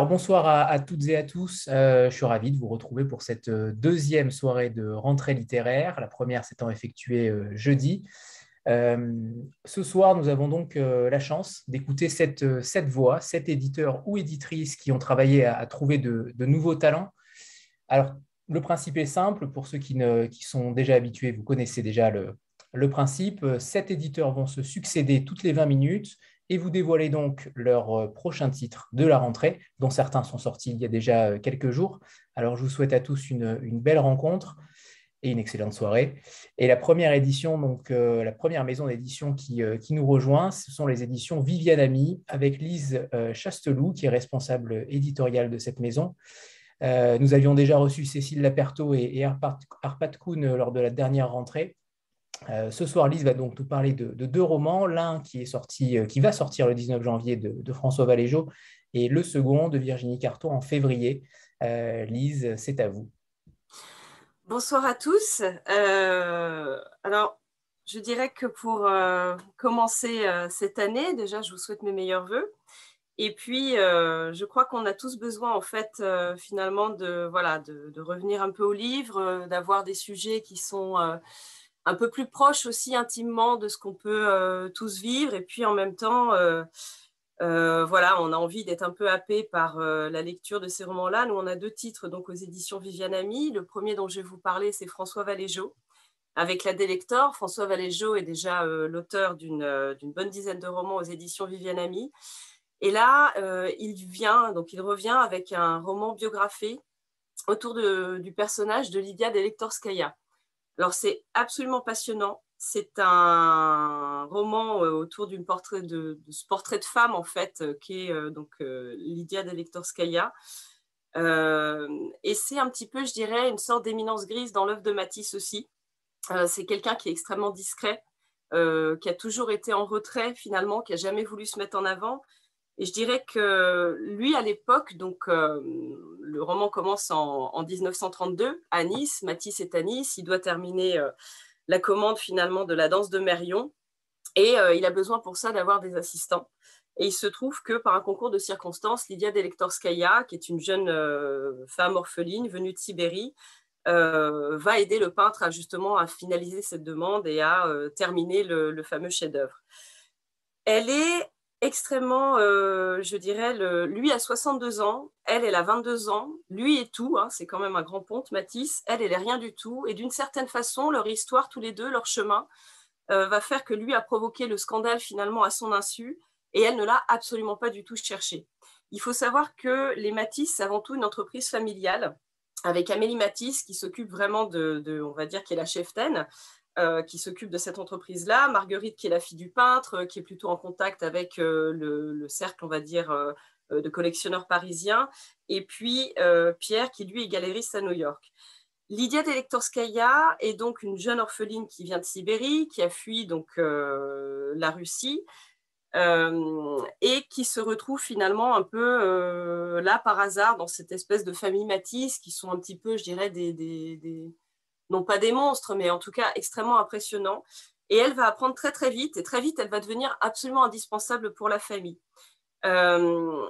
Alors, bonsoir à, toutes et à tous. Euh, je suis ravi de vous retrouver pour cette euh, deuxième soirée de rentrée littéraire, la première s'étant effectuée euh, jeudi. ce soir, nous avons donc la chance d'écouter cette, voix, sept éditeurs ou éditrices qui ont travaillé à, trouver de, nouveaux talents. Alors, le principe est simple. Pour ceux qui, sont déjà habitués, vous connaissez déjà le, le principe. Sept éditeurs vont se succéder toutes les 20 minutes et vous dévoilez donc leur euh, prochain titre de la rentrée, dont certains sont sortis il y a déjà euh, quelques jours. Alors je vous souhaite à tous une, belle rencontre et une excellente soirée. Et la première édition, donc euh, la première maison d'édition qui, nous rejoint, ce sont les éditions Viviane Ami avec Lise Chasteloup, qui est responsable éditoriale de cette maison. nous avions déjà reçu Cécile Laperto et, et Arpad Kuhn lors de la dernière rentrée. Euh, ce soir, Lise va donc nous parler de, deux romans, l'un qui, est sorti, euh, qui va sortir le 19 janvier de, François Valéjo et le second de Virginie Carton en février. Euh, Lise, c'est à vous. Bonsoir à tous. alors, je dirais que pour commencer cette année, déjà, je vous souhaite mes meilleurs voeux. Et puis, je crois qu'on a tous besoin, en fait, finalement, de, voilà, de, de, revenir un peu au livre, d'avoir des sujets qui sont un peu plus proche aussi intimement de ce qu'on peut euh, tous vivre. Et puis en même temps, euh, euh, voilà, on a envie d'être un peu happé par la lecture de ces romans-là. Nous, on a deux titres donc aux éditions Viviane Ami. Le premier dont je vais vous parler, c'est François Valéjo. Avec la Délector, François Valéjo est déjà l'auteur d'une bonne dizaine de romans aux éditions Viviane Ami. Et là, il vient, donc il revient avec un roman biographié autour du personnage de Lydia Delectorskaya. Alors, c'est absolument passionnant. C'est un roman euh, autour d'une portrait de, ce portrait de femme, en fait, euh, qui est euh, donc Lydia Delectorskaya. et c'est un petit peu, je dirais, une sorte d'éminence grise dans l'œuvre de Matisse aussi. c'est quelqu'un qui est extrêmement discret, qui a toujours été en retrait finalement, qui a jamais voulu se mettre en avant, et je dirais que lui, à l'époque, donc euh, le roman commence en, 1932 à Nice. Matisse est à Nice. Il doit terminer euh, la commande finalement de la danse de Mérion. Et euh, il a besoin pour ça d'avoir des assistants. Et il se trouve que par un concours de circonstances, Lydia Delektorskaya, qui est une jeune femme orpheline venue de Sibérie, va aider le peintre à justement à finaliser cette demande et à terminer le, le fameux chef-d'œuvre. Elle est extrêmement, euh, je dirais, lui a 62 ans, elle, elle a 22 ans, lui est tout, hein, c'est quand même un grand ponte, Matisse, elle, elle est rien du tout, et d'une certaine façon, leur histoire, tous les deux, leur chemin, euh, va faire que lui a provoqué le scandale finalement à son insu, et elle ne l'a absolument pas du tout cherché. Il faut savoir que les Matisse, c'est avant tout une entreprise familiale, avec Amélie Matisse qui s'occupe vraiment de, on va dire, qui est la cheftaine, euh, qui s'occupe de cette entreprise-là, Marguerite qui est la fille du peintre, euh, qui est plutôt en contact avec euh, le, cercle, on va dire, de collectionneurs parisiens, et puis Pierre qui lui est galériste à New York. Lydia Delektorskaya est donc une jeune orpheline qui vient de Sibérie, qui a fui donc la Russie. et qui se retrouve finalement un peu là par hasard dans cette espèce de famille Matisse qui sont un petit peu, je dirais, des, non pas des monstres, mais en tout cas extrêmement impressionnants. Et elle va apprendre très très vite, et très vite, elle va devenir absolument indispensable pour la famille. Euh,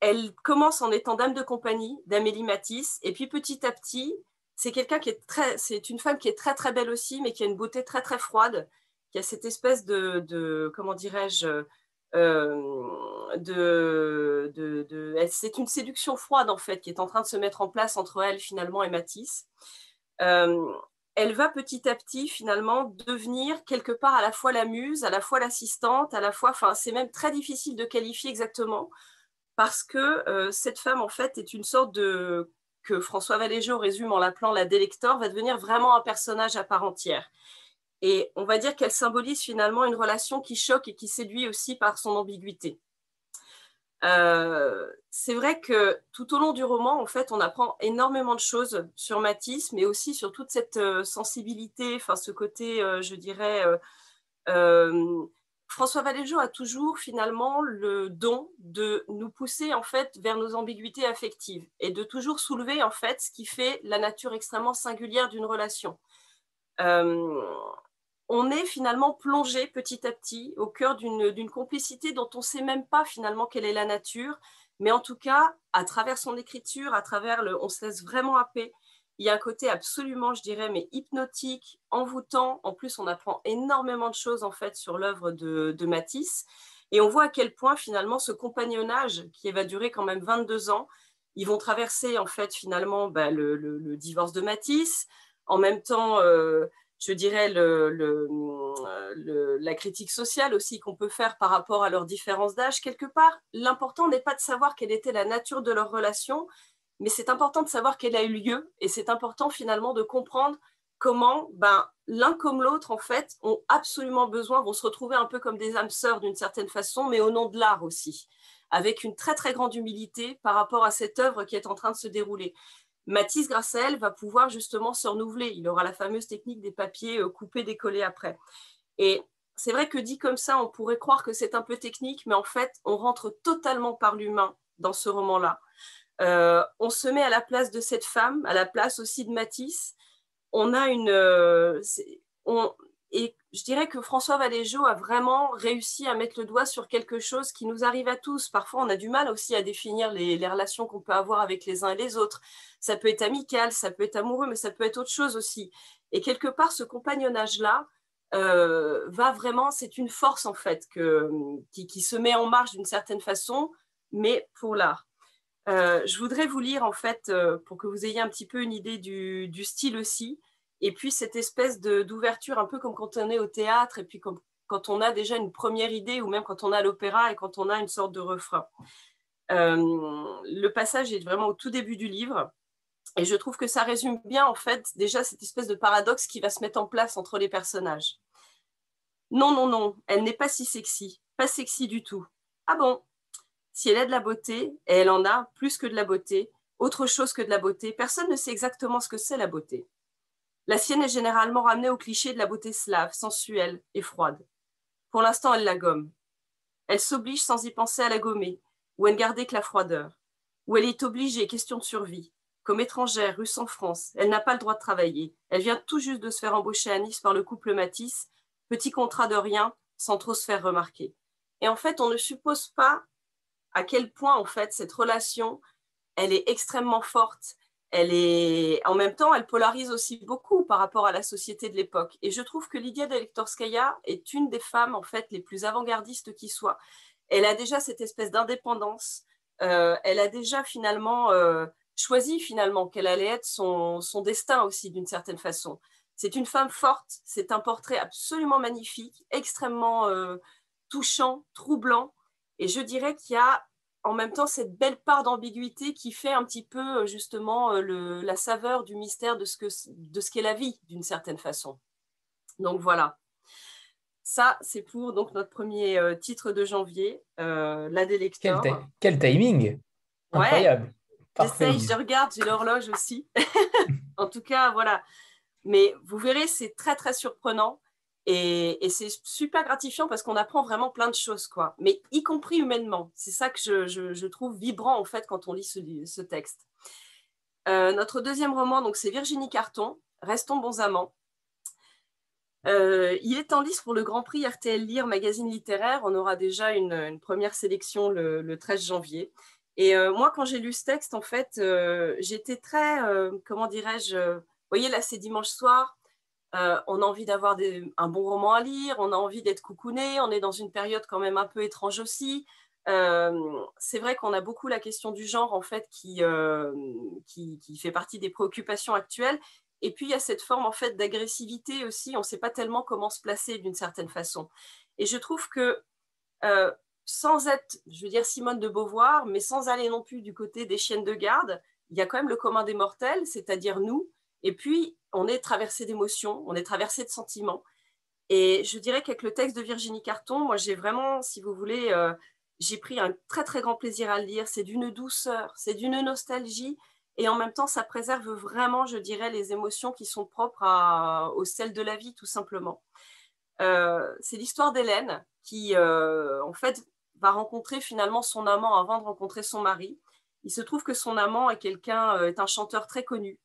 elle commence en étant dame de compagnie d'Amélie Matisse, et puis petit à petit, c'est quelqu'un qui est très, c'est une femme qui est très très belle aussi, mais qui a une beauté très très froide, qui a cette espèce de, comment dirais-je, euh, de, de c'est une séduction froide en fait qui est en train de se mettre en place entre elle finalement et Matisse. Euh, elle va petit à petit finalement devenir quelque part à la fois la muse, à la fois l'assistante, à la fois, enfin c'est même très difficile de qualifier exactement parce que euh, cette femme en fait est une sorte de que François Valéjo résume en l'appelant la délector, va devenir vraiment un personnage à part entière. Et on va dire qu'elle symbolise finalement une relation qui choque et qui séduit aussi par son ambiguïté. Euh, c'est vrai que tout au long du roman, en fait, on apprend énormément de choses sur Matisse, mais aussi sur toute cette euh, sensibilité, enfin ce côté, euh, je dirais. François Valéjo a toujours finalement le don de nous pousser en fait vers nos ambiguïtés affectives et de toujours soulever en fait ce qui fait la nature extrêmement singulière d'une relation on est finalement plongé petit à petit au cœur d'une complicité dont on ne sait même pas finalement quelle est la nature, Mais en tout cas, à travers son écriture, à travers le, on se laisse vraiment happer. Il y a un côté absolument, je dirais, mais hypnotique, envoûtant. En plus, on apprend énormément de choses en fait sur l'œuvre de, de Matisse. Et on voit à quel point finalement ce compagnonnage, qui va durer quand même 22 ans, ils vont traverser en fait finalement bah, le, divorce de Matisse, en même temps, euh, je dirais le, la critique sociale aussi qu'on peut faire par rapport à leurs différences d'âge. Quelque part, l'important n'est pas de savoir quelle était la nature de leur relation, mais c'est important de savoir qu'elle a eu lieu et c'est important finalement de comprendre comment ben, l'un comme l'autre, en fait, ont absolument besoin, vont se retrouver un peu comme des âmes sœurs d'une certaine façon, mais au nom de l'art aussi, avec une très très grande humilité par rapport à cette œuvre qui est en train de se dérouler. Matisse, grâce à elle, va pouvoir justement se renouveler. Il aura la fameuse technique des papiers euh, coupés, décollés après. Et c'est vrai que dit comme ça, on pourrait croire que c'est un peu technique, mais en fait, on rentre totalement par l'humain dans ce roman-là. Euh, on se met à la place de cette femme, à la place aussi de Matisse, on a une. Euh, et je dirais que François Valéjo a vraiment réussi à mettre le doigt sur quelque chose qui nous arrive à tous. Parfois, on a du mal aussi à définir les, relations qu'on peut avoir avec les uns et les autres. Ça peut être amical, ça peut être amoureux, mais ça peut être autre chose aussi. Et quelque part, ce compagnonnage-là euh, va vraiment, c'est une force en fait qui, se met en marche d'une certaine façon, mais pour l'art. Euh, je voudrais vous lire en fait euh, pour que vous ayez un petit peu une idée du, style aussi. Et puis cette espèce d'ouverture, un peu comme quand on est au théâtre et puis quand on a déjà une première idée ou même quand on a l'opéra et quand on a une sorte de refrain. Euh, le passage est vraiment au tout début du livre. Et je trouve que ça résume bien en fait déjà cette espèce de paradoxe qui va se mettre en place entre les personnages. Non, non, non, elle n'est pas si sexy, pas sexy du tout. Ah bon? Si elle a de la beauté, elle en a plus que de la beauté, autre chose que de la beauté, personne ne sait exactement ce que c'est la beauté. La sienne est généralement ramenée au cliché de la beauté slave, sensuelle et froide. Pour l'instant, elle la gomme. Elle s'oblige sans y penser à la gommer, ou à ne garder que la froideur, ou elle est obligée, question de survie. Comme étrangère, russe en France, elle n'a pas le droit de travailler. Elle vient tout juste de se faire embaucher à Nice par le couple Matisse, petit contrat de rien, sans trop se faire remarquer. Et en fait, on ne suppose pas à quel point en fait cette relation, elle est extrêmement forte. Elle est, en même temps, elle polarise aussi beaucoup par rapport à la société de l'époque. Et je trouve que Lydia Delektorskaya est une des femmes en fait les plus avant-gardistes qui soit. Elle a déjà cette espèce d'indépendance. Euh, elle a déjà finalement euh, choisi finalement qu'elle allait être son, son destin aussi d'une certaine façon. C'est une femme forte. C'est un portrait absolument magnifique, extrêmement euh, touchant, troublant et je dirais qu'il y a en même temps cette belle part d'ambiguïté qui fait un petit peu euh, justement euh, la saveur du mystère de ce qu'est la vie d'une certaine façon. Donc voilà. Ça, c'est pour donc notre premier euh, titre de janvier, La Délecteur. Quel, timing Incroyable. J'essaye, je regarde, j'ai l'horloge aussi. en tout cas, voilà. Mais vous verrez, c'est très, très surprenant. Et, c'est super gratifiant parce qu'on apprend vraiment plein de choses, quoi. Mais y compris humainement. C'est ça que je, trouve vibrant, en fait, quand on lit ce, texte. Euh, notre deuxième roman, donc, c'est Virginie Carton, Restons bons amants. Euh, il est en lice pour le Grand Prix RTL Lire Magazine littéraire. On aura déjà une, première sélection le, 13 janvier. Et euh, moi, quand j'ai lu ce texte, en fait, j'étais très, comment dirais-je, vous voyez, là, c'est dimanche soir, euh, on a envie d'avoir un bon roman à lire, on a envie d'être coucouné, on est dans une période quand même un peu étrange aussi. Euh, c'est vrai qu'on a beaucoup la question du genre en fait euh, qui, qui, fait partie des préoccupations actuelles. Et puis il y a cette forme en fait d'agressivité aussi. On ne sait pas tellement comment se placer d'une certaine façon. Et je trouve que sans être, je veux dire Simone de Beauvoir, mais sans aller non plus du côté des chiennes de garde, il y a quand même le commun des mortels, c'est-à-dire nous. Et puis on est traversé d'émotions, on est traversé de sentiments. Et je dirais qu'avec le texte de Virginie Carton, moi j'ai vraiment, si vous voulez, euh, j'ai pris un très très grand plaisir à le lire. C'est d'une douceur, c'est d'une nostalgie, et en même temps ça préserve vraiment, je dirais, les émotions qui sont propres à, au sel de la vie, tout simplement. Euh, c'est l'histoire d'Hélène qui, euh, en fait, va rencontrer finalement son amant avant de rencontrer son mari. Il se trouve que son amant est quelqu'un, est un chanteur très connu,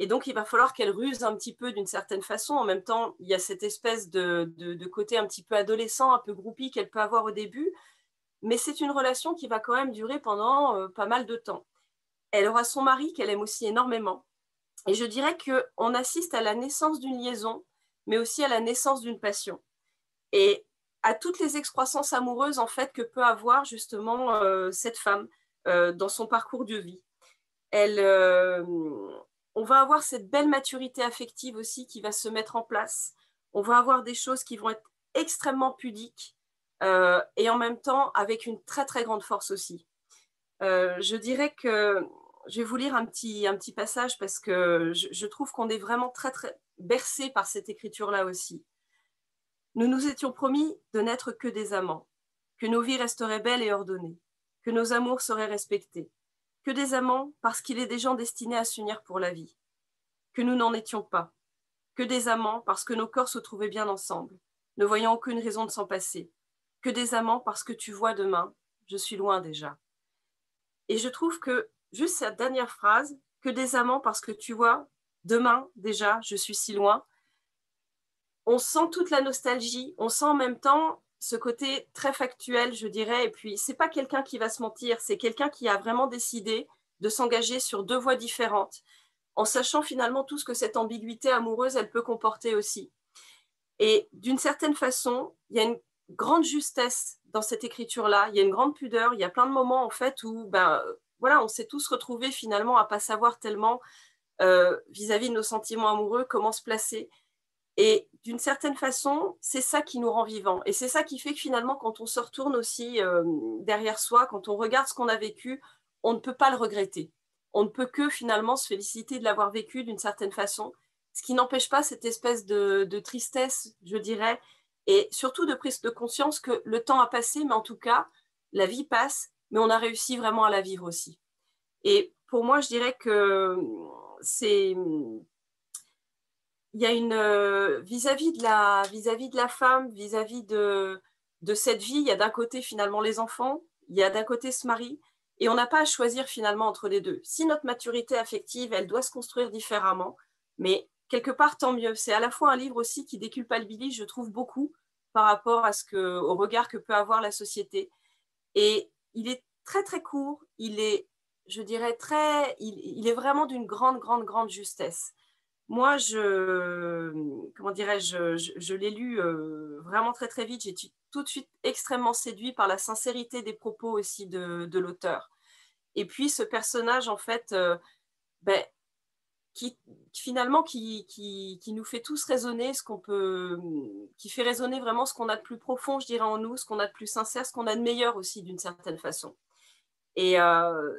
et donc, il va falloir qu'elle ruse un petit peu d'une certaine façon. En même temps, il y a cette espèce de, côté un petit peu adolescent, un peu groupie qu'elle peut avoir au début. mais c'est une relation qui va quand même durer pendant pas mal de temps. Elle aura son mari qu'elle aime aussi énormément. Et je dirais qu'on assiste à la naissance d'une liaison, mais aussi à la naissance d'une passion. Et à toutes les excroissances amoureuses en fait que peut avoir justement euh, cette femme euh, dans son parcours de vie. Elle, euh, on va avoir cette belle maturité affective aussi qui va se mettre en place. On va avoir des choses qui vont être extrêmement pudiques et en même temps avec une très très grande force aussi. je dirais que je vais vous lire un petit, un petit passage parce que je, je trouve qu'on est vraiment très très bercé par cette écriture là aussi. Nous nous étions promis de n'être que des amants, que nos vies resteraient belles et ordonnées, que nos amours seraient respectés, que des amants parce qu'il est des gens destinés à s'unir pour la vie, que nous n'en étions pas, que des amants parce que nos corps se trouvaient bien ensemble, ne voyant aucune raison de s'en passer, que des amants parce que tu vois demain, je suis loin déjà. Et je trouve que juste cette dernière phrase, que des amants parce que tu vois demain déjà, je suis si loin, on sent toute la nostalgie, on sent en même temps ce côté très factuel, je dirais. Et puis, c'est pas quelqu'un qui va se mentir, c'est quelqu'un qui a vraiment décidé de s'engager sur deux voies différentes, en sachant finalement tout ce que cette ambiguïté amoureuse, elle peut comporter aussi. Et d'une certaine façon, il y a une grande justesse dans cette écriture-là, il y a une grande pudeur, il y a plein de moments en fait où, ben, voilà, on s'est tous retrouvés finalement à pas savoir tellement euh, vis-à-vis -vis de nos sentiments amoureux comment se placer. Et d'une certaine façon, c'est ça qui nous rend vivants. Et c'est ça qui fait que finalement, quand on se retourne aussi euh, derrière soi, quand on regarde ce qu'on a vécu, on ne peut pas le regretter. On ne peut que finalement se féliciter de l'avoir vécu d'une certaine façon, ce qui n'empêche pas cette espèce de, tristesse, je dirais, et surtout de prise de conscience que le temps a passé, mais en tout cas, la vie passe, mais on a réussi vraiment à la vivre aussi. Et pour moi, je dirais que c'est il y a une euh, vis-à-vis de la vis-à-vis de la femme, vis-à-vis de de cette vie, il y a d'un côté finalement les enfants, il y a d'un côté ce mari, et on n'a pas à choisir finalement entre les deux. Si notre maturité affective, elle doit se construire différemment, mais quelque part tant mieux. C'est à la fois un livre aussi qui déculpabilise, je trouve beaucoup par rapport à ce que au regard que peut avoir la société. Et il est très très court, il est, je dirais très, il, il est vraiment d'une grande grande grande justesse moi, je, comment dirais-je, je, l'ai lu vraiment très très vite. J'ai tout de suite extrêmement séduit par la sincérité des propos aussi de, l'auteur. Et puis ce personnage, en fait, ben, qui finalement qui, qui, nous fait tous raisonner ce qu'on peut, qui fait résonner vraiment ce qu'on a de plus profond, je dirais, en nous, ce qu'on a de plus sincère, ce qu'on a de meilleur aussi d'une certaine façon. Et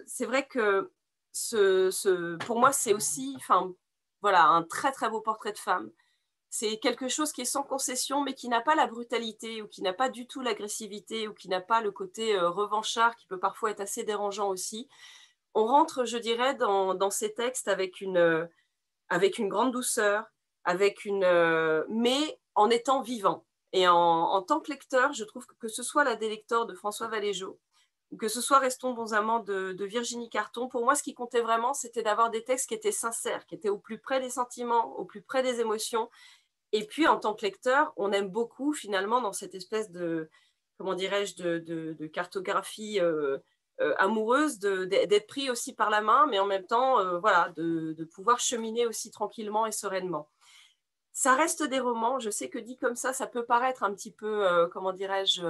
c'est vrai que ce, pour moi, c'est aussi, enfin, voilà, un très très beau portrait de femme. C'est quelque chose qui est sans concession, mais qui n'a pas la brutalité ou qui n'a pas du tout l'agressivité ou qui n'a pas le côté euh, revanchard qui peut parfois être assez dérangeant aussi. On rentre, je dirais, dans, ces textes avec une, euh, avec une grande douceur, avec une, euh, mais en étant vivant. Et en, tant que lecteur, je trouve que, que ce soit la délecteur de François Que ce soit Restons un monde de, Virginie Carton, pour moi, ce qui comptait vraiment, c'était d'avoir des textes qui étaient sincères, qui étaient au plus près des sentiments, au plus près des émotions. Et puis, en tant que lecteur, on aime beaucoup, finalement, dans cette espèce de, comment dirais-je, de, cartographie euh, euh, amoureuse, d'être pris aussi par la main, mais en même temps, euh, voilà, de, pouvoir cheminer aussi tranquillement et sereinement. Ça reste des romans. Je sais que dit comme ça, ça peut paraître un petit peu, comment dirais-je,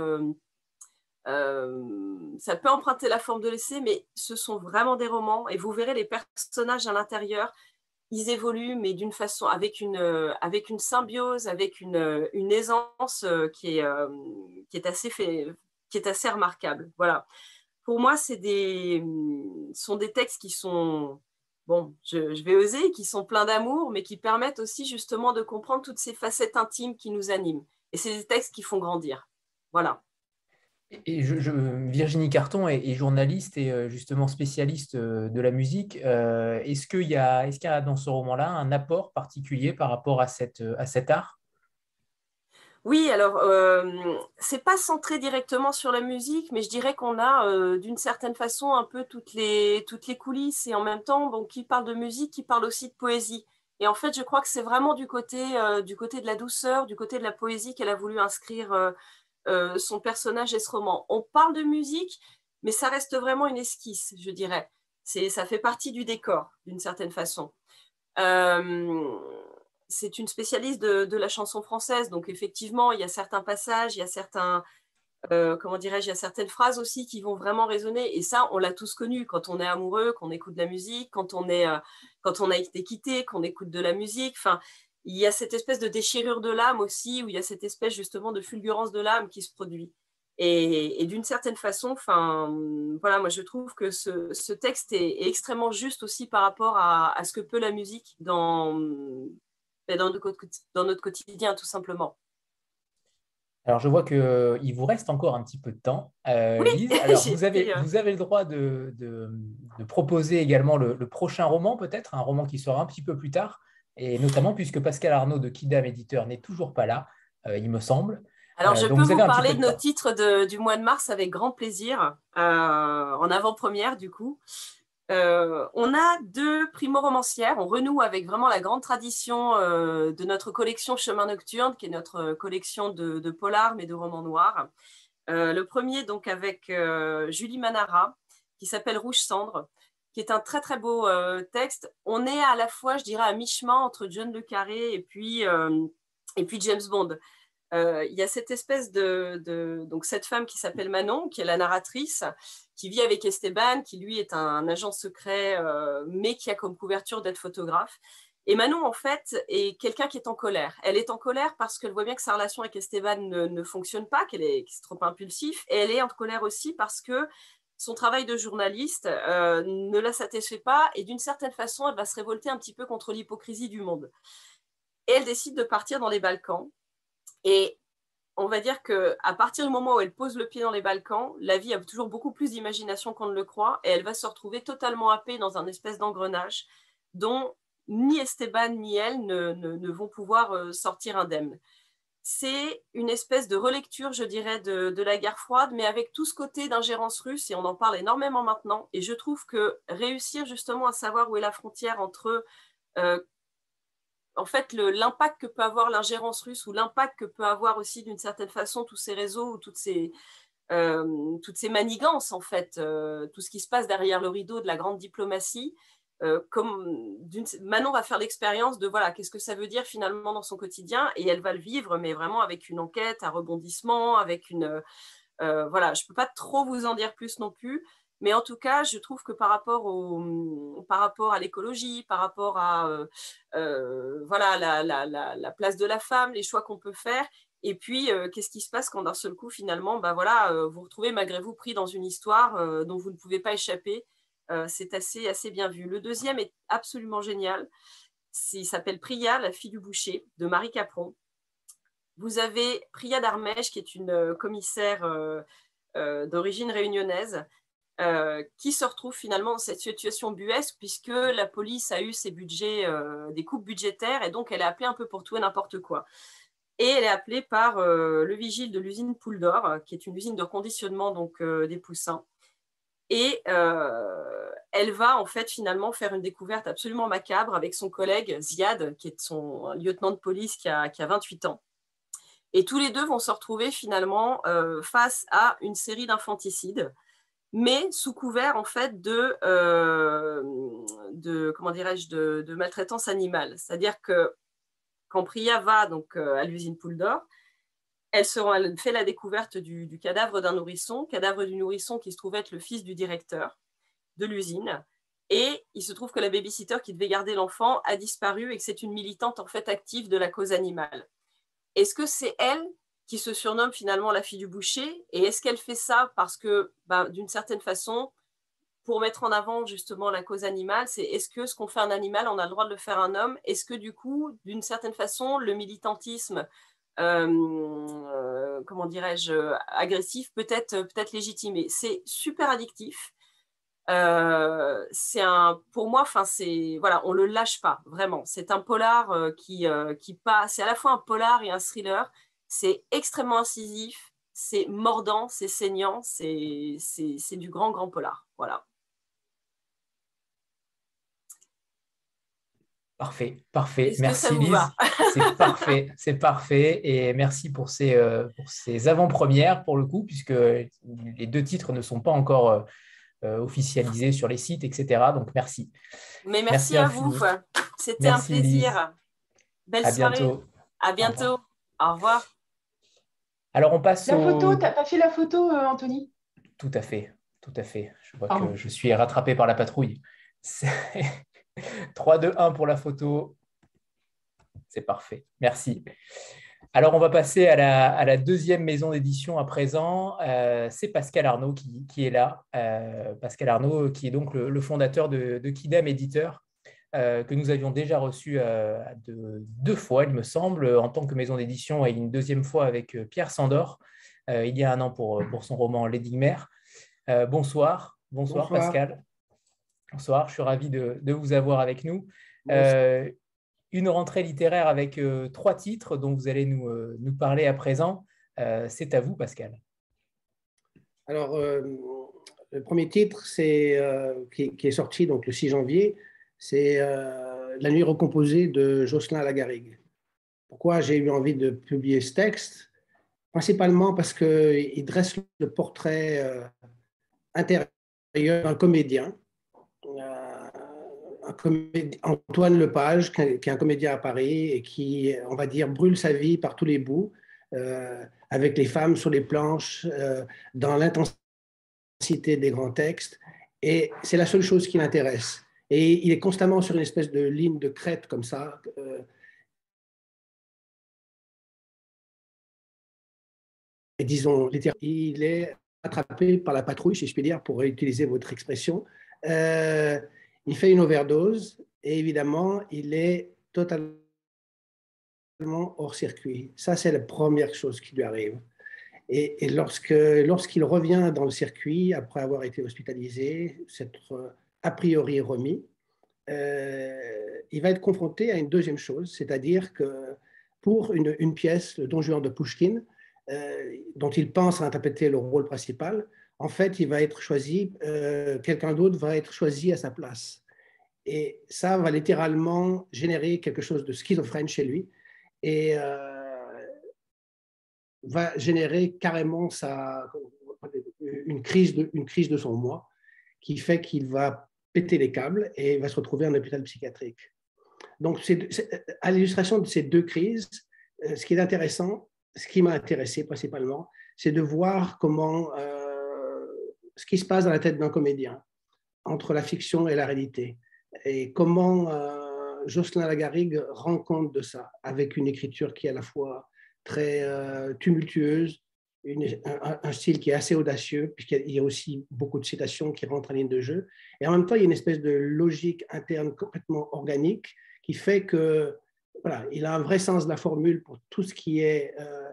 ça peut emprunter la forme de l'essai, mais ce sont vraiment des romans et vous verrez les personnages à l'intérieur, ils évoluent, mais d'une façon, avec une, euh, avec une symbiose, avec une, euh, une aisance qui est, qui, est assez fait, qui est assez remarquable. Voilà. Pour moi, c'est des, sont des textes qui sont, bon, je vais oser, qui sont pleins d'amour, mais qui permettent aussi justement de comprendre toutes ces facettes intimes qui nous animent. Et c'est des textes qui font grandir. Voilà. Virginie Carton est, journaliste et euh, justement spécialiste euh, de la musique. Euh, est-ce qu'il y, a, est y a dans ce roman-là un apport particulier par rapport à, cet art? Oui, alors c'est pas centré directement sur la musique, mais je dirais qu'on a d'une certaine façon un peu toutes les, toutes les coulisses et en même temps, bon, qui parle de musique, qui parle aussi de poésie. Et en fait, je crois que c'est vraiment du côté, du côté de la douceur, du côté de la poésie qu'elle a voulu inscrire son personnage et ce roman. On parle de musique, mais ça reste vraiment une esquisse, je dirais. Ça fait partie du décor, d'une certaine façon. c'est une spécialiste de, la chanson française, donc effectivement, il y a certains passages, il y a certains, euh, comment dirais-je, il y a certaines phrases aussi qui vont vraiment résonner. Et ça, on l'a tous connu quand on est amoureux, qu'on écoute de la musique, quand on, est, euh, quand on a été quitté, qu'on écoute de la musique. Enfin, il y a cette espèce de déchirure de l'âme aussi, où il y a cette espèce justement de fulgurance de l'âme qui se produit. Et, d'une certaine façon, enfin, voilà, moi je trouve que ce, texte est, extrêmement juste aussi par rapport à, ce que peut la musique dans, ben, dans, notre quotidien, tout simplement. Alors, je vois qu'il euh, vous reste encore un petit peu de temps. Euh, Lise, alors, vous, avez, vous avez le droit de, proposer également le, prochain roman, peut-être, un roman qui sera un petit peu plus tard, et notamment puisque Pascal Arnaud de Kidam Éditeur n'est toujours pas là, euh, il me semble. Alors, je peux vous, parler de, nos titres du mois de mars avec grand plaisir, en avant-première, du coup. Euh, on a deux primo-romancières. On renoue avec vraiment la grande tradition euh, de notre collection Chemin Nocturne, qui est notre collection de, de polars, mais de romans noirs. Euh, le premier, donc, avec Julie Manara, qui s'appelle Rouge Cendre, qui est un très, très beau texte. On est à la fois, je dirais, à mi-chemin entre John Le Carré et puis, et puis James Bond. Euh, il y a cette espèce de, donc cette femme qui s'appelle Manon, qui est la narratrice, qui vit avec Esteban, qui lui est un, agent secret, euh, mais qui a comme couverture d'être photographe. Et Manon, en fait, est quelqu'un qui est en colère. Elle est en colère parce qu'elle voit bien que sa relation avec Esteban ne, fonctionne pas, qu'elle est, trop impulsif. Et elle est en colère aussi parce que son travail de journaliste euh, ne la satisfait pas et d'une certaine façon, elle va se révolter un petit peu contre l'hypocrisie du monde. Et elle décide de partir dans les Balkans et on va dire que à partir du moment où elle pose le pied dans les Balkans, la vie a toujours beaucoup plus d'imagination qu'on ne le croit et elle va se retrouver totalement happée dans un espèce d'engrenage dont ni Esteban ni elle ne, vont pouvoir euh, sortir indemnes. C'est une espèce de relecture, je dirais, de, la guerre froide, mais avec tout ce côté d'ingérence russe, et on en parle énormément maintenant. Et je trouve que réussir justement à savoir où est la frontière entre euh, en fait, l'impact que peut avoir l'ingérence russe ou l'impact que peut avoir aussi d'une certaine façon tous ces réseaux ou toutes ces, euh, manigances, en fait, euh, tout ce qui se passe derrière le rideau de la grande diplomatie. Euh, Manon va faire l'expérience de voilà qu'est-ce que ça veut dire finalement dans son quotidien et elle va le vivre mais vraiment avec une enquête un rebondissement avec une voilà je peux pas trop vous en dire plus non plus mais en tout cas, je trouve que par rapport, au, par rapport à l'écologie, par rapport à euh, euh, voilà, la, place de la femme, les choix qu'on peut faire, et puis euh, qu'est-ce qui se passe quand d'un seul coup, finalement, bah voilà, vous vous retrouvez malgré vous pris dans une histoire dont vous ne pouvez pas échapper. C'est assez, bien vu. Le deuxième est absolument génial. Il s'appelle Priya, la fille du boucher, de Marie Capron. Vous avez Priya Darmèche, qui est une commissaire d'origine réunionnaise, euh, qui se retrouve finalement dans cette situation buesque puisque la police a eu ses budgets, euh, des coupes budgétaires et donc elle est appelée un peu pour tout et n'importe quoi. Et elle est appelée par euh, le vigile de l'usine Poule d'Or, qui est une usine de reconditionnement donc, des poussins. Et elle va en fait finalement faire une découverte absolument macabre avec son collègue Ziad, qui est son lieutenant de police qui a, qui a 28 ans. Et tous les deux vont se retrouver finalement face à une série d'infanticides mais sous couvert en fait de, euh, comment dirais-je de, maltraitance animale. C'est-à-dire que quand Priya va donc euh, à l'usine Poule d'Or, elle, fait la découverte du, cadavre d'un nourrisson, cadavre du nourrisson qui se trouve être le fils du directeur de l'usine. Et il se trouve que la babysitter qui devait garder l'enfant a disparu et que c'est une militante en fait active de la cause animale. Est-ce que c'est elle qui se surnomme finalement la fille du boucher? Et est-ce qu'elle fait ça parce que, ben, d'une certaine façon, pour mettre en avant justement la cause animale, c'est est-ce que ce qu'on fait un animal, on a le droit de le faire un homme? Est-ce que du coup, d'une certaine façon, le militantisme, euh, euh, comment dirais-je, agressif peut être peut-être légitimé C'est super addictif. Euh, c'est un, pour moi, enfin c'est voilà, on le lâche pas vraiment. C'est un polar qui qui passe. C'est à la fois un polar et un thriller c'est extrêmement incisif, c'est mordant, c'est saignant, c'est du grand, grand polar. Voilà. Parfait, parfait. Merci Lise. C'est parfait, c'est parfait. Et merci pour ces, euh, pour ces avant-premières, pour le coup, puisque les deux titres ne sont pas encore euh, euh, officialisés sur les sites, etc. Donc merci. Mais merci, à vous. C'était un plaisir. Belle à soirée. Bientôt. À bientôt. Au revoir. Alors on passe. La photo, tu n'as pas fait la photo, Anthony? Tout à fait, tout à fait. Je vois que je suis rattrapé par la patrouille. 3, 2, 1 pour la photo. C'est parfait. Merci. Alors, on va passer à la, deuxième maison d'édition à présent. Euh, c'est Pascal Arnaud qui, est là. Euh, Pascal Arnaud, qui est donc le, fondateur de, Kidam Éditeur, euh, que nous avions déjà reçu deux fois, il me semble, en tant que maison d'édition et une deuxième fois avec Pierre Sandor, il y a un an pour, pour son roman L'énigmaire. bonsoir. bonsoir. Pascal. Bonsoir, je suis ravi de, vous avoir avec nous. Euh, une rentrée littéraire avec euh, trois titres dont vous allez nous, euh, nous parler à présent. c'est à vous, Pascal. Alors, le premier titre, c'est qui, est sorti donc le 6 janvier, c'est La nuit recomposée de Jocelyn Lagarigue. Pourquoi j'ai eu envie de publier ce texte? Principalement parce qu'il dresse le portrait intérieur d'un comédien Antoine Lepage, qui est un comédien à Paris et qui, on va dire, brûle sa vie par tous les bouts, euh, avec les femmes sur les planches, euh, dans l'intensité des grands textes. Et c'est la seule chose qui l'intéresse. Et il est constamment sur une espèce de ligne de crête comme ça. Euh, et disons, il est attrapé par la patrouille, si je puis dire, pour utiliser votre expression. Euh, il fait une overdose et évidemment, il est totalement hors circuit. Ça, c'est la première chose qui lui arrive. Et, lorsque, lorsqu'il revient dans le circuit, après avoir été hospitalisé, s'être a priori remis, euh, il va être confronté à une deuxième chose, c'est-à-dire que pour une, pièce, le Don Juan de Pushkin, euh, dont il pense interpréter le rôle principal, en fait, il va être choisi, euh, quelqu'un d'autre va être choisi à sa place. Et ça va littéralement générer quelque chose de schizophrène chez lui et euh, va générer carrément une, crise de, une crise de son moi qui fait qu'il va péter les câbles et va se retrouver en hôpital psychiatrique. Donc, à l'illustration de ces deux crises, euh, ce qui est intéressant, ce qui m'a intéressé principalement, c'est de voir comment ce qui se passe dans la tête d'un comédien entre la fiction et la réalité. Et comment euh, Jocelyn Lagarigue rend compte de ça avec une écriture qui est à la fois très euh, tumultueuse, un, style qui est assez audacieux, puisqu'il y a aussi beaucoup de citations qui rentrent en ligne de jeu. Et en même temps, il y a une espèce de logique interne complètement organique qui fait que voilà, il a un vrai sens de la formule pour tout ce qui est, euh,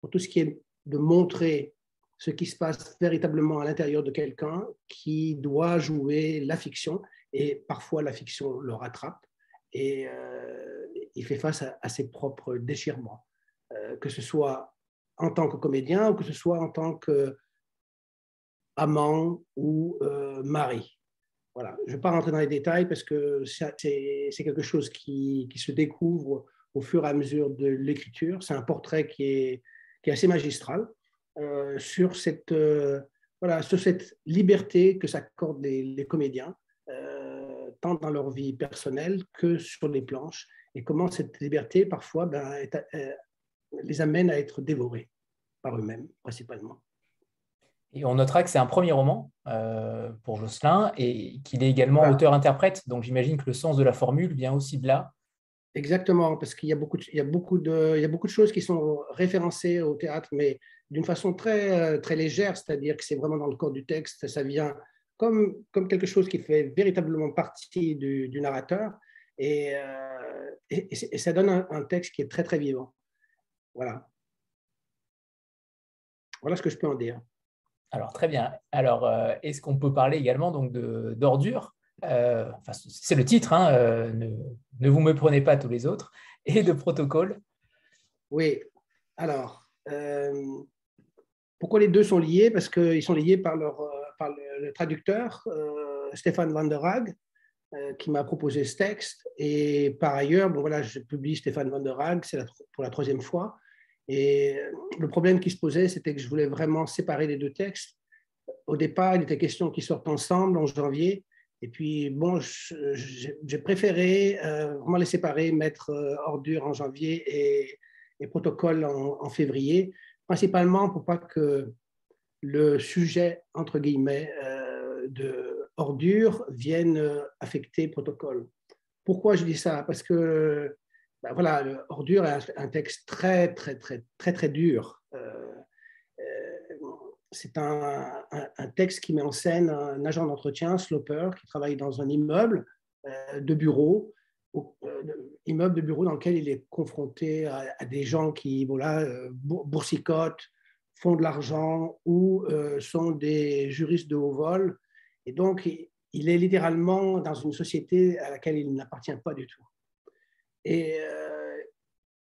pour tout ce qui est de montrer ce qui se passe véritablement à l'intérieur de quelqu'un qui doit jouer la fiction et parfois la fiction le rattrape et euh, il fait face à, ses propres déchirements, euh, que ce soit en tant que comédien ou que ce soit en tant que amant ou euh, mari. Voilà. Je ne vais pas rentrer dans les détails parce que c'est quelque chose qui, se découvre au fur et à mesure de l'écriture. C'est un portrait qui est assez magistral. Euh, sur, cette, euh, voilà, sur cette liberté que s'accordent les, comédiens, euh, tant dans leur vie personnelle que sur les planches, et comment cette liberté, parfois, ben, les amène à être dévorés par eux-mêmes, principalement. Et on notera que c'est un premier roman pour Jocelyn et qu'il est également auteur-interprète. Donc j'imagine que le sens de la formule vient aussi de là. Exactement, parce qu'il y a beaucoup de, il y y a beaucoup de choses qui sont référencées au théâtre, mais d'une façon très, euh, très légère, c'est-à-dire que c'est vraiment dans le corps du texte, ça vient comme, comme quelque chose qui fait véritablement partie du, du narrateur, et, euh, et, ça donne un, texte qui est très, très vivant. Voilà. Voilà ce que je peux en dire. Alors, très bien. Alors, euh, est-ce qu'on peut parler également donc d'ordures euh, enfin, c'est le titre, hein, euh, ne, vous me prenez pas tous les autres, et de protocole? Oui, alors, pourquoi les deux sont liés? Parce qu'ils sont liés par, par le, traducteur, Stéphane Van der Haag, qui m'a proposé ce texte. Et par ailleurs, bon, voilà, je publie Stéphane Van der Haag, c'est pour la troisième fois. Et le problème qui se posait, c'était que je voulais vraiment séparer les deux textes. Au départ, il était question qu'ils sortent ensemble en janvier. Et puis, bon, j'ai préféré vraiment les séparer, mettre ordure en janvier et, protocole en, février, principalement pour pas que le sujet, entre guillemets, euh, de ordure vienne euh, affecter protocole. Pourquoi je dis ça? Parce que, ben voilà, est un texte très, très, très, très, très dur. Euh, c'est un, un, texte qui met en scène un agent d'entretien, Sloper, qui travaille dans un immeuble de bureau, immeuble de bureau dans lequel il est confronté à, des gens qui voilà, boursicotent, font de l'argent ou euh, sont des juristes de haut vol. Et donc, il est littéralement dans une société à laquelle il n'appartient pas du tout. Et euh,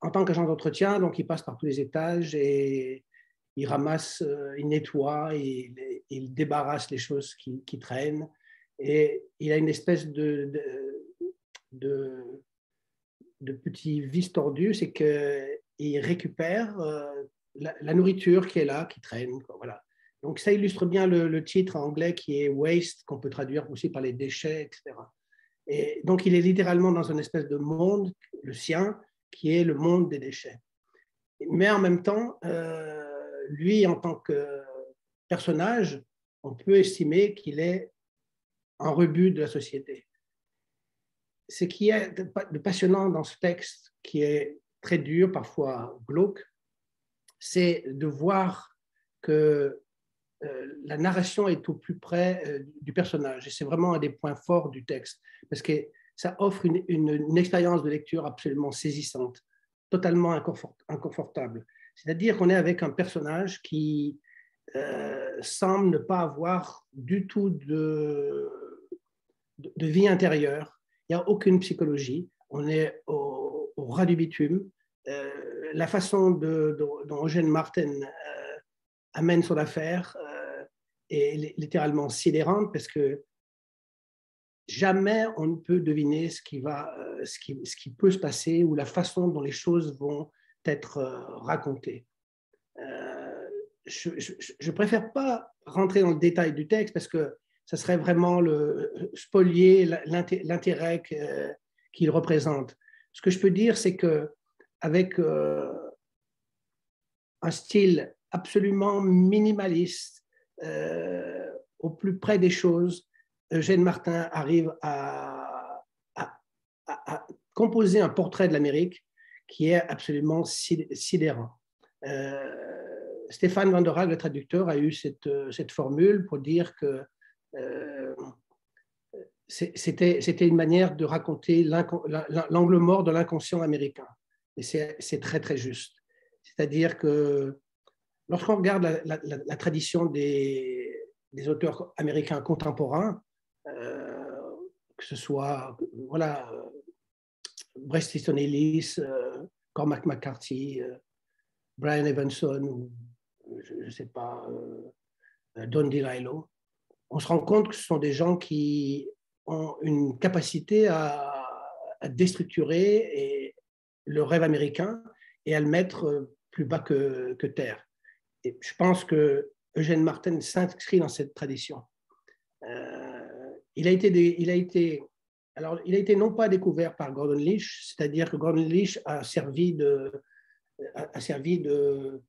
en tant qu'agent d'entretien, donc il passe par tous les étages et il ramasse, euh, il nettoie, il, débarrasse les choses qui, traînent. Et il a une espèce de, de, petit vice tordu, c'est qu'il récupère la, nourriture qui est là, qui traîne. voilà. Donc ça illustre bien le, titre anglais qui est waste, qu'on peut traduire aussi par les déchets, etc. Et donc il est littéralement dans une espèce de monde, le sien, qui est le monde des déchets. Mais en même temps, euh, lui, en tant que personnage, on peut estimer qu'il est un rebut de la société. Ce qui est de passionnant dans ce texte, qui est très dur, parfois glauque, c'est de voir que euh, la narration est au plus près euh, du personnage. Et c'est vraiment un des points forts du texte, parce que ça offre une, expérience de lecture absolument saisissante, totalement inconfortable. C'est-à-dire qu'on est avec un personnage qui euh, semble ne pas avoir du tout de, de, vie intérieure. Il n'y a aucune psychologie. On est au, au ras du bitume la façon dont Eugène Martin euh, amène son affaire euh, est littéralement sidérante parce que jamais on ne peut deviner ce qui, va, euh, ce qui, ce qui peut se passer ou la façon dont les choses vont être racontées. je ne préfère pas rentrer dans le détail du texte parce que ça serait vraiment le, spolier l'intérêt qu'il représente. Ce que je peux dire, c'est que avec euh, un style absolument minimaliste, euh, au plus près des choses, Eugène Martin arrive à, composer un portrait de l'Amérique qui est absolument sidérant. Euh, Stéphane Van le traducteur, a eu cette formule pour dire que c'était une manière de raconter l'angle mort de l'inconscient américain. Et c'est très, très juste. C'est-à-dire que lorsqu'on regarde la, tradition des, auteurs américains contemporains, euh, que ce soit voilà, Bret Easton Ellis, euh, Cormac McCarthy, euh, Brian Evanson, ou je ne sais pas, Don DeLillo, on se rend compte que ce sont des gens qui ont une capacité à, déstructurer le rêve américain et à le mettre euh, plus bas que, terre. Et je pense que Eugène Martin s'inscrit dans cette tradition. Euh, il, a été alors, il a été non pas découvert par Gordon Leach, c'est-à-dire que Gordon Leach a servi de, a, servi de,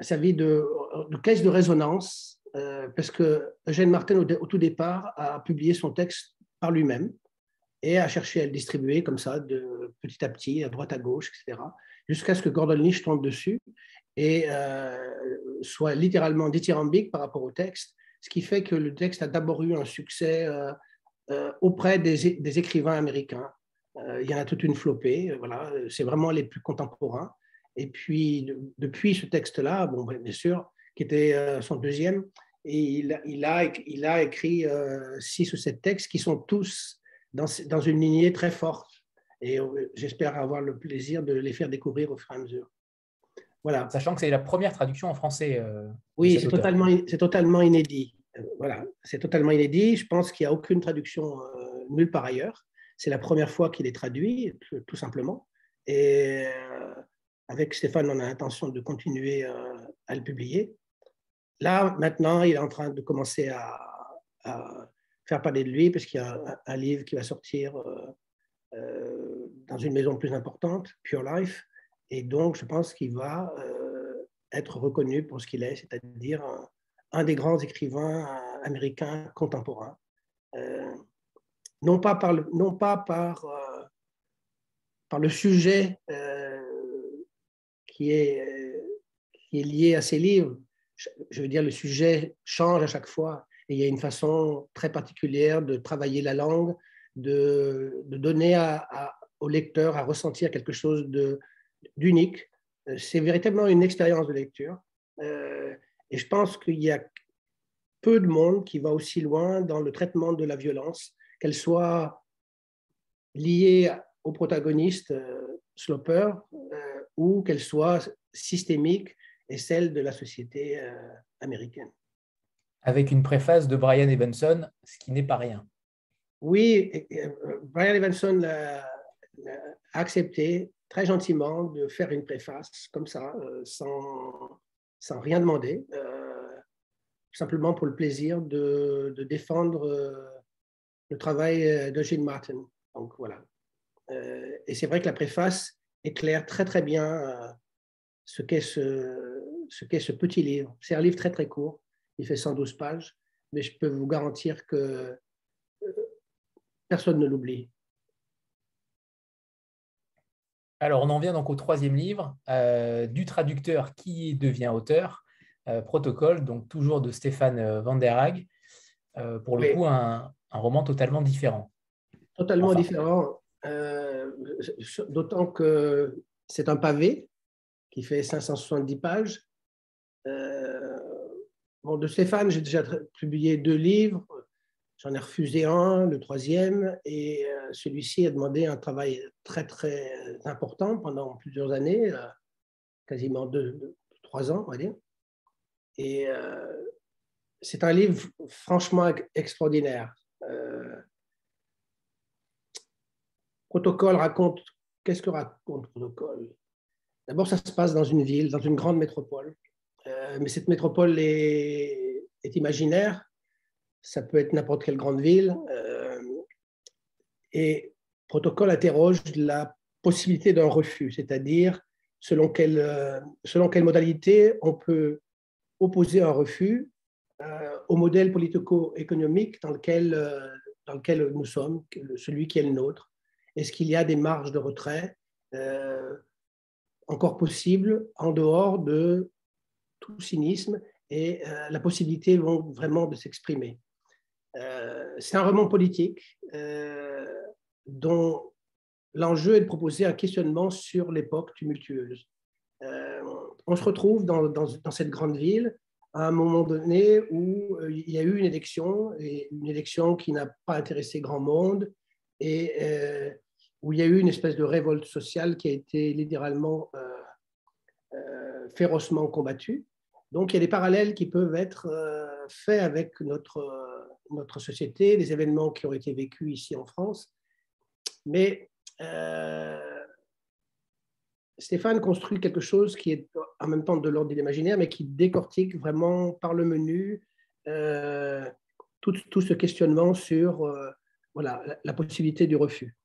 servi de, de, caisse de résonance, euh, parce que Eugène Martin, au, tout départ, a publié son texte par lui-même et à chercher à le distribuer comme ça, de petit à petit, à droite à gauche, etc., jusqu'à ce que Gordon Leach tombe dessus et euh, soit littéralement dithyrambique par rapport au texte, ce qui fait que le texte a d'abord eu un succès euh, auprès des, écrivains américains. il y en a toute une flopée, voilà, c'est vraiment les plus contemporains. Et puis, depuis ce texte-là, bon, bien sûr, qui était son deuxième, et il, il, a, il a écrit six ou sept textes qui sont tous dans, une lignée très forte. Et euh, j'espère avoir le plaisir de les faire découvrir au fur et à mesure. Voilà. Sachant que c'est la première traduction en français. Euh, oui, c'est totalement, totalement inédit. voilà, c'est totalement inédit. Je pense qu'il n'y a aucune traduction nulle part ailleurs. C'est la première fois qu'il est traduit, tout simplement. Et avec Stéphane, on a l'intention de continuer à le publier. Là, maintenant, il est en train de commencer à, faire parler de lui, parce qu'il y a un, livre qui va sortir dans une maison plus importante, Pure Life. Et donc, je pense qu'il va être reconnu pour ce qu'il est, c'est-à-dire un, des grands écrivains américains contemporains. Euh, non pas par le, euh, sujet euh, qui, est, qui est lié à ses livres. Je, veux dire, le sujet change à chaque fois et il y a une façon très particulière de travailler la langue, de, de donner à, au lecteur à ressentir quelque chose d'unique euh, c'est véritablement une expérience de lecture. Euh, et je pense qu'il y a peu de monde qui va aussi loin dans le traitement de la violence, qu'elle soit liée au protagoniste euh, Sloper ou qu'elle soit systémique et celle de la société américaine. Avec une préface de Brian Evanson, ce qui n'est pas rien. Oui, Brian Evanson a accepté très gentiment de faire une préface comme ça, euh, sans, sans rien demander, euh, simplement pour le plaisir de, de défendre euh, le travail d'Eugene Martin. Donc voilà. Et c'est vrai que la préface éclaire très très bien ce qu'est ce, ce qu'est ce petit livre. C'est un livre très très court, il fait 112 pages, mais je peux vous garantir que personne ne l'oublie. Alors, on en vient donc au troisième livre, euh, du traducteur qui devient auteur, euh, Protocole, donc toujours de Stéphane euh, Van der Haag. pour le coup, un, roman totalement différent. Totalement différent, d'autant que c'est un pavé qui fait 570 pages. bon, de Stéphane, j'ai déjà publié deux livres, J'en ai refusé un, le troisième, et euh, celui-ci a demandé un travail très, très important pendant plusieurs années, euh, quasiment deux, trois ans, on va dire. Et euh, c'est un livre franchement extraordinaire. Protocole raconte, qu'est-ce que raconte Protocole? D'abord, ça se passe dans une ville, dans une grande métropole. mais cette métropole est, est imaginaire ça peut être n'importe quelle grande ville. Euh, et protocole interroge la possibilité d'un refus, c'est-à-dire selon quelle, euh, selon quelle modalité on peut opposer un refus euh, au modèle politico-économique dans lequel, dans lequel nous sommes, celui qui est le nôtre. Est-ce qu'il y a des marges de retrait encore possibles en dehors de tout cynisme et la possibilité vraiment de s'exprimer? Euh, c'est un roman politique euh, dont l'enjeu est de proposer un questionnement sur l'époque tumultueuse. Euh, on se retrouve dans, dans, cette grande ville à un moment donné où il y a eu une élection, et une élection qui n'a pas intéressé grand monde, et où il y a eu une espèce de révolte sociale qui a été littéralement férocement combattue. Donc il y a des parallèles qui peuvent être faits avec notre notre société, les événements qui ont été vécus ici en France. Mais euh, Stéphane construit quelque chose qui est en même temps de l'ordre de l'imaginaire, mais qui décortique vraiment par le menu euh, tout, ce questionnement sur euh, voilà, la, possibilité du refus.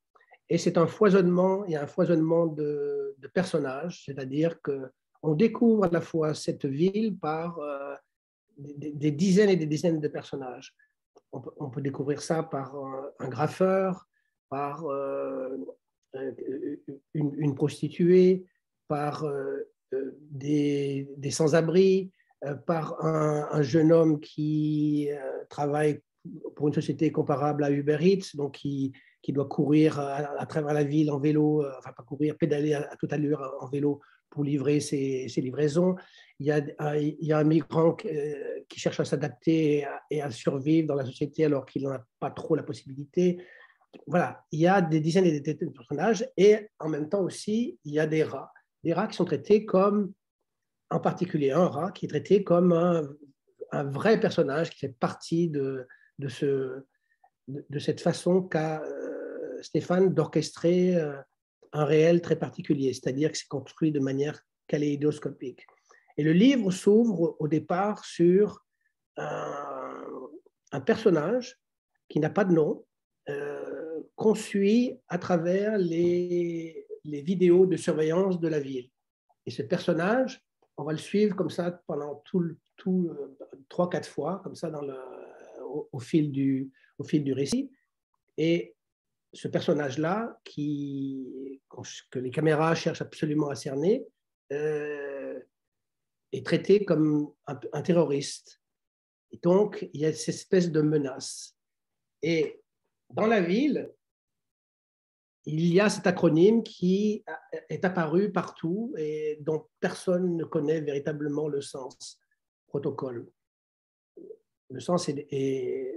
Et c'est un foisonnement, il un foisonnement de, personnages, c'est-à-dire que on découvre à la fois cette ville par des, dizaines et des dizaines de personnages. On peut, découvrir ça par un, graffeur, par euh, euh, une, prostituée, par euh, des, sans-abri, par un, jeune homme qui travaille pour une société comparable à Uber Eats, donc qui, doit courir à, travers la ville en vélo, enfin pas courir, pédaler à, toute allure en vélo pour livrer ses, livraisons. Il y, a, il y, a, un migrant qui cherche à s'adapter et à survivre dans la société alors qu'il n'en a pas trop la possibilité. Voilà, il y a des dizaines et des dizaines de personnages et en même temps aussi, il y a des rats. Des rats qui sont traités comme, en particulier un rat qui est traité comme un, un vrai personnage qui fait partie de, de, ce, de, cette façon qu'a euh, Stéphane d'orchestrer euh, un réel très particulier, c'est-à-dire que c'est construit de manière kaléidoscopique. Et le livre s'ouvre au départ sur un, personnage qui n'a pas de nom, euh, qu'on suit à travers les, les vidéos de surveillance de la ville. Et ce personnage, on va le suivre comme ça pendant tout, tout trois, quatre fois, comme ça dans le, au, fil du, au fil du récit. Et ce personnage-là, qui, que les caméras cherchent absolument à cerner, euh, est traité comme un, terroriste. Et donc, il y a cette espèce de menace. Et dans la ville, il y a cet acronyme qui est apparu partout et dont personne ne connaît véritablement le sens. Protocole. Le sens est, est,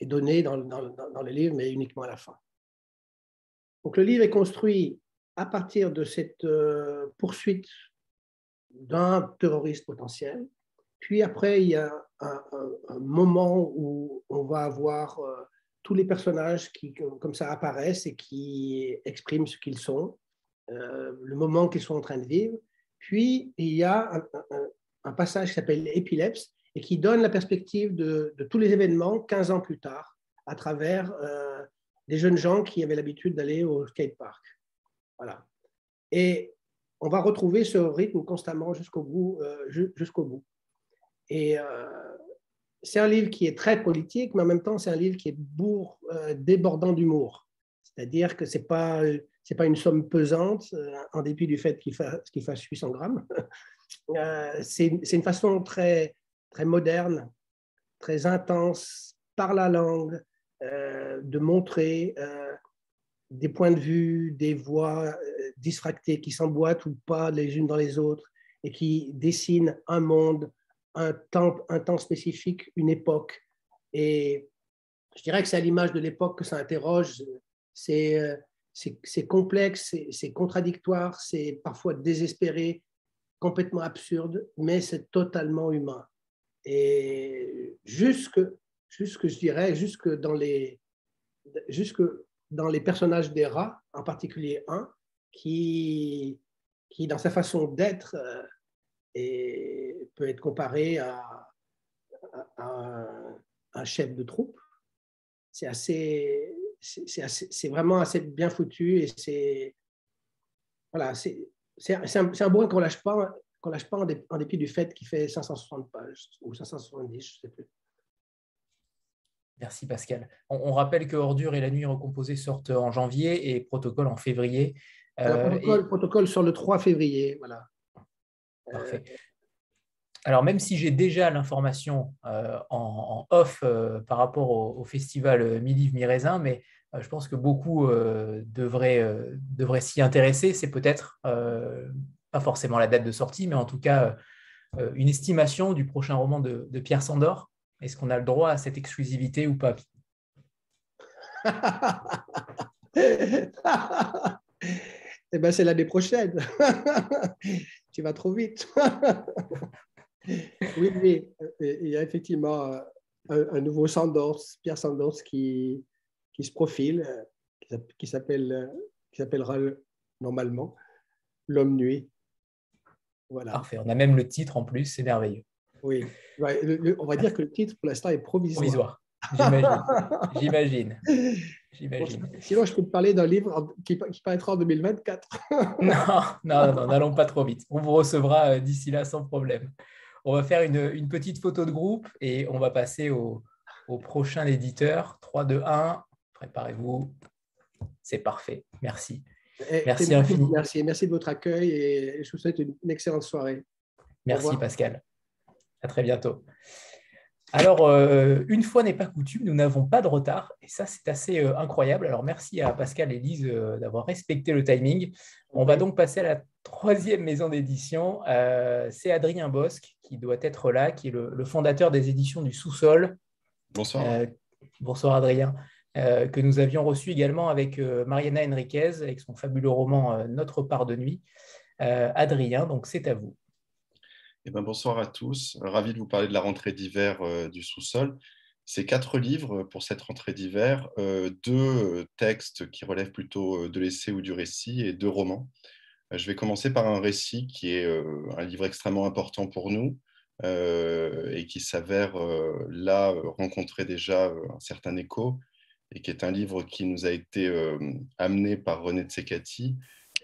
donné dans, dans, dans, le livre, mais uniquement à la fin. Donc le livre est construit à partir de cette euh, poursuite d'un terroriste potentiel. Puis après, il y a un, moment où on va avoir euh, tous les personnages qui, comme ça, apparaissent et qui expriment ce qu'ils sont, euh, le moment qu'ils sont en train de vivre. Puis, il y a un, passage qui s'appelle Épilepse et qui donne la perspective de, tous les événements 15 ans plus tard à travers euh, des jeunes gens qui avaient l'habitude d'aller au skatepark. Voilà. Et on va retrouver ce rythme constamment jusqu'au bout. Euh, jusqu'au bout. Et c'est un livre qui est très politique, mais en même temps, c'est un livre qui est bourg, euh, débordant d'humour. C'est-à-dire que ce n'est pas, c'est pas une somme pesante, euh, en dépit du fait qu'il fasse, qu'il fasse 800 grammes. Euh, c'est, c'est une façon très, très moderne, très intense, par la langue, de montrer des points de vue, des voix distractées qui s'emboîtent ou pas les unes dans les autres et qui dessinent un monde un temps, un temps spécifique, une époque. Et je dirais que c'est à l'image de l'époque que ça interroge. C'est, complexe, c'est, contradictoire, c'est parfois désespéré, complètement absurde, mais c'est totalement humain. Et jusque, jusque je dirais, jusque dans les, jusque dans les personnages des rats, en particulier un, qui, qui dans sa façon d'être, euh, peut être comparé à, un chef de troupe. C'est assez, c'est vraiment assez bien foutu et c'est voilà, un, un bouquin qu'on lâche pas, qu'on lâche pas en, dépit du fait qu'il fait 560 pages ou 570, je sais plus. Merci Pascal. On, rappelle que Ordure et la nuit recomposée sortent en janvier et Protocole en février. Euh, protocole, protocole sur le 3 février, voilà. Parfait. Alors, même si j'ai déjà l'information euh, en, off euh, par rapport au, festival Mi-Livre, Mi-Raisin, mais euh, je pense que beaucoup devraient, devraient s'y intéresser. C'est peut-être pas forcément la date de sortie, mais en tout cas une estimation du prochain roman de, Pierre Sandor. Est-ce qu'on a le droit à cette exclusivité ou pas? Eh ben, c'est l'année prochaine. tu vas trop vite. oui, oui, il y a effectivement un, nouveau Sandors, Pierre Sandors, qui, qui se profile, qui s'appellera normalement L'homme nuit. Voilà. Parfait. On a même le titre en plus, c'est merveilleux. Oui, on va dire que le titre pour l'instant est provisoire. Provisoire. J'imagine. J'imagine. sinon, je peux te parler d'un livre qui, qui, paraîtra en 2024. non, non, non, n'allons pas trop vite. On vous recevra euh, d'ici là sans problème. On va faire une, petite photo de groupe et on va passer au, prochain éditeur. 3, 2, 1. Préparez-vous. C'est parfait. Merci. Merci infiniment. Merci. merci de votre accueil et je vous souhaite une excellente soirée. Merci Pascal. À très bientôt. Alors, euh, une fois n'est pas coutume, nous n'avons pas de retard et ça, c'est assez euh, incroyable. Alors, merci à Pascal et Lise euh, d'avoir respecté le timing. On va donc passer à la troisième maison d'édition. c'est Adrien Bosque qui doit être là, qui est le, fondateur des éditions du Sous-sol. Bonsoir. bonsoir, Adrien. Que nous avions reçu également avec Mariana Henriquez, avec son fabuleux roman Notre part de nuit. Adrien, donc c'est à vous. Eh ben, bonsoir à tous. Ravi de vous parler de la rentrée d'hiver du sous-sol. C'est quatre livres pour cette rentrée d'hiver, deux textes qui relèvent plutôt de l'essai ou du récit et deux romans. Je vais commencer par un récit qui est un livre extrêmement important pour nous et qui s'avère là rencontrer déjà un certain écho et qui est un livre qui nous a été amené par René Tsekati,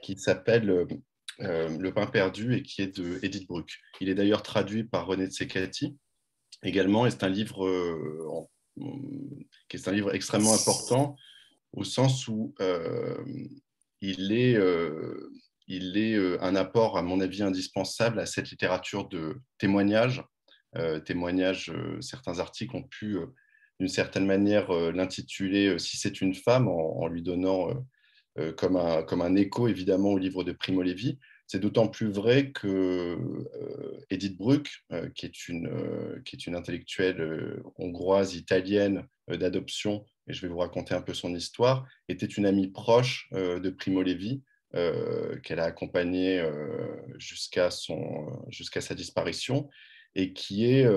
qui s'appelle Le pain perdu et qui est de Edith Bruck. Il est d'ailleurs traduit par René Tsekati également. Et c'est un livre euh, qui est un livre extrêmement important au sens où euh, il est, euh, il est un apport, à mon avis, indispensable à cette littérature de témoignages. témoignages, certains articles ont pu, d'une certaine manière, l'intituler Si c'est une femme, en, lui donnant comme, un, comme un écho, évidemment, au livre de Primo Levi. C'est d'autant plus vrai que euh, Edith Bruck, euh, qui, est une, euh, qui est une intellectuelle hongroise, italienne d'adoption, et je vais vous raconter un peu son histoire, était une amie proche de Primo Levi, qu'elle a accompagné jusqu'à jusqu'à sa disparition, et qui est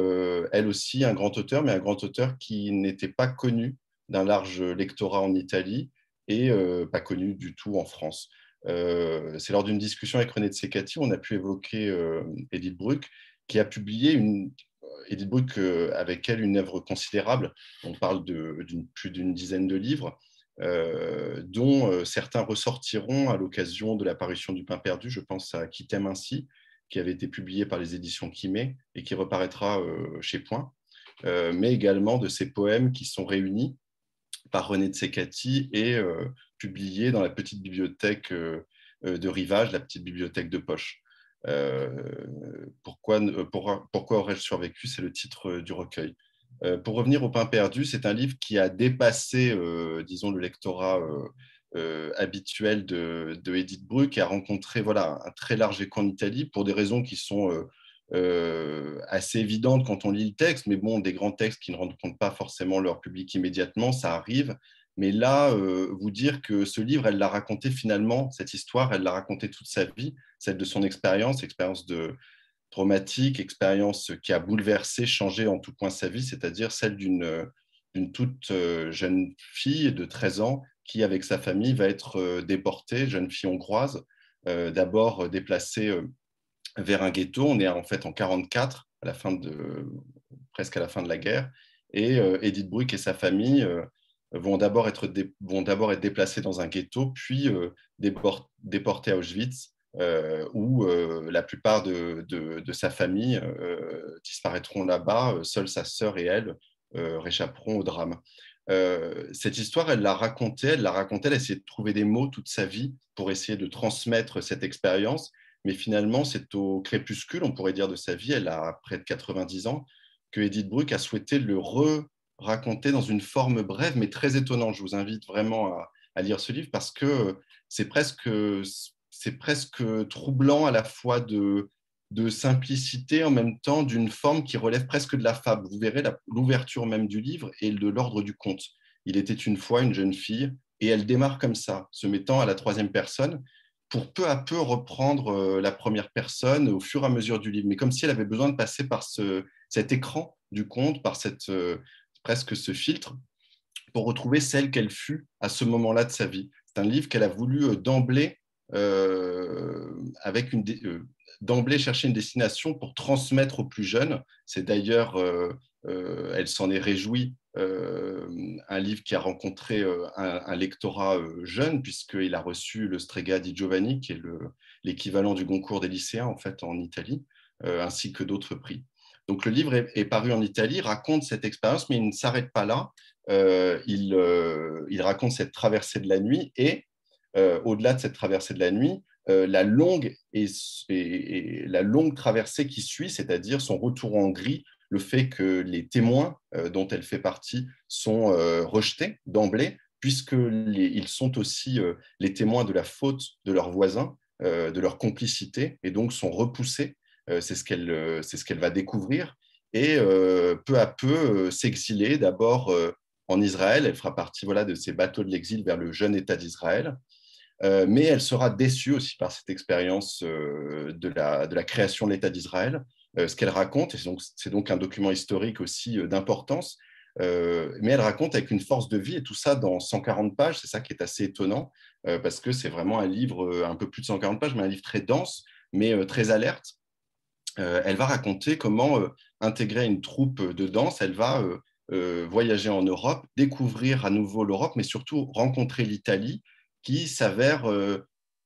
elle aussi un grand auteur, mais un grand auteur qui n'était pas connu d'un large lectorat en Italie et pas connu du tout en France. Euh, c'est lors d'une discussion avec René Tsekati, on a pu évoquer euh, Edith Bruck, qui a publié euh, Edith Bruck, avec elle, une œuvre considérable. On parle de plus d'une dizaine de livres, dont certains ressortiront à l'occasion de l'apparition du Pain perdu. Je pense à Qui t'aime ainsi, qui avait été publié par les éditions Kimé et qui reparaîtra chez Point, mais également de ses poèmes qui sont réunis par René Tsekati et publié dans la petite bibliothèque euh, euh, de Rivage, la petite bibliothèque de poche. Euh, pourquoi aurais-je survécu? C'est le titre du recueil. pour revenir au pain perdu, c'est un livre qui a dépassé, disons, le lectorat habituel de, de, Edith Bruck et a rencontré voilà, un très large écho en Italie pour des raisons qui sont assez évidentes quand on lit le texte, mais bon, des grands textes qui ne rencontrent pas forcément leur public immédiatement, ça arrive. Mais là, euh, vous dire que ce livre, elle l'a raconté finalement, cette histoire, elle l'a raconté toute sa vie, celle de son expérience, expérience de traumatique, expérience qui a bouleversé, changé en tout point sa vie, c'est-à-dire celle d'une toute euh, jeune fille de 13 ans qui, avec sa famille, va être euh, déportée, jeune fille hongroise, d'abord déplacée vers un ghetto. On est en fait en 44, à la fin de, presque à la fin de la guerre. Et Edith Bruck et sa famille vont d'abord être, d'abord être déplacés dans un ghetto, puis euh, déportés à Auschwitz, euh, où euh, la plupart de, de, sa famille disparaîtront là-bas. Seule sa sœur et elle réchapperont au drame. Cette histoire, elle l'a racontée, elle l'a racontée, elle a essayé de trouver des mots toute sa vie pour essayer de transmettre cette expérience. Mais finalement, c'est au crépuscule, on pourrait dire, de sa vie, elle a près de 90 ans, que Edith Bruck a souhaité le re raconté dans une forme brève, mais très étonnante. Je vous invite vraiment à, lire ce livre parce que c'est presque, c'est presque troublant à la fois de, de simplicité, en même temps d'une forme qui relève presque de la fable. Vous verrez l'ouverture même du livre et de l'ordre du conte. Il était une fois une jeune fille et elle démarre comme ça, se mettant à la troisième personne pour peu à peu reprendre euh, la première personne au fur et à mesure du livre, mais comme si elle avait besoin de passer par ce, cet écran du conte, par cette, euh, presque ce filtre pour retrouver celle qu'elle fut à ce moment-là de sa vie. C'est un livre qu'elle a voulu euh, d'emblée avec une d'emblée chercher une destination pour transmettre aux plus jeunes. C'est d'ailleurs, elle s'en est réjouie, un livre qui a rencontré un, lectorat jeune puisqu'il a reçu le Strega di Giovanni, qui est l'équivalent du Goncourt des lycéens en fait en Italie, ainsi que d'autres prix. Donc le livre est, paru en Italie, raconte cette expérience, mais il ne s'arrête pas là. Euh, euh, il, raconte cette traversée de la nuit et euh, au-delà de cette traversée de la nuit, la, longue et, la longue traversée qui suit, c'est-à-dire son retour en gris, le fait que les témoins dont elle fait partie sont rejetés d'emblée, puisqu'ils sont aussi les témoins de la faute de leurs voisins, de leur complicité, et donc sont repoussés euh, c'est ce qu'elle euh, ce va découvrir et euh, peu à peu s'exiler d'abord en Israël. Elle fera partie voilà, de ces bateaux de l'exil vers le jeune État d'Israël. Mais elle sera déçue aussi par cette expérience de, la, de la création de l'État d'Israël. ce qu'elle raconte. Et c'est donc, un document historique aussi d'importance. mais elle raconte avec une force de vie et tout ça dans 140 pages. C'est ça qui est assez étonnant parce que c'est vraiment un livre un peu plus de 140 pages, mais un livre très dense, mais très alerte. elle va raconter comment intégrer une troupe de danse. Elle va voyager en Europe, découvrir à nouveau l'Europe, mais surtout rencontrer l'Italie qui s'avère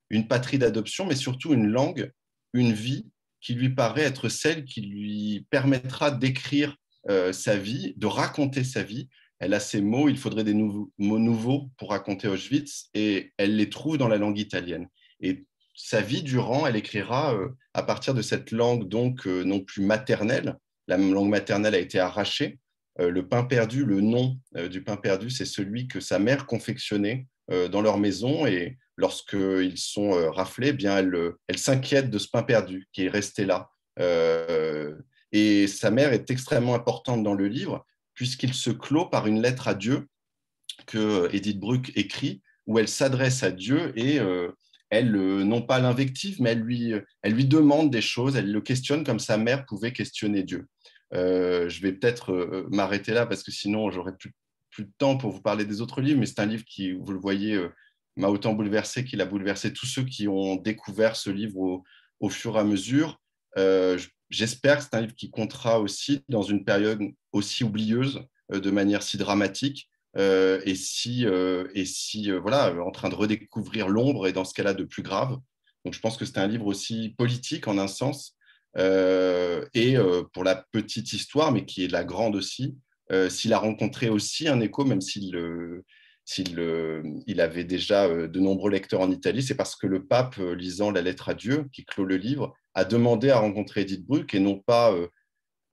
une patrie d'adoption, mais surtout une langue, une vie qui lui paraît être celle qui lui permettra d'écrire euh, sa vie, de raconter sa vie. Elle a ces mots, il faudrait des mots nouveaux pour raconter Auschwitz, et elle les trouve dans la langue italienne. Et sa vie durant, elle écrira euh, à partir de cette langue donc euh, non plus maternelle. La langue maternelle a été arrachée. le pain perdu, le nom du pain perdu, c'est celui que sa mère confectionnait dans leur maison et lorsqu'ils sont euh, raflés, eh bien, elle, euh, s'inquiète de ce pain perdu qui est resté là. Euh, et sa mère est extrêmement importante dans le livre, puisqu'il se clôt par une lettre à Dieu que Edith Bruck écrit, où elle s'adresse à Dieu et elle, non pas l'invective, mais elle lui, demande des choses, elle le questionne comme sa mère pouvait questionner Dieu. je vais peut-être m'arrêter là parce que sinon j'aurais plus, plus de temps pour vous parler des autres livres, mais c'est un livre qui, vous le voyez, m'a autant bouleversé qu'il a bouleversé tous ceux qui ont découvert ce livre au, fur et à mesure. Euh, j'espère que c'est un livre qui comptera aussi dans une période aussi oublieuse, euh, de manière si dramatique, euh, et si, et si voilà, en train de redécouvrir l'ombre et dans ce qu'elle a de plus grave. Donc je pense que c'est un livre aussi politique en un sens, et pour la petite histoire, mais qui est la grande aussi, s'il a rencontré aussi un écho, même s'il s'il euh, il avait déjà euh, de nombreux lecteurs en Italie, c'est parce que le pape, euh, lisant la lettre à Dieu, qui clôt le livre, a demandé à rencontrer Edith Bruck et non pas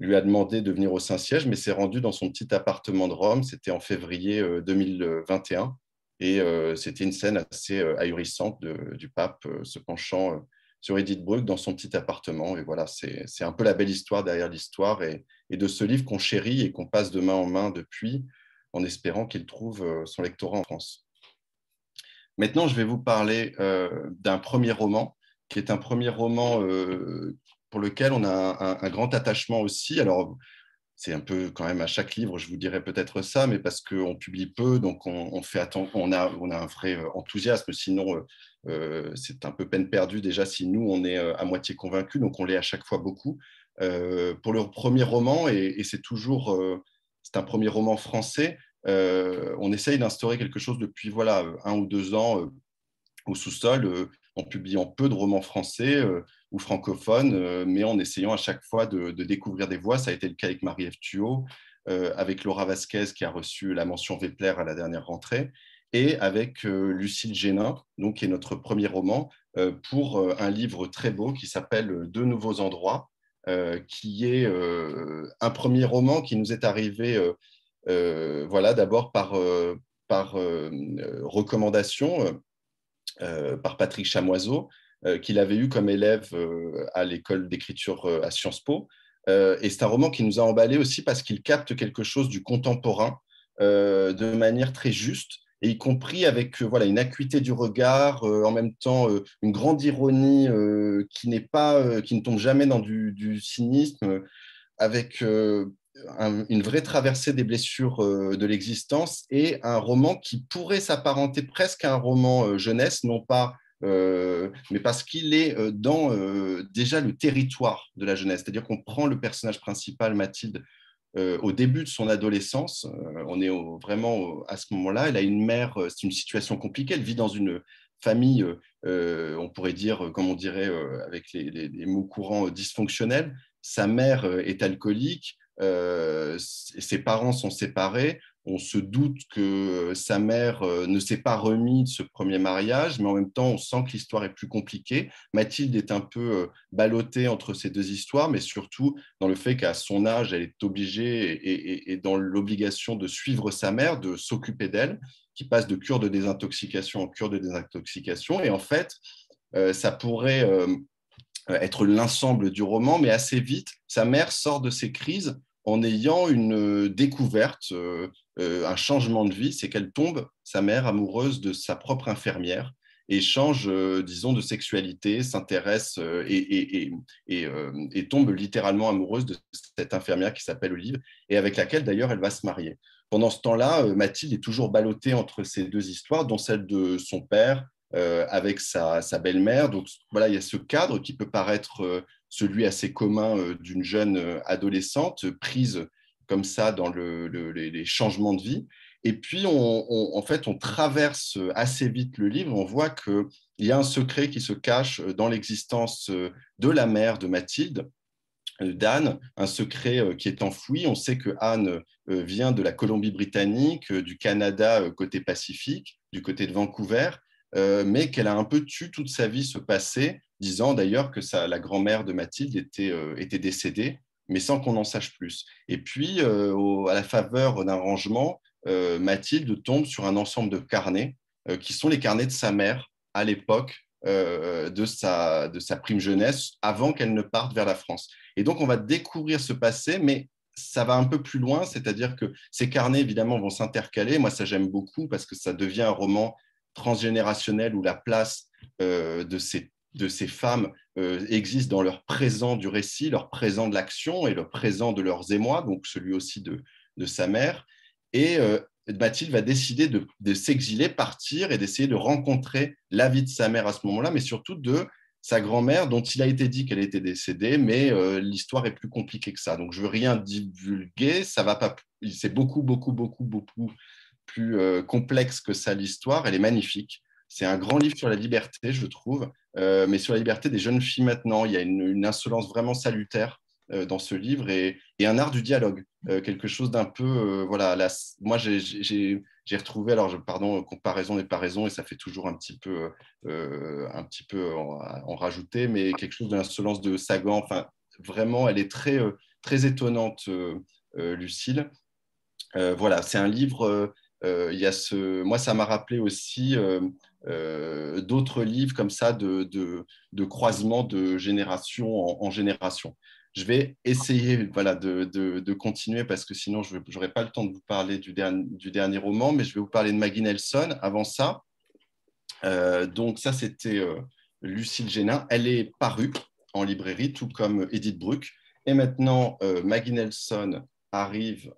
lui a demandé de venir au Saint-Siège, mais s'est rendu dans son petit appartement de Rome. C'était en février 2021 et c'était une scène assez ahurissante du pape se penchant sur Edith Bruck dans son petit appartement. Et voilà, c'est un peu la belle histoire derrière l'histoire et, et, de ce livre qu'on chérit et qu'on passe de main en main depuis en espérant qu'il trouve euh, son lectorat en France. Maintenant, je vais vous parler euh, d'un premier roman, qui est un premier roman euh, pour lequel on a un, grand attachement aussi. Alors, c'est un peu quand même à chaque livre, je vous dirais peut-être ça, mais parce qu'on publie peu, donc on, fait on a, on a un vrai enthousiasme. Sinon, c'est un peu peine perdue déjà si nous on est à moitié convaincus, donc on l'est à chaque fois beaucoup. pour le premier roman, et c'est toujours un premier roman français. Euh, on essaye d'instaurer quelque chose depuis voilà, un ou deux ans euh, au sous-sol, euh, en publiant peu de romans français ou francophones, mais en essayant à chaque fois de, découvrir des voix. Ça a été le cas avec Marie-Ève Thuot, avec Laura Vasquez qui a reçu la mention Vepler à la dernière rentrée, et avec Lucille Génin, donc, qui est notre premier roman, pour un livre très beau qui s'appelle Deux nouveaux endroits, euh, qui est euh, un premier roman qui nous est arrivé, euh, voilà, d'abord par, par recommandation par Patrick Chamoiseau, qu'il avait eu comme élève à l'école d'écriture à Sciences Po. et c'est un roman qui nous a emballé aussi parce qu'il capte quelque chose du contemporain de manière très juste et y compris avec euh, voilà, une acuité du regard, euh, en même temps euh, une grande ironie qui, n'est pas, qui ne tombe jamais dans du, cynisme, avec une vraie traversée des blessures de l'existence et un roman qui pourrait s'apparenter presque à un roman jeunesse, non pas mais parce qu'il est dans déjà le territoire de la jeunesse. C'est-à-dire qu'on prend le personnage principal, Mathilde, euh, au début de son adolescence. Euh, on est vraiment à ce moment-là. Elle a une mère, euh, c'est une situation compliquée. Elle vit dans une famille, on pourrait dire, comme on dirait avec les, mots courants, dysfonctionnels. Sa mère est alcoolique, ses parents sont séparés, on se doute que sa mère euh, ne s'est pas remis de ce premier mariage, mais en même temps, on sent que l'histoire est plus compliquée. Mathilde est un peu euh, ballottée entre ces deux histoires, mais surtout dans le fait qu'à son âge, elle est obligée et, dans l'obligation de suivre sa mère, de s'occuper d'elle, qui passe de cure de désintoxication en cure de désintoxication. Et en fait, euh, ça pourrait être l'ensemble du roman, mais assez vite, sa mère sort de ces crises en ayant une découverte euh, un changement de vie, c'est qu'elle tombe, sa mère, amoureuse de sa propre infirmière. et change, disons, de sexualité, s'intéresse et, et, tombe littéralement amoureuse de cette infirmière qui s'appelle Olive et avec laquelle d'ailleurs elle va se marier. Pendant ce temps-là, Mathilde est toujours ballottée entre ces deux histoires, dont celle de son père avec sa, sa belle-mère. Donc voilà, il y a ce cadre qui peut paraître celui assez commun d'une jeune adolescente prise comme ça dans les changements de vie. Et puis, en fait, on traverse assez vite le livre. On voit qu'il y a un secret qui se cache dans l'existence de la mère de Mathilde, d'Anne, un secret qui est enfoui. On sait que Anne vient de la Colombie-Britannique, du Canada côté Pacifique, du côté de Vancouver, mais qu'elle a un peu tué toute sa vie ce passé, disant d'ailleurs que la grand-mère de Mathilde était, était décédée mais sans qu'on en sache plus. Et puis, euh, à la faveur d'un rangement, euh, Mathilde tombe sur un ensemble de carnets euh, qui sont les carnets de sa mère à l'époque de, sa, de sa prime jeunesse, avant qu'elle ne parte vers la France. Et donc, on va découvrir ce passé, mais ça va un peu plus loin, c'est-à-dire que ces carnets, évidemment, vont s'intercaler. Moi, ça, j'aime beaucoup parce que ça devient un roman transgénérationnel où la place de ces de ces femmes euh, existent dans leur présent du récit, leur présent de l'action et leur présent de leurs émois, donc celui aussi de, sa mère. Et euh, Mathilde va décider de, s'exiler, partir et d'essayer de rencontrer la vie de sa mère à ce moment-là, mais surtout de sa grand-mère, dont il a été dit qu'elle était décédée, mais euh, l'histoire est plus compliquée que ça. Donc je veux rien divulguer, ça va pas. C'est beaucoup, beaucoup, beaucoup, beaucoup plus complexe que ça l'histoire. Elle est magnifique. C'est un grand livre sur la liberté, je trouve, euh, mais sur la liberté des jeunes filles maintenant. Il y a une, insolence vraiment salutaire euh, dans ce livre et, un art du dialogue, euh, quelque chose d'un peu. voilà, moi, j'ai retrouvé, alors, pardon, comparaison n'est pas raison et ça fait toujours un petit peu, un petit peu en, rajouter, mais quelque chose de l'insolence de Sagan. Enfin, vraiment, elle est très, très étonnante, Lucille. voilà, c'est un livre. Il y a ce, moi, ça m'a rappelé aussi euh, d'autres livres comme ça de, de, croisement de génération en, génération. Je vais essayer voilà, de, de, continuer parce que sinon je n'aurai pas le temps de vous parler du, dernier, du dernier roman, mais je vais vous parler de Maggie Nelson avant ça. Euh, donc ça, c'était euh, Lucille Génin. Elle est parue en librairie, tout comme Edith Bruck. Et maintenant, Maggie Nelson arrive,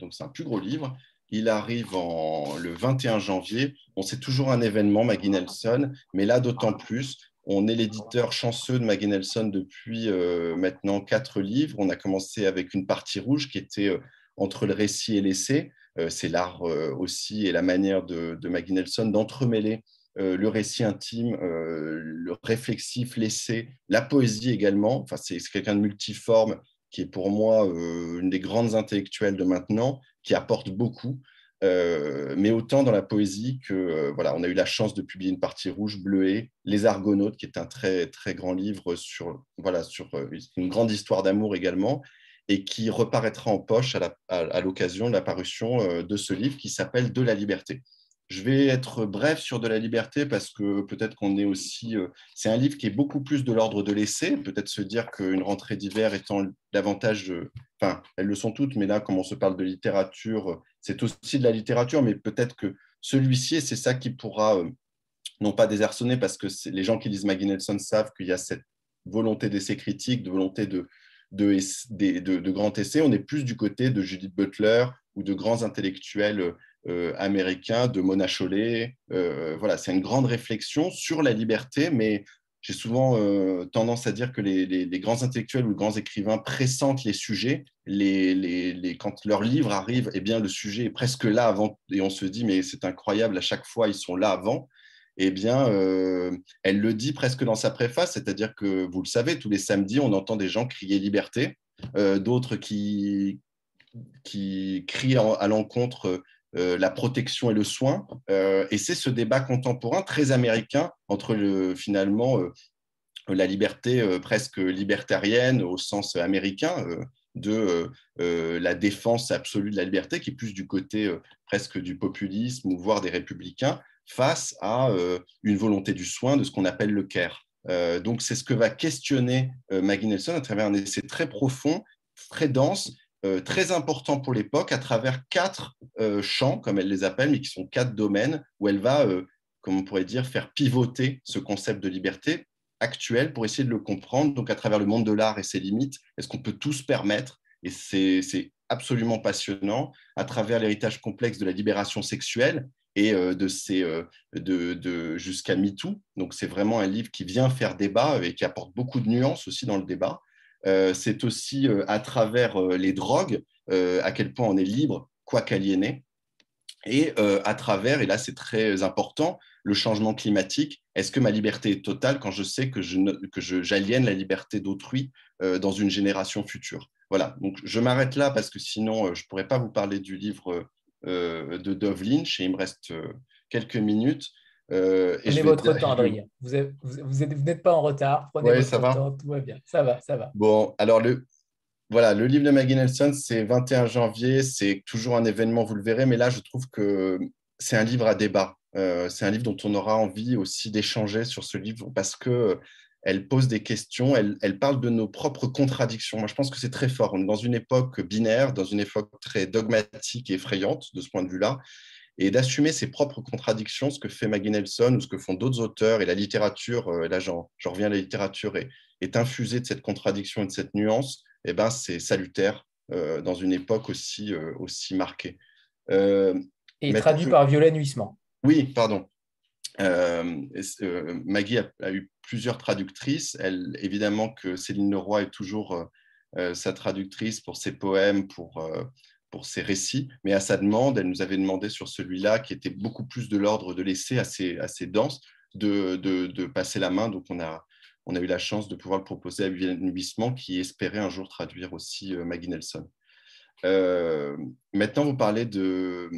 donc c'est un plus gros livre, il arrive en, le 21 janvier. On c'est toujours un événement, Maggie Nelson, mais là d'autant plus. On est l'éditeur chanceux de Maggie Nelson depuis euh, maintenant quatre livres. On a commencé avec une partie rouge qui était euh, entre le récit et l'essai. Euh, c'est l'art aussi et la manière de, de Maggie Nelson d'entremêler le récit intime, le réflexif, l'essai, la poésie également. Enfin, c'est quelqu'un de multiforme qui est pour moi une des grandes intellectuelles de maintenant qui apporte beaucoup. Euh, mais autant dans la poésie que euh, voilà, on a eu la chance de publier une partie rouge bleuée, Les Argonautes, qui est un très très grand livre sur voilà sur euh, une grande histoire d'amour également, et qui reparaîtra en poche à l'occasion de la parution de ce livre qui s'appelle De la liberté. Je vais être bref sur de la liberté parce que peut-être qu'on est aussi. Euh, c'est un livre qui est beaucoup plus de l'ordre de l'essai. Peut-être se dire qu'une rentrée d'hiver étant davantage. Enfin, elles le sont toutes, mais là, comme on se parle de littérature, c'est aussi de la littérature, mais peut-être que celui-ci, c'est ça qui pourra, euh, non pas désarçonner, parce que les gens qui lisent Maggie Nelson savent qu'il y a cette volonté d'essai critique, de volonté de, de, grand essai. On est plus du côté de Judith Butler ou de grands intellectuels euh, américain de Mona Chollet. Euh, voilà, c'est une grande réflexion sur la liberté, mais j'ai souvent euh, tendance à dire que les, grands intellectuels ou les grands écrivains pressentent les sujets. Les, quand leur livre arrive, eh bien, le sujet est presque là avant, et on se dit, mais c'est incroyable, à chaque fois, ils sont là avant. Eh bien, elle le dit presque dans sa préface, c'est-à-dire que, vous le savez, tous les samedis, on entend des gens crier liberté, d'autres qui, qui crient à l'encontre euh, la protection et le soin. Euh, et c'est ce débat contemporain très américain entre le, finalement euh, la liberté presque libertarienne au sens américain de la défense absolue de la liberté, qui est plus du côté presque du populisme ou voire des républicains, face à une volonté du soin de ce qu'on appelle le care. donc c'est ce que va questionner Maggie Nelson à travers un essai très profond, très dense, euh, très important pour l'époque à travers quatre euh, champs, comme elle les appelle, mais qui sont quatre domaines où elle va euh, comme on pourrait dire, faire pivoter ce concept de liberté actuel pour essayer de le comprendre, donc à travers le monde de l'art et ses limites, est-ce qu'on peut tout se permettre Et c'est absolument passionnant, à travers l'héritage complexe de la libération sexuelle et de ces, de, de, jusqu'à MeToo. Donc c'est vraiment un livre qui vient faire débat et qui apporte beaucoup de nuances aussi dans le débat. Euh, c'est aussi à travers les drogues, à quel point on est libre, quoi qu'aliéné. Et à travers, et là c'est très important, le changement climatique. Est-ce que ma liberté est totale quand je sais que, j'aliène la liberté d'autrui dans une génération future? Voilà, donc je m'arrête là parce que sinon je ne pourrais pas vous parler du livre euh, de Dove Lynch et il me reste euh, quelques minutes. Euh, Prenez votre temps, Adrien. Vous n'êtes pas en retard. Prenez votre ça va. temps, tout va bien. Ça va, ça va. Bon, alors le, voilà, le livre de Maggie Nelson, c'est 21 janvier. C'est toujours un événement, vous le verrez, mais là, je trouve que c'est un livre à débat. c'est un livre dont on aura envie aussi d'échanger sur ce livre parce que elle pose des questions, elle, parle de nos propres contradictions. Moi, je pense que c'est très fort. On est dans une époque binaire, dans une époque très dogmatique et effrayante de ce point de vue-là, et d'assumer ses propres contradictions, ce que fait Maggie Nelson ou ce que font d'autres auteurs, et la littérature, euh, là j'en reviens à la littérature, est, est infusée de cette contradiction et de cette nuance, et eh ben, c'est salutaire euh, dans une époque aussi, euh, aussi marquée. et traduit par Violet Nuissement. Oui, pardon. Maggie a, eu plusieurs traductrices. Elle, évidemment que Céline Leroy est toujours sa traductrice pour ses poèmes, pour, pour ses récits, mais à sa demande, elle nous avait demandé sur celui-là, qui était beaucoup plus de l'ordre de l'essai, assez, assez dense, de, de, passer la main. Donc on a, on a eu la chance de pouvoir le proposer à Viviane qui espérait un jour traduire aussi Maggie Nelson. maintenant, vous parlez de,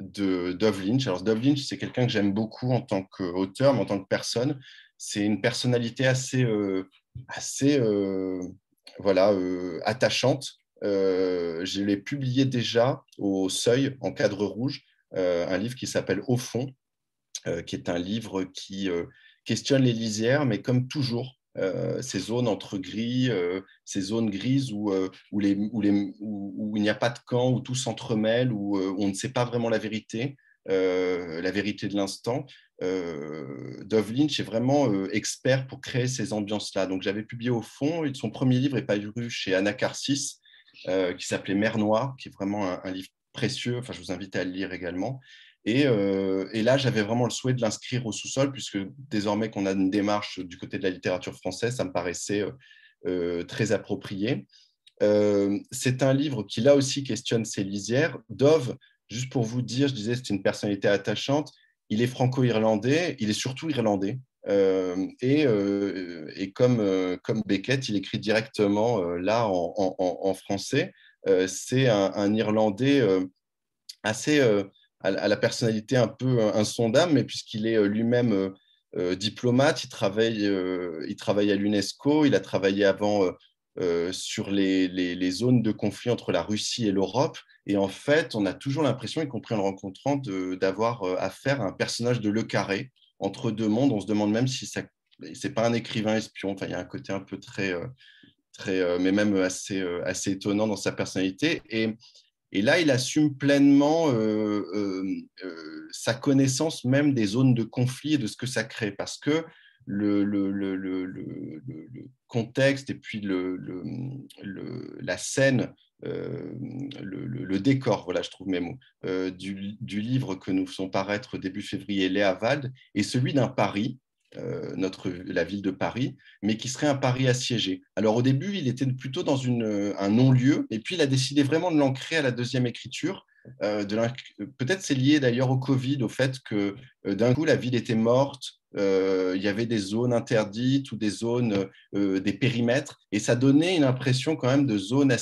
de Dove Lynch. Alors, Dove Lynch, c'est quelqu'un que j'aime beaucoup en tant qu'auteur, mais en tant que personne c'est une personnalité assez, euh, assez euh, voilà, euh, je l'ai publié déjà au Seuil en cadre rouge, un livre qui s'appelle Au fond, qui est un livre qui questionne les lisières, mais comme toujours, ces zones entre gris, ces zones grises où, où, où, il n'y a pas de camp, où tout s'entremêle, où on ne sait pas vraiment la vérité. la vérité de l'instant. Euh, Dove Lynch est vraiment euh, expert pour créer ces ambiances-là. Donc j'avais publié au fond, son premier livre est paru chez Anacarsis, euh, qui s'appelait Mer Noire, qui est vraiment un, livre précieux. Enfin, je vous invite à le lire également. Et, et là, j'avais vraiment le souhait de l'inscrire au sous-sol, puisque désormais qu'on a une démarche du côté de la littérature française, ça me paraissait très approprié. c'est un livre qui, là aussi, questionne ses lisières. Dove, juste pour vous dire, je disais, c'est une personnalité attachante il est franco-irlandais, il est surtout irlandais. Euh, et, euh, euh, comme Beckett, il écrit directement là en, français. c'est un, Irlandais assez à, la personnalité un peu insondable, mais puisqu'il est lui-même diplomate, il travaille, il travaille à l'UNESCO, il a travaillé avant sur les, les, zones de conflit entre la Russie et l'Europe. Et en fait, on a toujours l'impression, y compris en le rencontrant, d'avoir affaire à un personnage de Le Carré entre deux mondes. On se demande même si ça, c'est pas un écrivain espion. Enfin, il y a un côté un peu très, euh, très, euh, mais même assez, assez étonnant dans sa personnalité. Et, là, il assume pleinement sa connaissance même des zones de conflit et de ce que ça crée, parce que le, le contexte et puis la scène euh, le, décor, voilà, je trouve mes mots, euh, du, livre que nous faisons paraître début février, Léa Vald, est celui d'un Paris, euh, notre, la ville de Paris, mais qui serait un Paris assiégé. Alors au début, il était plutôt dans une, un non-lieu, et puis il a décidé vraiment de l'ancrer à la deuxième écriture. Peut-être c'est lié d'ailleurs au Covid, au fait que d'un coup la ville était morte, euh, il y avait des zones interdites ou des zones, euh, des périmètres, et ça donnait une impression quand même de zone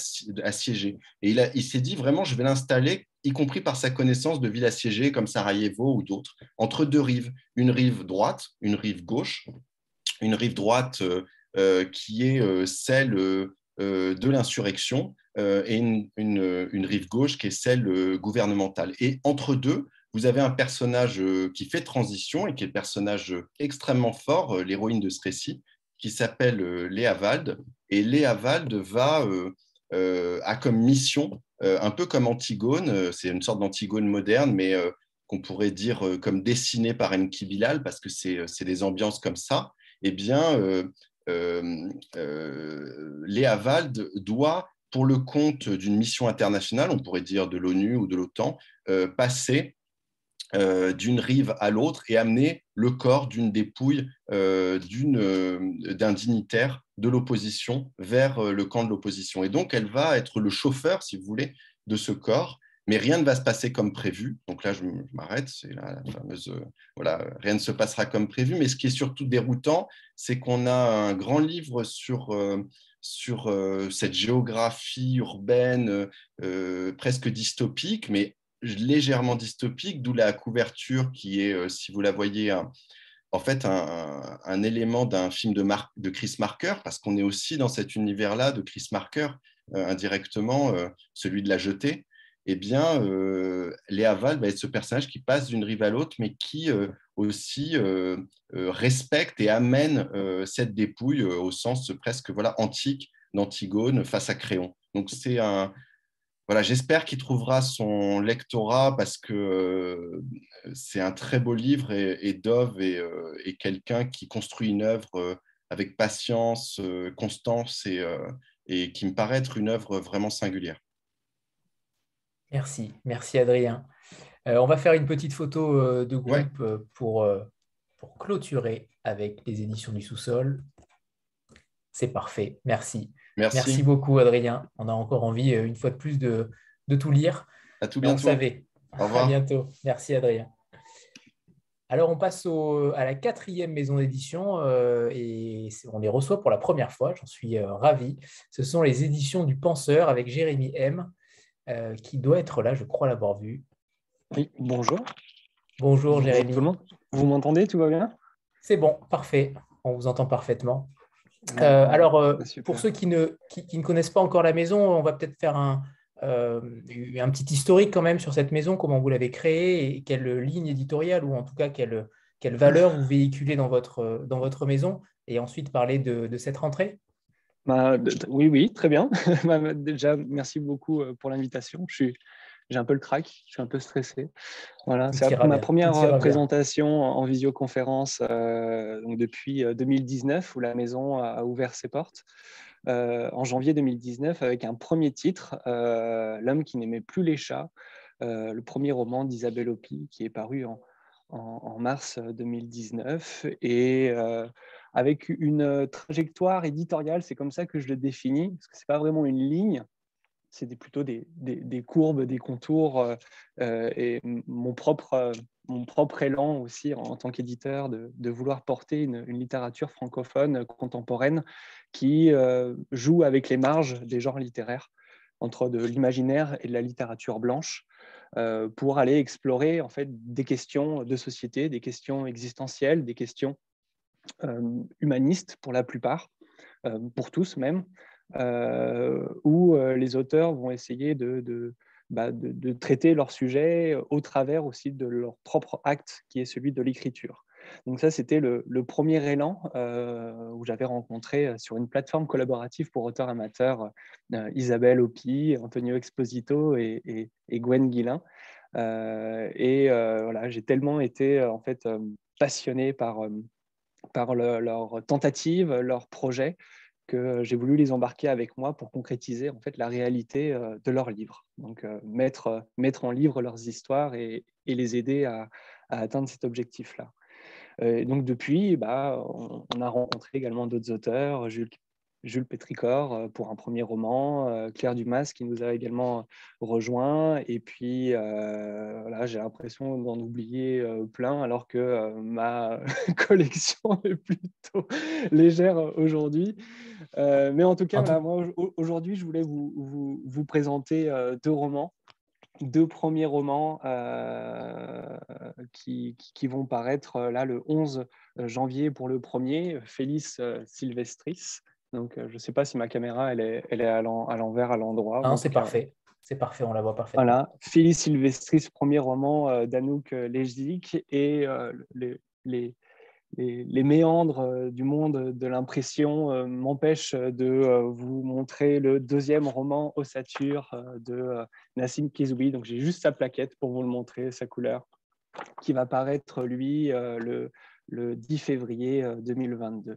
assiégée. Et il, s'est dit vraiment, je vais l'installer, y compris par sa connaissance de villes assiégées comme Sarajevo ou d'autres, entre deux rives, une rive droite, une rive gauche, une rive droite euh, qui est celle de l'insurrection et une, rive gauche qui est celle gouvernementale. Et entre deux, vous avez un personnage euh, qui fait transition et qui est le personnage euh, extrêmement fort, euh, l'héroïne de ce récit, qui s'appelle Léa Wald. Et Léa Wald va, a comme mission, un peu comme Antigone, c'est une sorte d'Antigone moderne, mais qu'on pourrait dire comme dessinées par Enki Bilal, parce que c'est des ambiances comme ça, eh bien, Léa Wald doit, pour le compte d'une mission internationale, on pourrait dire de l'ONU ou de l'OTAN, passer euh, d'une rive à l'autre et amener le corps d'une dépouille euh, euh, d'un dignitaire de l'opposition vers le camp de l'opposition. Et donc, elle va être le chauffeur, si vous voulez, de ce corps, mais rien ne va se passer comme prévu. Donc là, je m'arrête, c'est la, fameuse, voilà, rien ne se passera comme prévu. Mais ce qui est surtout déroutant, c'est qu'on a un grand livre sur sur cette géographie urbaine presque dystopique, mais légèrement dystopique, d'où la couverture qui est, euh, si vous la voyez, en fait un, élément d'un film de, de, Chris Marker, parce qu'on est aussi dans cet univers-là de Chris Marker, euh, indirectement, euh, celui de la jetée. Eh bien, Léa Val va être ce personnage qui passe d'une rive à l'autre, mais qui aussi respecte et amène cette dépouille au sens presque voilà, antique d'Antigone face à Créon. Donc, c'est un, voilà, j'espère qu'il trouvera son lectorat parce que euh, c'est un très beau livre et, Dove euh, est, quelqu'un qui construit une œuvre euh, avec patience, constance et, et, qui me paraît être une œuvre vraiment singulière. Merci, merci Adrien. on va faire une petite photo de groupe pour, pour clôturer avec les éditions du sous-sol. C'est parfait, merci. Merci. beaucoup, Adrien. On a encore envie, euh, une fois de plus, de, tout lire. À tout bientôt. Au revoir. À bientôt. Merci, Adrien. Alors, on passe à la quatrième maison d'édition euh, et on les reçoit pour la première fois. J'en suis euh, ravi. Ce sont les éditions du Penseur avec Jérémy M, qui doit être là, je crois l'avoir vu. Oui, bonjour. Bonjour, Jérémy. Vous m'entendez Tout va bien? C'est bon, parfait. On vous entend parfaitement. Euh, alors, euh, pour ceux qui ne, qui, ne, connaissent pas encore la maison, on va peut-être faire un, euh, un, petit historique quand même sur cette maison, comment vous l'avez créée et quelle ligne éditoriale ou en tout cas quelle, quelle valeur vous véhiculez dans votre, dans votre maison et ensuite parler de, de cette rentrée. Bah, oui, oui, très bien. Bah, déjà, merci beaucoup pour l'invitation. Je suis, j'ai un peu le crack, je suis un peu stressé. Voilà, c'est ma première euh, présentation en visioconférence euh, donc depuis 2019 euh, où la maison a ouvert ses portes. en janvier 2019 avec un premier titre, L'homme qui n'aimait plus les chats, le premier roman d'Isabelle Hopi qui est paru en, en, mars 2019 et avec une trajectoire éditoriale, c'est comme ça que je le définis, parce que ce n'est pas vraiment une ligne, c'est plutôt des, courbes, des contours euh, euh, et mon propre, euh, mon propre élan aussi en, tant qu'éditeur de, vouloir porter une, littérature francophone contemporaine qui joue avec les marges des genres littéraires entre de l'imaginaire et de la littérature blanche pour aller explorer en fait des questions de société, des questions existentielles, des questions humanistes pour la plupart, pour tous même, où euh, les auteurs vont essayer bah, de, traiter leur sujet au travers aussi de leur propre acte, qui est celui de l'écriture. Donc ça, c'était le, premier élan euh, où j'avais rencontré sur une plateforme collaborative pour auteurs amateurs Isabelle Opi, Antonio Exposito et, Gwen Guillain. et voilà, j'ai tellement été en fait passionné par, par leur tentative, leur projet, que j'ai voulu les embarquer avec moi pour concrétiser en fait la réalité euh, de leurs livres. Donc euh, mettre, euh, mettre en livre leurs histoires et, les aider à, atteindre cet objectif-là. donc depuis, bah, on, a rencontré également d'autres auteurs, Jules Jules Pétricor euh, pour un premier roman, euh, Claire Dumas qui nous a également rejoint. Et puis, euh, j'ai l'impression d'en oublier plein alors que ma collection est plutôt légère aujourd'hui. mais en tout cas, aujourd'hui, je voulais vous, vous, présenter deux romans deux premiers romans qui, qui, vont paraître là le 11 janvier pour le premier, Félix Sylvestris, donc, euh, je ne sais pas si ma caméra, elle est, elle est à l'envers, à l'endroit. Non, c'est parfait. C'est parfait, on la voit parfaitement. Voilà. Félix Sylvestris, premier roman euh, d'Anouk euh, Lejzik et les, les, les, méandres du monde de l'impression m'empêchent de vous montrer le deuxième roman Ossature de Nassim Kizoui. Donc, j'ai juste sa plaquette pour vous le montrer, sa couleur. qui va paraître, lui, le, le 10 février 2022.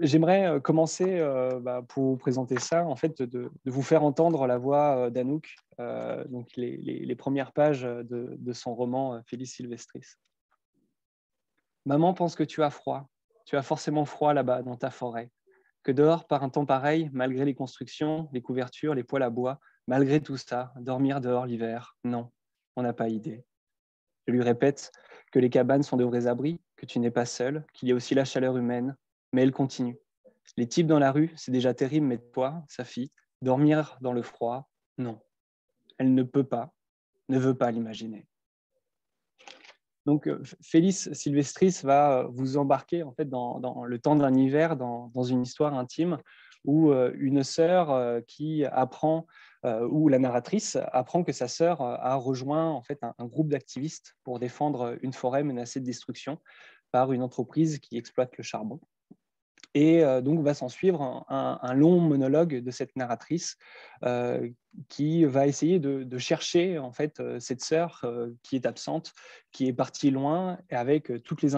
J'aimerais commencer bah, pour vous présenter ça, en fait, de, vous faire entendre la voix d'Anouk, donc les, premières pages de, de son roman Félix Sylvestris. Maman pense que tu as froid. Tu as forcément froid là-bas, dans ta forêt. Que dehors, par un temps pareil, malgré les constructions, les couvertures, les poêles à bois, malgré tout ça, dormir dehors l'hiver, non, on n'a pas idée. Je lui répète que les cabanes sont de vrais abris, que tu n'es pas seul, qu'il y a aussi la chaleur humaine, mais elle continue. Les types dans la rue, c'est déjà terrible, mais toi, sa fille, dormir dans le froid, non. Elle ne peut pas, ne veut pas l'imaginer. Donc, euh, Félix Sylvestris va euh, vous embarquer en fait dans, le temps d'un hiver, dans, une histoire intime où euh, une sœur qui apprend, la narratrice apprend que sa sœur a rejoint en fait un groupe d'activistes pour défendre une forêt menacée de destruction par une entreprise qui exploite le charbon. Et euh, donc, va s'en suivre un, long monologue de cette narratrice euh, qui va essayer de, chercher en fait euh, cette sœur qui est absente, qui est partie loin, avec toutes les,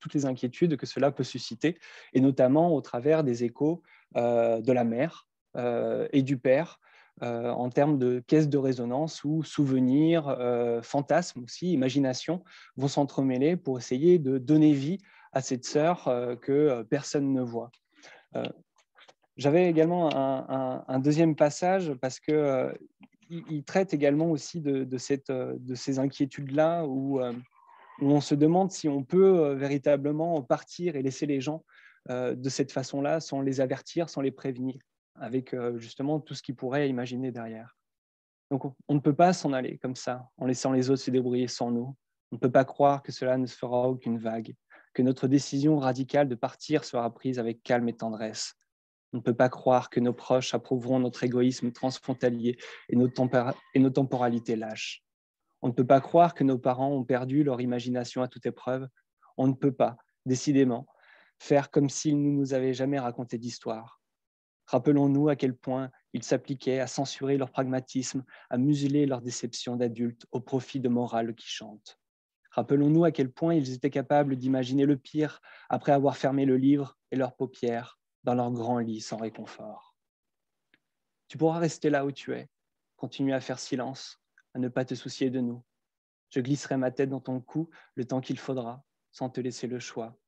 toutes les inquiétudes que cela peut susciter, et notamment au travers des échos de la mère et du père. en termes de caisse de résonance où souvenirs, fantasmes aussi, imagination vont s'entremêler pour essayer de donner vie à cette sœur euh, que euh, personne ne voit. Euh, j'avais également un, deuxième passage parce que il, traite également aussi de, ces inquiétudes-là où, on se demande si on peut véritablement partir et laisser les gens de cette façon-là sans les avertir, sans les prévenir, avec justement tout ce qu'ils pourraient imaginer derrière. Donc on ne peut pas s'en aller comme ça, en laissant les autres se débrouiller sans nous. On ne peut pas croire que cela ne fera aucune vague que notre décision radicale de partir sera prise avec calme et tendresse. On ne peut pas croire que nos proches approuveront notre égoïsme transfrontalier et nos, temporalités lâches. On ne peut pas croire que nos parents ont perdu leur imagination à toute épreuve. On ne peut pas, décidément, faire comme s'ils ne nous avaient jamais raconté d'histoire. Rappelons-nous à quel point ils s'appliquaient à censurer leur pragmatisme, à museler leur déception d'adultes au profit de morales qui chantent. Rappelons-nous à quel point ils étaient capables d'imaginer le pire après avoir fermé le livre et leurs paupières dans leur grand lit sans réconfort. Tu pourras rester là où tu es, continuer à faire silence, à ne pas te soucier de nous. Je glisserai ma tête dans ton cou le temps qu'il faudra, sans te laisser le choix.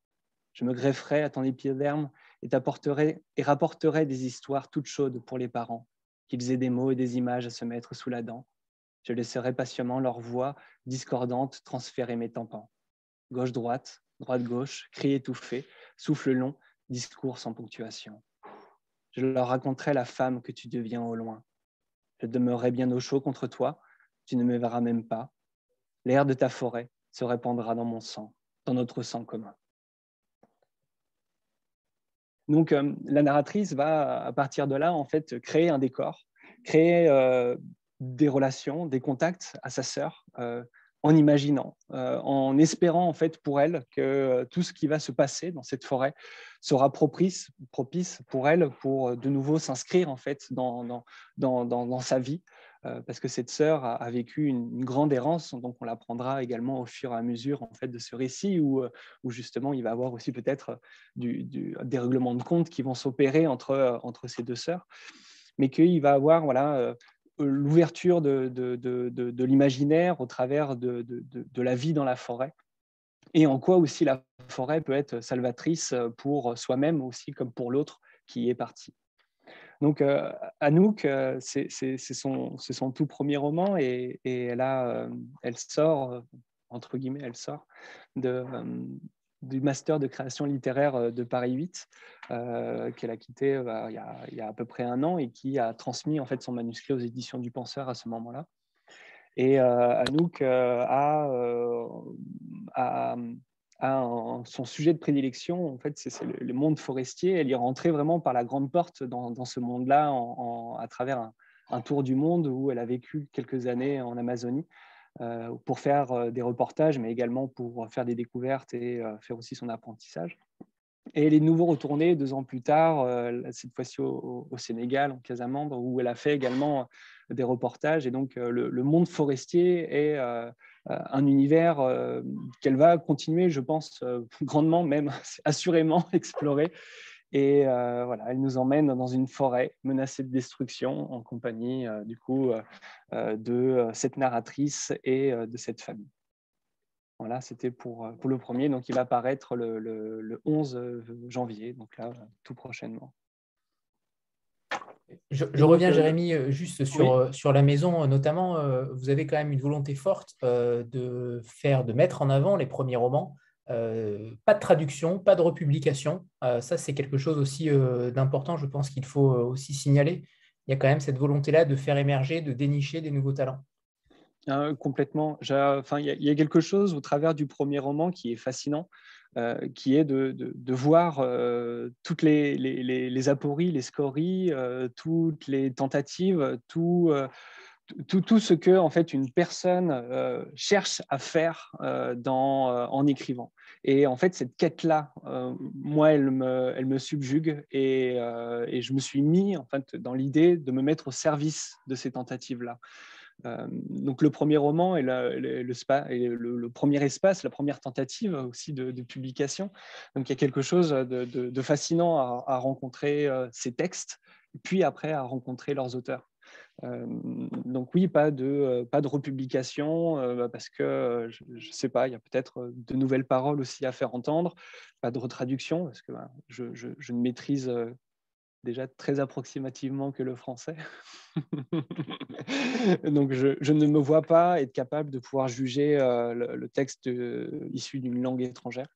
Je me grefferai à ton épiderme et et rapporterai des histoires toutes chaudes pour les parents, qu'ils aient des mots et des images à se mettre sous la dent, je laisserai patiemment leur voix discordante transférer mes tympans. Gauche-droite, droite-gauche, cri étouffé, souffle long, discours sans ponctuation. Je leur raconterai la femme que tu deviens au loin. Je demeurerai bien au chaud contre toi, tu ne me verras même pas. L'air de ta forêt se répandra dans mon sang, dans notre sang commun. Donc, euh, la narratrice va, à partir de là, en fait, créer un décor, créer euh, des relations, des contacts à sa sœur, euh, en imaginant, euh, en espérant en fait pour elle que euh, tout ce qui va se passer dans cette forêt sera propice, propice pour elle pour de nouveau s'inscrire en fait dans, dans, dans, sa vie, parce que cette sœur a, vécu une, grande errance, donc on l'apprendra également au fur et à mesure en fait de ce récit où, où justement il va avoir aussi peut-être du, des règlements de compte qui vont s'opérer entre, entre ces deux sœurs. Mais qu'il va avoir voilà, l'ouverture de, de, l'imaginaire au travers de, la vie dans la forêt et en quoi aussi la forêt peut être salvatrice pour soi-même aussi comme pour l'autre qui est parti. Donc euh, Anouk, euh, c'est son, son, tout premier roman et, et elle, a, euh, elle sort, entre guillemets, elle sort de, du master de création littéraire euh, de Paris 8, euh, qu'elle a quitté euh, il, y a, à peu près un an et qui a transmis en fait son manuscrit aux éditions du Penseur à ce moment-là. Et Anouk a, son sujet de prédilection, en fait, c'est le, monde forestier. Elle y est rentrée vraiment par la grande porte dans, ce monde-là à travers un, tour du monde où elle a vécu quelques années en Amazonie. Euh, pour faire euh, des reportages, mais également pour faire des découvertes et euh, faire aussi son apprentissage. Et elle est de nouveau retournée deux ans plus tard, cette fois-ci au, Sénégal, en Casamance, où elle a fait également des reportages. Et donc, le, monde forestier est un univers qu'elle va continuer, je pense, grandement, même assurément explorer. Et voilà, elle nous emmène dans une forêt menacée de destruction en compagnie du coup de cette narratrice et de cette famille. Voilà, c'était pour, pour le premier. Donc, il va apparaître le, le, 11 janvier, donc là, tout prochainement. Je, reviens, euh, Jérémy, juste sur, sur la maison, notamment, vous avez quand même une volonté forte de faire, de mettre en avant les premiers romans. Pas de traduction, pas de republication. ça, c'est quelque chose aussi d'important, je pense qu'il faut aussi signaler. Il y a quand même cette volonté-là de faire émerger, de dénicher des nouveaux talents. Ah, complètement. Enfin, il y, a quelque chose au travers du premier roman qui est fascinant, euh, qui est de, voir euh, toutes les, les, les, apories, les scories, euh, toutes les tentatives, tout, tout, tout, ce que en fait une personne cherche à faire dans, en écrivant. Et en fait, cette quête-là, moi, elle me, elle me subjugue et, et, je me suis mis en fait dans l'idée de me mettre au service de ces tentatives-là. Euh, donc le premier roman est le, le, premier espace, la première tentative aussi de, publication. Donc il y a quelque chose de, fascinant à, rencontrer euh, ces textes, puis après à rencontrer leurs auteurs. Donc oui, pas de, pas de republication, parce que je ne sais pas, il y a peut-être de nouvelles paroles aussi à faire entendre, pas de retraduction, parce que ben, je, je, ne maîtrise déjà très approximativement que le français. Donc, je, ne me vois pas être capable de pouvoir juger le, texte issu d'une langue étrangère.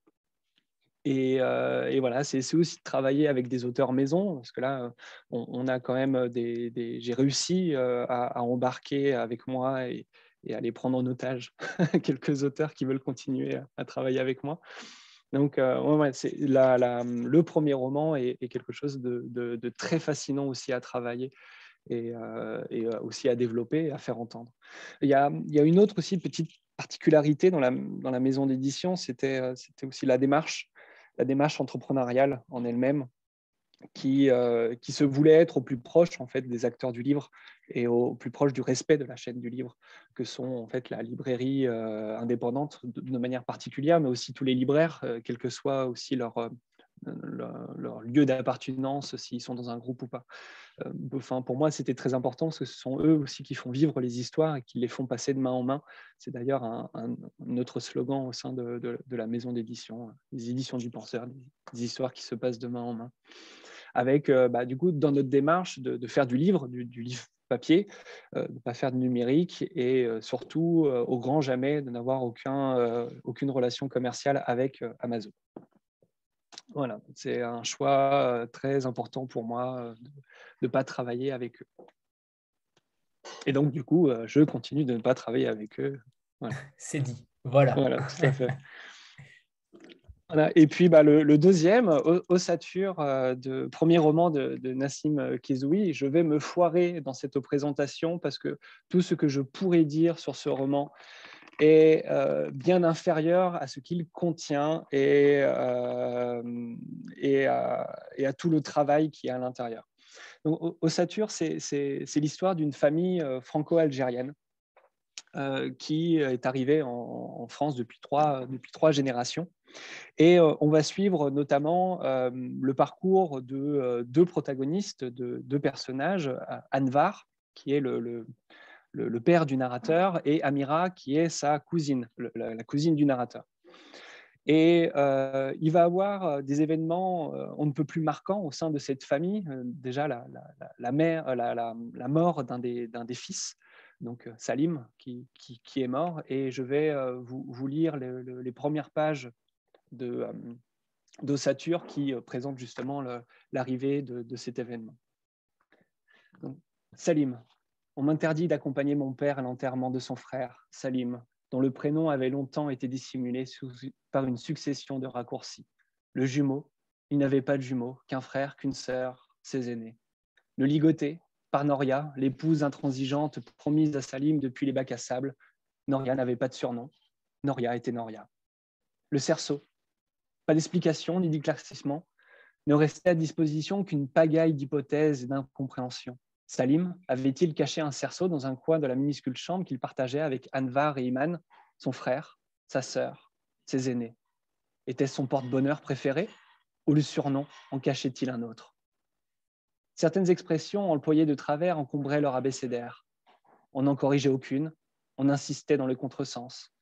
Et, euh, voilà, c'est aussi de travailler avec des auteurs maison, parce que là, on, a quand même des. j'ai réussi à, embarquer avec moi et, à les prendre en otage quelques auteurs qui veulent continuer à travailler avec moi. Donc, euh, le premier roman est, quelque chose de, très fascinant aussi à travailler et, euh, euh, aussi à développer et à faire entendre. Il y a, une autre aussi petite particularité dans la, maison d'édition, c'était aussi la démarche, la démarche entrepreneuriale en elle-même qui, euh, qui se voulait être au plus proche en fait des acteurs du livre et au plus proche du respect de la chaîne du livre que sont en fait la librairie euh, indépendante de, manière particulière mais aussi tous les libraires euh, quel que soit aussi leur, leur, lieu d'appartenance s'ils sont dans un groupe ou pas. Enfin pour moi c'était très important parce que ce sont eux aussi qui font vivre les histoires et qui les font passer de main en main. C'est d'ailleurs un, autre slogan au sein de, la maison d'édition les éditions du penseur des histoires qui se passent de main en main. Avec, euh, bah, du coup, dans notre démarche de, faire du livre, du, livre papier, euh, de ne pas faire de numérique et euh, surtout, au grand jamais, de n'avoir aucun, aucune relation commerciale avec Amazon. Voilà, c'est un choix très important pour moi de ne pas travailler avec eux. Et donc, du coup, je continue de ne pas travailler avec eux. C'est dit. Voilà. Voilà, tout à fait. Et puis bah, le, deuxième, Ossature, euh, de, premier roman de, Nassim euh, Kizoui. Je vais me foirer dans cette présentation parce que tout ce que je pourrais dire sur ce roman est euh, bien inférieur à ce qu'il contient et, et, à, tout le travail qui est à l'intérieur. Ossature, c'est l'histoire d'une famille franco-algérienne qui est arrivée en, France depuis trois, depuis trois générations et euh, on va suivre notamment euh, le parcours de euh, deux protagonistes, de deux personnages, Anvar, qui est le, père du narrateur, et Amira, qui est sa cousine, la, cousine du narrateur. Et il va avoir des événements on ne peut plus marquants au sein de cette famille. déjà, la, mère, la, mort d'un des, fils, donc Salim, qui, est mort. Et je vais vous, lire les, premières pages euh, d'ossature qui euh, présente justement l'arrivée de, cet événement. Salim, on m'interdit d'accompagner mon père à l'enterrement de son frère, Salim, dont le prénom avait longtemps été dissimulé par une succession de raccourcis. Le jumeau, il n'avait pas de jumeau, qu'un frère, qu'une sœur, ses aînés. Le ligoté, par Noria, l'épouse intransigeante promise à Salim depuis les bacs à sable. Noria n'avait pas de surnom. Noria était Noria. Le cerceau, pas d'explication ni d'éclaircissement, ne restait à disposition qu'une pagaille d'hypothèses et d'incompréhensions. Salim avait-il caché un cerceau dans un coin de la minuscule chambre qu'il partageait avec Anvar et Iman, son frère, sa sœur, ses aînés? Était-ce son porte-bonheur préféré ou le surnom en cachait-il un autre? Certaines expressions employées de travers encombraient leur abécédaire. On n'en corrigeait aucune, on insistait dans le contresens.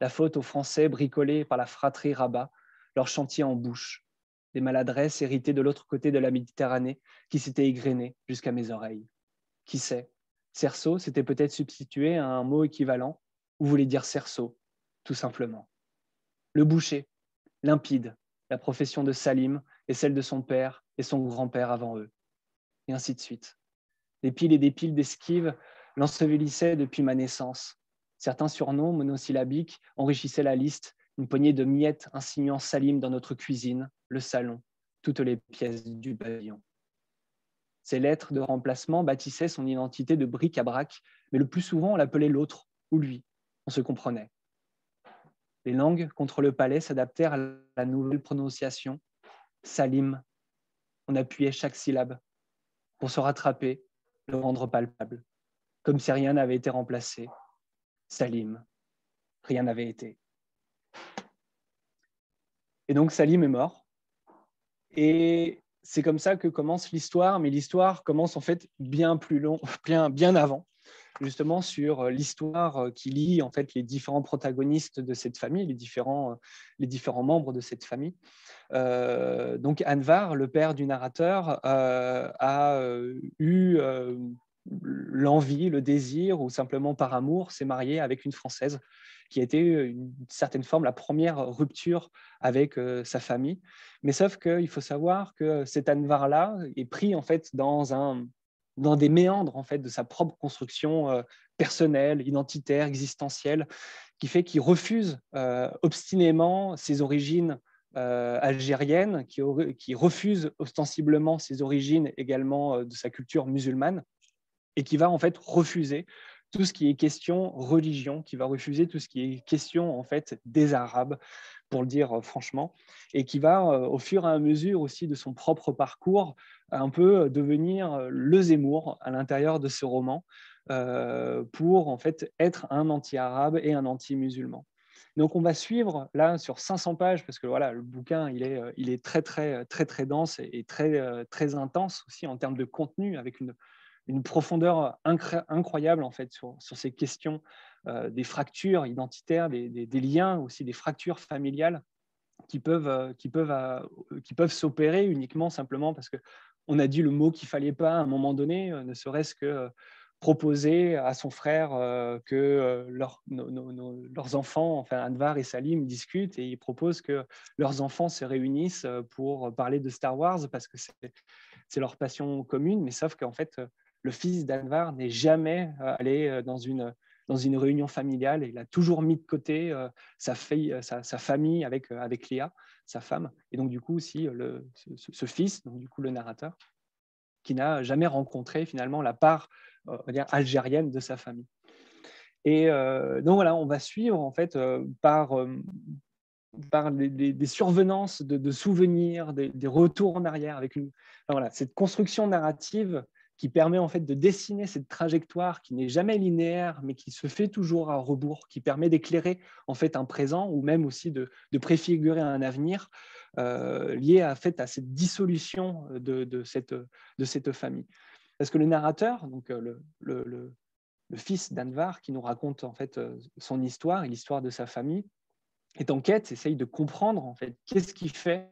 La faute aux Français bricolés par la fratrie Rabat, leur chantier en bouche, des maladresses héritées de l'autre côté de la Méditerranée qui s'étaient égrenées jusqu'à mes oreilles. Qui sait? Cerceau s'était peut-être substitué à un mot équivalent, ou voulait dire cerceau, tout simplement. Le boucher, limpide, la profession de Salim et celle de son père et son grand-père avant eux. Et ainsi de suite. Des piles et des piles d'esquives l'ensevelissaient depuis ma naissance. Certains surnoms monosyllabiques enrichissaient la liste, une poignée de miettes insinuant Salim dans notre cuisine, le salon, toutes les pièces du pavillon. Ces lettres de remplacement bâtissaient son identité de bric à brac, mais le plus souvent on l'appelait l'autre ou lui. On se comprenait. Les langues contre le palais s'adaptèrent à la nouvelle prononciation. Salim. On appuyait chaque syllabe pour se rattraper, le rendre palpable, comme si rien n'avait été remplacé. Salim. Rien n'avait été. Et donc Salim est mort. Et c'est comme ça que commence l'histoire, mais l'histoire commence en fait bien plus long, bien, bien avant, justement sur l'histoire qui lie en fait les différents protagonistes de cette famille, les différents, les différents membres de cette famille. Euh, donc Anvar, le père du narrateur, euh, a euh, eu l'envie, le désir, ou simplement par amour, s'est marié avec une Française qui a été une certaine forme la première rupture avec sa famille. Mais sauf qu'il faut savoir que cet Anvar-là est pris en fait dans, un, dans des méandres en fait de sa propre construction personnelle, identitaire, existentielle, qui fait qu'il refuse obstinément ses origines algériennes, qui, qui, refuse ostensiblement ses origines également de sa culture musulmane, et qui va en fait refuser tout ce qui est question religion, qui va refuser tout ce qui est question en fait des Arabes, pour le dire euh, franchement, et qui va euh, au fur et à mesure aussi de son propre parcours un peu devenir le Zemmour à l'intérieur de ce roman euh, pour en fait être un anti-arabe et un anti-musulman. Donc on va suivre là sur 500 pages parce que voilà le bouquin il est, il est très très très très dense et très très intense aussi en termes de contenu avec une, une profondeur incroyable en fait sur, ces questions euh, des fractures identitaires, des, liens aussi, des fractures familiales qui peuvent, euh, qui peuvent, euh, qui peuvent s'opérer uniquement simplement parce que on a dit le mot qu'il fallait pas à un moment donné, ne serait-ce que proposer à son frère que leurs enfants, enfin Anvar et Salim, discutent et ils proposent que leurs enfants se réunissent pour parler de Star Wars parce que c'est leur passion commune, mais sauf qu'en fait, le fils d'Anvar n'est jamais euh, allé euh, dans une, dans une réunion familiale. Il a toujours mis de côté euh, sa, famille avec, avec Léa, sa femme. Et donc, du coup, aussi, ce, fils, donc, du coup, le narrateur, qui n'a jamais rencontré finalement la part algérienne de sa famille. Et donc voilà, on va suivre en fait par, par des, survenances de, souvenirs, des, retours en arrière, avec voilà, cette construction narrative qui permet en fait de dessiner cette trajectoire qui n'est jamais linéaire, mais qui se fait toujours à rebours, qui permet d'éclairer en fait un présent ou même aussi de, préfigurer un avenir euh, lié à, cette dissolution de, cette, famille. Parce que le narrateur, donc euh, le, fils d'Anvar, qui nous raconte en fait euh, son histoire et l'histoire de sa famille, est en quête, essaye de comprendre qu'est-ce qui fait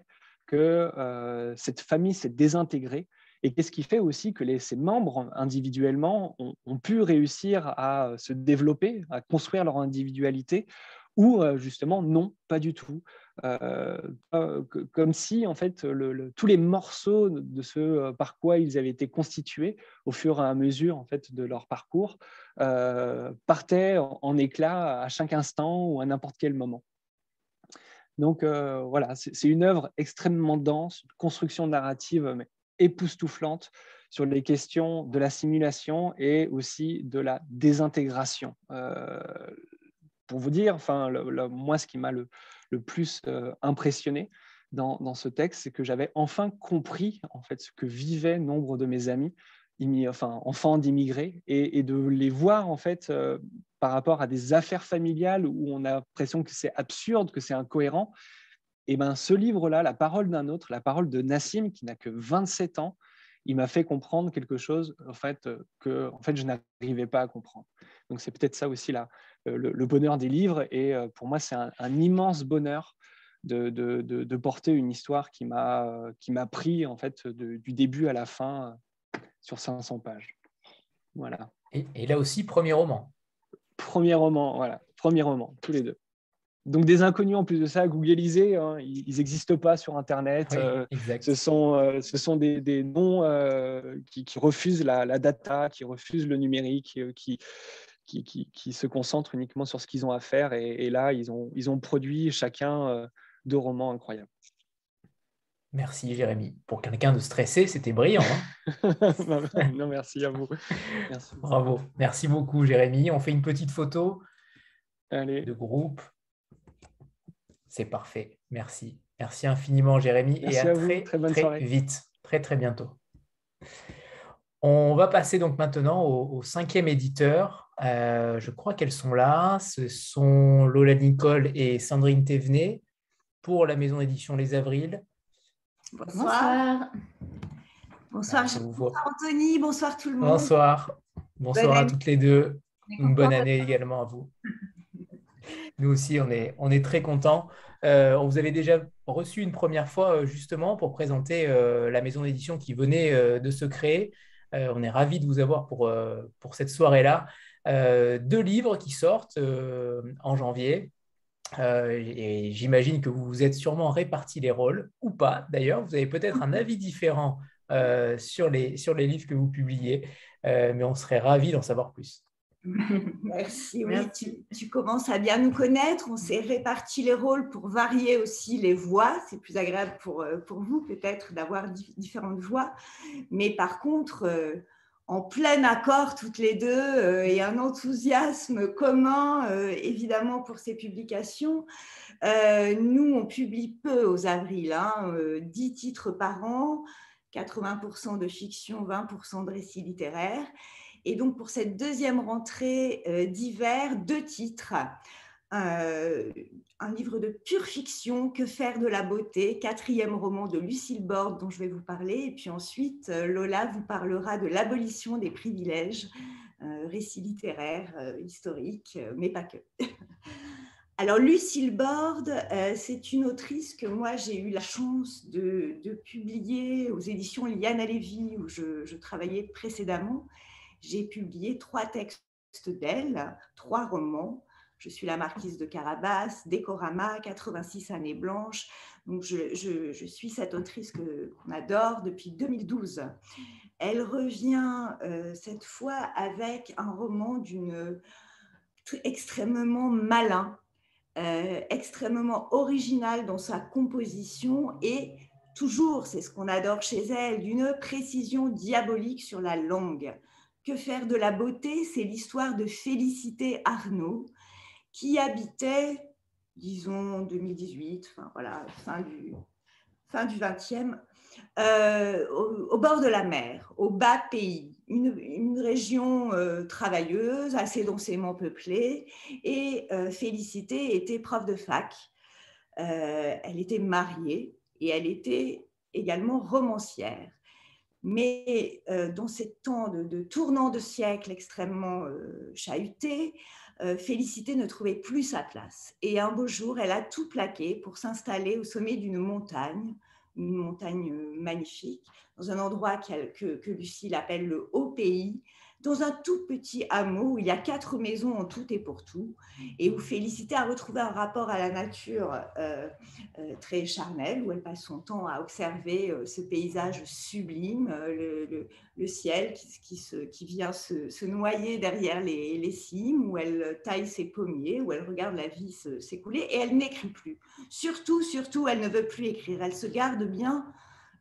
que cette famille s'est désintégrée et qu'est-ce qui fait aussi que ces membres individuellement ont, pu réussir à se développer, à construire leur individualité, ou euh, justement non, pas du tout. Euh, comme si en fait tous les morceaux de ce euh, par quoi ils avaient été constitués au fur et à mesure en fait de leur parcours partaient en, en, éclat à chaque instant ou à n'importe quel moment. Donc voilà, c'est une œuvre extrêmement dense, une construction narrative mais époustouflante sur les questions de la simulation et aussi de la désintégration. Euh, pour vous dire, enfin, moi, ce qui m'a le, plus euh, impressionné dans, ce texte, c'est que j'avais enfin compris en fait ce que vivaient nombre de mes amis enfants d'immigrés et, de les voir en fait par rapport à des affaires familiales où on a l'impression que c'est absurde, que c'est incohérent. Et ben, ce livre-là, La parole d'un autre, la parole de Nassim, qui n'a que 27 ans, il m'a fait comprendre quelque chose en fait, que en fait, je n'arrivais pas à comprendre. Donc c'est peut-être ça aussi là, le, bonheur des livres. Et pour moi, c'est un, immense bonheur de, de, de, porter une histoire qui m'a pris en fait, du début à la fin sur 500 pages. Voilà. Et, là aussi, premier roman. Premier roman, voilà. Premier roman, tous les deux. Donc des inconnus en plus de ça, Googleisés, hein, ils n'existent pas sur Internet. Euh, ce, sont, euh, ce sont des, des noms euh, qui, qui, refusent la, la, data, qui refusent le numérique, qui, qui, qui, se concentrent uniquement sur ce qu'ils ont à faire. Et, et, là, ils ont, ils ont produit chacun deux romans incroyables. Merci Jérémy. Pour quelqu'un de stressé, c'était brillant. Hein. non, merci à vous. Bravo. Merci beaucoup Jérémy. On fait une petite photo de groupe. C'est parfait. Merci. Merci infiniment Jérémy et à, très, très, vite, très très bientôt. On va passer donc maintenant au, cinquième éditeur. Euh, je crois qu'elles sont là. Ce sont Lola Nicole et Sandrine Thévenet pour la maison d'édition Les Avrils. Bonsoir. Bonsoir. Bonsoir, Anthony, bonsoir tout le monde. Bonsoir. Bonsoir à toutes les deux. Une bonne année également à vous. Nous aussi, on est, très contents. Euh, on vous avait déjà reçu une première fois euh, justement pour présenter euh, la maison d'édition qui venait de se créer. on est ravis de vous avoir pour, cette soirée-là. deux livres qui sortent en janvier. Euh, et j'imagine que vous vous êtes sûrement répartis les rôles, ou pas d'ailleurs. Vous avez peut-être un avis différent euh, sur, les, sur les livres que vous publiez, euh, mais on serait ravis d'en savoir plus. Merci, oui, Tu, commences à bien nous connaître. On s'est réparti les rôles pour varier aussi les voix. C'est plus agréable pour, pour vous peut-être d'avoir différentes voix. Mais par contre, en plein accord toutes les deux euh, et un enthousiasme commun euh, évidemment pour ces publications. Euh, nous, on publie peu aux avrils, hein, 10 titres par an, 80% de fiction, 20% de récits littéraires. Et donc pour cette deuxième rentrée d'hiver, deux titres. Euh, un livre de pure fiction, Que faire de la beauté, quatrième roman de Lucille Borde dont je vais vous parler. Et puis ensuite, euh, Lola vous parlera de l'abolition des privilèges, euh, récit littéraire, historique, mais pas que. Alors, Lucille Borde, c'est une autrice que moi j'ai eu la chance de, publier aux éditions Liana Lévy, où je travaillais précédemment. J'ai publié trois textes d'elle, trois romans. Je suis la marquise de Carabas, Décorama, 86 années blanches. Donc, je, suis cette autrice qu'on adore depuis 2012. Elle revient euh, cette fois avec un roman d'une extrêmement malin, euh, extrêmement original dans sa composition et toujours, c'est ce qu'on adore chez elle, d'une précision diabolique sur la langue. Que faire de la beauté? C'est l'histoire de Félicité Arnaud, qui habitait, disons, 2018, enfin, voilà, fin du, fin du 20e, euh, au, bord de la mer, au bas pays, une, région euh, travailleuse, assez densément peuplée, et euh, Félicité était prof de fac. elle était mariée et elle était également romancière. Mais dans ces temps de, tournant de siècle extrêmement chahutés, euh, Félicité ne trouvait plus sa place. Et un beau jour, elle a tout plaqué pour s'installer au sommet d'une montagne, une montagne euh, magnifique, dans un endroit que, que Lucille appelle le Haut Pays, dans un tout petit hameau où il y a quatre maisons en tout et pour tout, et où Félicité a retrouvé un rapport à la nature euh, euh, très charnel, où elle passe son temps à observer euh, ce paysage sublime, le, ciel qui, vient se, noyer derrière les, cimes, où elle taille ses pommiers, où elle regarde la vie s'écouler, et elle n'écrit plus. Surtout, surtout, elle ne veut plus écrire. Elle se garde bien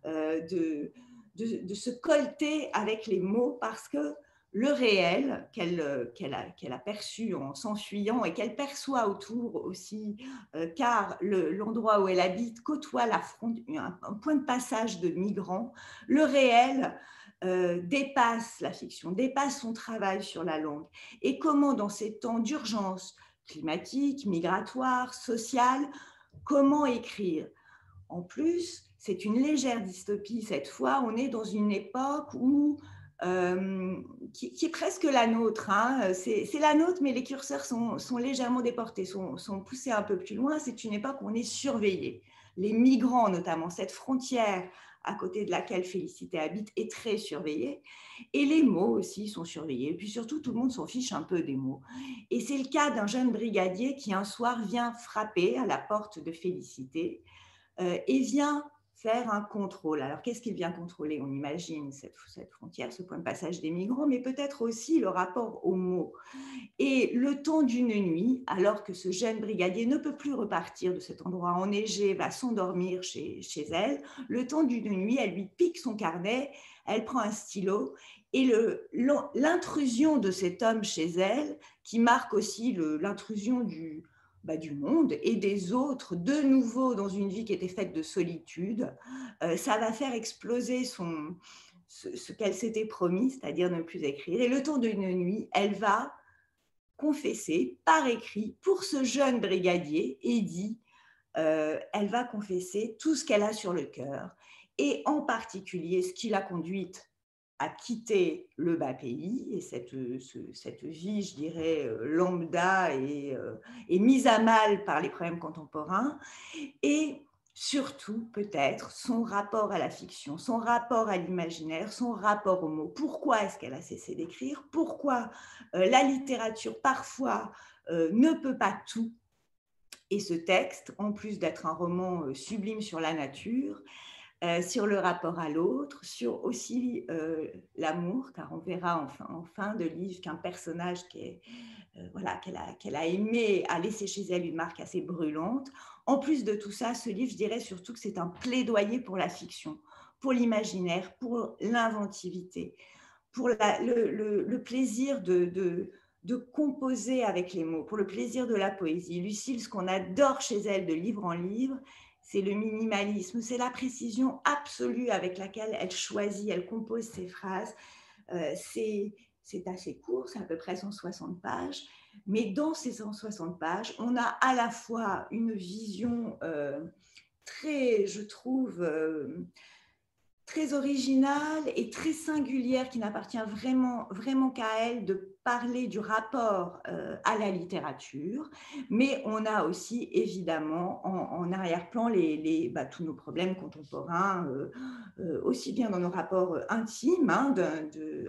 de, de, de, se colter avec les mots parce que le réel euh, qu'elle a, perçu en s'enfuyant et qu'elle perçoit autour aussi, euh, car l'endroit où elle habite côtoie la un, point de passage de migrants, le réel euh, dépasse la fiction, dépasse son travail sur la langue, et comment dans ces temps d'urgence climatique, migratoire, sociale, comment écrire? En plus, c'est une légère dystopie cette fois, on est dans une époque où euh, qui, est presque la nôtre. Hein. C'est la nôtre, mais les curseurs sont, légèrement déportés, sont, sont, poussés un peu plus loin. C'est une époque où on est surveillé. Les migrants, notamment, cette frontière à côté de laquelle Félicité habite est très surveillée. Et les mots aussi sont surveillés. Et puis surtout, tout le monde s'en fiche un peu des mots. Et c'est le cas d'un jeune brigadier qui un soir vient frapper à la porte de Félicité euh, et vient faire un contrôle. Alors, qu'est-ce qu'il vient contrôler? On imagine cette, frontière, ce point de passage des migrants, mais peut-être aussi le rapport aux mots. Et le temps d'une nuit, alors que ce jeune brigadier ne peut plus repartir de cet endroit enneigé, va s'endormir chez, chez elle, le temps d'une nuit, elle lui pique son carnet, elle prend un stylo et l'intrusion de cet homme chez elle, qui marque aussi l'intrusion du, bah, du monde et des autres, de nouveau dans une vie qui était faite de solitude, euh, ça va faire exploser son, ce, qu'elle s'était promis, c'est-à-dire ne plus écrire. Et le temps d'une nuit, elle va confesser par écrit pour ce jeune brigadier, Eddie, euh, elle va confesser tout ce qu'elle a sur le cœur et en particulier ce qui l'a conduite à quitter le bas pays et cette, cette vie, je dirais, euh, lambda et, euh, est mise à mal par les problèmes contemporains. Et surtout peut-être son rapport à la fiction, son rapport à l'imaginaire, son rapport aux mots. Pourquoi est-ce qu'elle a cessé d'écrire? Pourquoi euh, la littérature parfois ne peut pas tout? Et ce texte, en plus d'être un roman sublime sur la nature, euh, sur le rapport à l'autre, sur aussi euh, l'amour, car on verra en fin, de livre qu'un personnage euh, qu'elle a, qu'elle a aimé a laissé chez elle une marque assez brûlante. En plus de tout ça, ce livre, je dirais surtout que c'est un plaidoyer pour la fiction, pour l'imaginaire, pour l'inventivité, pour le, plaisir de, de composer avec les mots, pour le plaisir de la poésie. Lucille, ce qu'on adore chez elle de livre en livre, c'est le minimalisme, c'est la précision absolue avec laquelle elle choisit, elle compose ses phrases. Euh, c'est assez court, c'est à peu près 160 pages, mais dans ces 160 pages, on a à la fois une vision euh, très, je trouve, euh, très originale et très singulière qui n'appartient vraiment, vraiment qu'à elle de parler du rapport euh, à la littérature, mais on a aussi évidemment en, arrière-plan les, les bah, tous nos problèmes contemporains, euh, euh, aussi bien dans nos rapports intimes hein,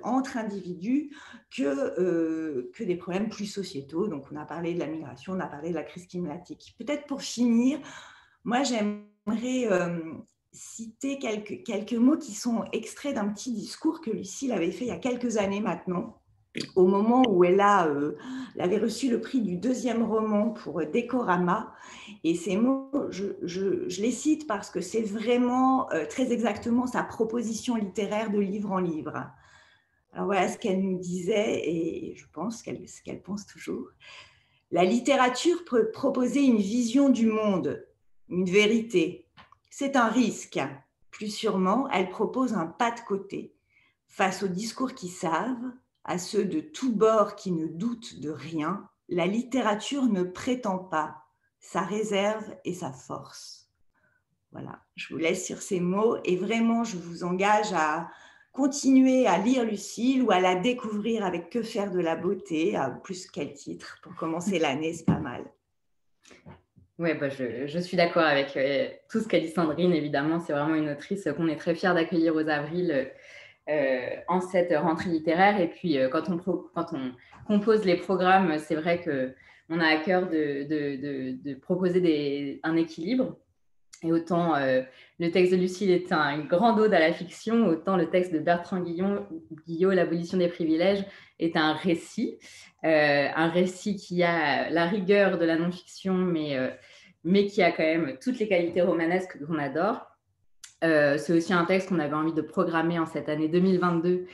entre individus que, que des problèmes plus sociétaux. Donc on a parlé de la migration, on a parlé de la crise climatique. Peut-être pour finir, moi j'aimerais citer quelques, quelques mots qui sont extraits d'un petit discours que Lucille avait fait il y a quelques années maintenant, au moment où elle, a, euh, avait reçu le prix du deuxième roman pour Décorama. Et ces mots, je, les cite parce que c'est vraiment euh, très exactement sa proposition littéraire de livre en livre. Alors voilà ce qu'elle nous disait, et je pense qu'elle, qu'elle pense toujours. La littérature peut proposer une vision du monde, une vérité, c'est un risque. Plus sûrement, elle propose un pas de côté face aux discours qui savent, à ceux de tous bords qui ne doutent de rien. La littérature ne prétend pas sa réserve et sa force. Voilà, je vous laisse sur ces mots et vraiment, je vous engage à continuer à lire Lucille ou à la découvrir avec Que faire de la beauté, plus quel titre pour commencer l'année, c'est pas mal. Oui, bah je, suis d'accord avec euh, tout ce qu'a dit Sandrine, évidemment. C'est vraiment une autrice qu'on est très fiers d'accueillir aux avril euh, en cette rentrée littéraire. Et puis, euh, quand, on compose les programmes, c'est vrai qu'on a à cœur de, proposer un équilibre. Et autant le texte de Lucille est un grand ode à la fiction, autant le texte de Bertrand Guillon, Guillot, L'abolition des privilèges, est un récit. un récit qui a la rigueur de la non-fiction, mais mais qui a quand même toutes les qualités romanesques qu'on adore. Euh, c'est aussi un texte qu'on avait envie de programmer en cette année 2022, euh,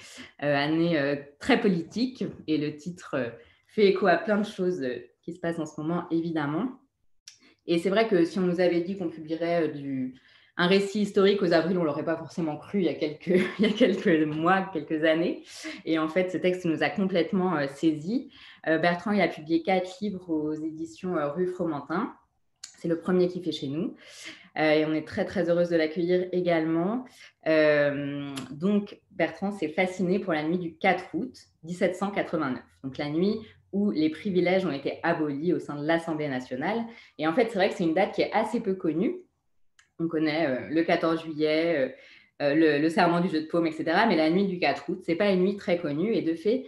année euh, très politique, et le titre fait écho à plein de choses qui se passent en ce moment, évidemment. Et c'est vrai que si on nous avait dit qu'on publierait du, un récit historique aux avrils, on l'aurait pas forcément cru il y, a quelques, mois, quelques années. Et en fait, ce texte nous a complètement euh, saisis. Euh, Bertrand il a publié quatre livres aux éditions euh, Rue Fromentin. C'est le premier qu'il fait chez nous. et on est très, très heureuse de l'accueillir également. donc, Bertrand s'est fasciné pour la nuit du 4 août 1789. Donc, la nuit où les privilèges ont été abolis au sein de l'Assemblée nationale. Et en fait, c'est vrai que c'est une date qui est assez peu connue on connaît euh, le 14 juillet, euh, euh, le, serment du jeu de paume, etc. Mais la nuit du 4 août, ce n'est pas une nuit très connue. Et de fait,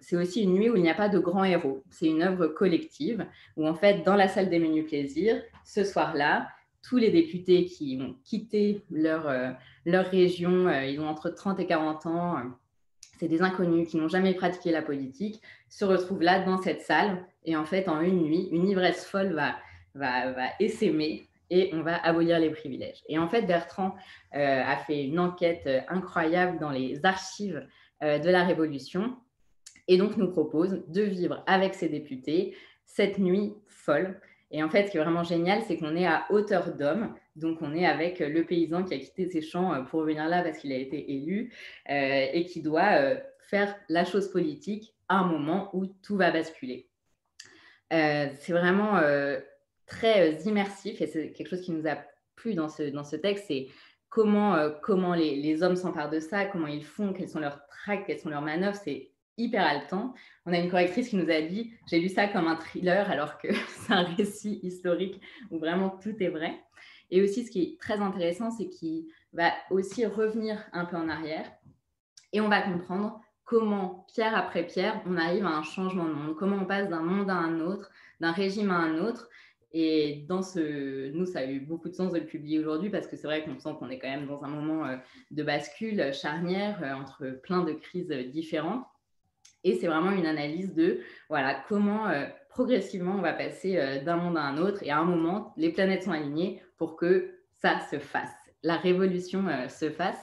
c'est aussi une nuit où il n'y a pas de grands héros. C'est une œuvre collective où, en fait, dans la salle des menus plaisirs, ce soir-là, tous les députés qui ont quitté leur, leur région, ils ont entre 30 et 40 ans, c'est des inconnus qui n'ont jamais pratiqué la politique, se retrouvent là dans cette salle. Et en fait, en une nuit, une ivresse folle va, va, va essaimer et on va abolir les privilèges. Et en fait, Bertrand euh, a fait une enquête euh, incroyable dans les archives euh, de la Révolution et donc nous propose de vivre avec ses députés cette nuit folle. Et en fait, ce qui est vraiment génial, c'est qu'on est à hauteur d'homme. Donc, on est avec le paysan qui a quitté ses champs pour venir là parce qu'il a été élu et qui doit faire la chose politique à un moment où tout va basculer. c'est vraiment très euh, immersif et c'est quelque chose qui nous a plu dans ce, dans ce texte, c'est comment, euh, comment les, les hommes s'emparent de ça, comment ils font, quels sont leurs tracts, quelles sont leurs manœuvres, hyper haletant. On a une correctrice qui nous a dit, j'ai lu ça comme un thriller alors que c'est un récit historique où vraiment tout est vrai. Et aussi, ce qui est très intéressant, c'est qu'il va aussi revenir un peu en arrière et on va comprendre comment, pierre après pierre, on arrive à un changement de monde, comment on passe d'un monde à un autre, d'un régime à un autre, et dans ce, nous, ça a eu beaucoup de sens de le publier aujourd'hui parce que c'est vrai qu'on sent qu'on est quand même dans un moment euh, de bascule euh, charnière euh, entre plein de crises différentes. Et c'est vraiment une analyse de voilà comment progressivement on va passer d'un monde à un autre et à un moment les planètes sont alignées pour que ça se fasse, la révolution se fasse.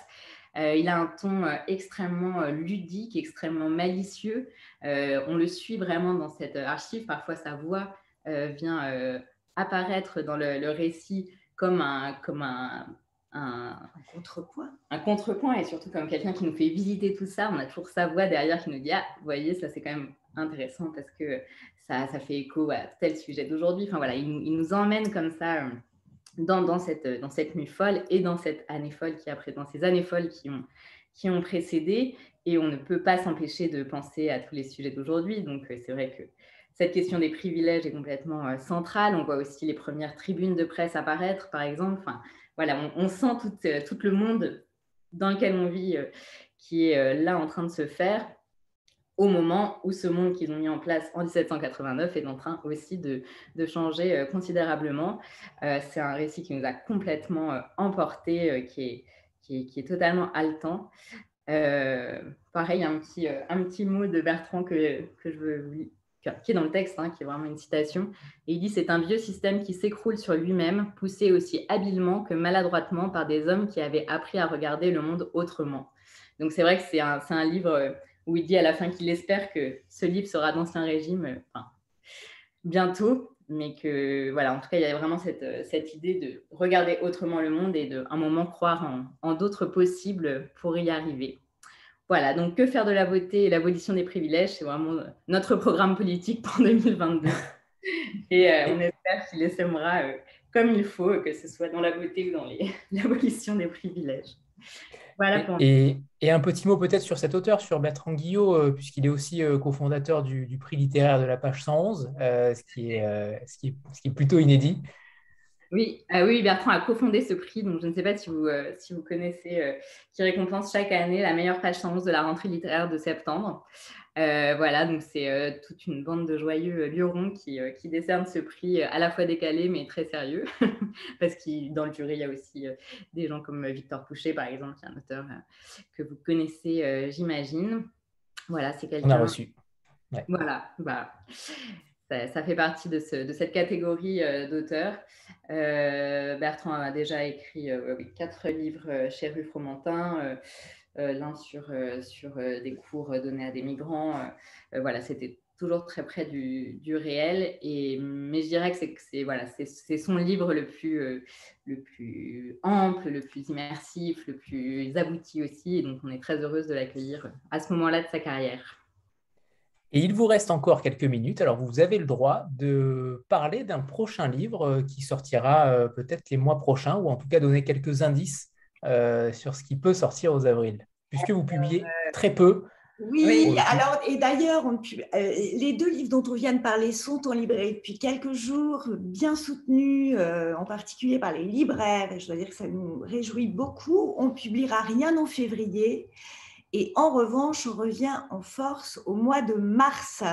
il a un ton extrêmement ludique, extrêmement malicieux. on le suit vraiment dans cette archive. Parfois sa voix vient apparaître dans le, récit comme un, comme un, un, contrepoint. Un contrepoint et surtout comme quelqu'un qui nous fait visiter tout ça. On a toujours sa voix derrière qui nous dit Ah, vous voyez, ça c'est quand même intéressant parce que ça, ça fait écho à tel sujet d'aujourd'hui. Enfin voilà, il, il, nous emmène comme ça euh, dans, dans, cette, dans cette nuit folle et dans cette année folle qui après, dans ces années folles qui ont, qui ont précédé. Et on ne peut pas s'empêcher de penser à tous les sujets d'aujourd'hui. Donc euh, c'est vrai que cette question des privilèges est complètement euh, centrale. On voit aussi les premières tribunes de presse apparaître, par exemple. Enfin, voilà, on, sent tout, euh, tout, le monde dans lequel on vit euh, qui est là en train de se faire au moment où ce monde qu'ils ont mis en place en 1789 est en train aussi de, changer considérablement. c'est un récit qui nous a complètement emporté, qui, est, totalement haletant. pareil, un petit, un petit mot de Bertrand que, je veux qui est dans le texte, hein, qui est vraiment une citation. Et il dit C'est un vieux système qui s'écroule sur lui-même, poussé aussi habilement que maladroitement par des hommes qui avaient appris à regarder le monde autrement. Donc c'est vrai que c'est un, un, livre euh, où il dit à la fin qu'il espère que ce livre sera d'Ancien Régime euh, bientôt, mais que voilà, en tout cas, il y a vraiment cette, euh, cette idée de regarder autrement le monde et de un moment croire en d'autres possibles pour y arriver. Voilà, donc que faire de la beauté et l'abolition des privilèges, c'est vraiment notre programme politique pour 2022. et euh, on espère qu'il essaimera euh, comme il faut, que ce soit dans la beauté ou dans l'abolition des privilèges. Voilà et, et, un petit mot peut-être sur cet auteur, sur Bertrand Guillot, euh, puisqu'il est aussi cofondateur du, du, prix littéraire de la page 111, ce qui, est, ce, qui est, ce, qui est, plutôt inédit. Oui, euh, oui, Bertrand a cofondé ce prix, donc je ne sais pas si vous, euh, si vous connaissez, euh, qui récompense chaque année la meilleure page 111 de la rentrée littéraire de septembre. voilà, donc c'est toute une bande de joyeux lurons qui, qui décernent ce prix à la fois décalé mais très sérieux, parce que dans le jury, il y a aussi des gens comme Victor Pouchet, par exemple, qui est un auteur que vous connaissez, j'imagine. Voilà, c'est quelqu'un. On a reçu. Voilà, bah, ça, fait partie de, cette catégorie euh, d'auteurs. Euh, Bertrand a déjà écrit euh, quatre livres chez Rue Fromentin, l'un sur, des cours donnés à des migrants. voilà, c'était toujours très près du, réel. Et, mais je dirais que c'est son livre le plus, le plus ample, le plus immersif, le plus abouti aussi. Et donc, on est très heureuse de l'accueillir à ce moment-là de sa carrière. Et il vous reste encore quelques minutes. Alors, vous avez le droit de parler d'un prochain livre euh, qui sortira euh, peut-être les mois prochains, ou en tout cas donner quelques indices sur ce qui peut sortir aux avril, puisque vous publiez très peu oui, alors, et d'ailleurs, euh, les deux livres dont on vient de parler sont en librairie depuis quelques jours, bien soutenus, euh, en particulier par les libraires, et je dois dire que ça nous réjouit beaucoup. On publiera rien en février, et en revanche, on revient en force au mois de mars.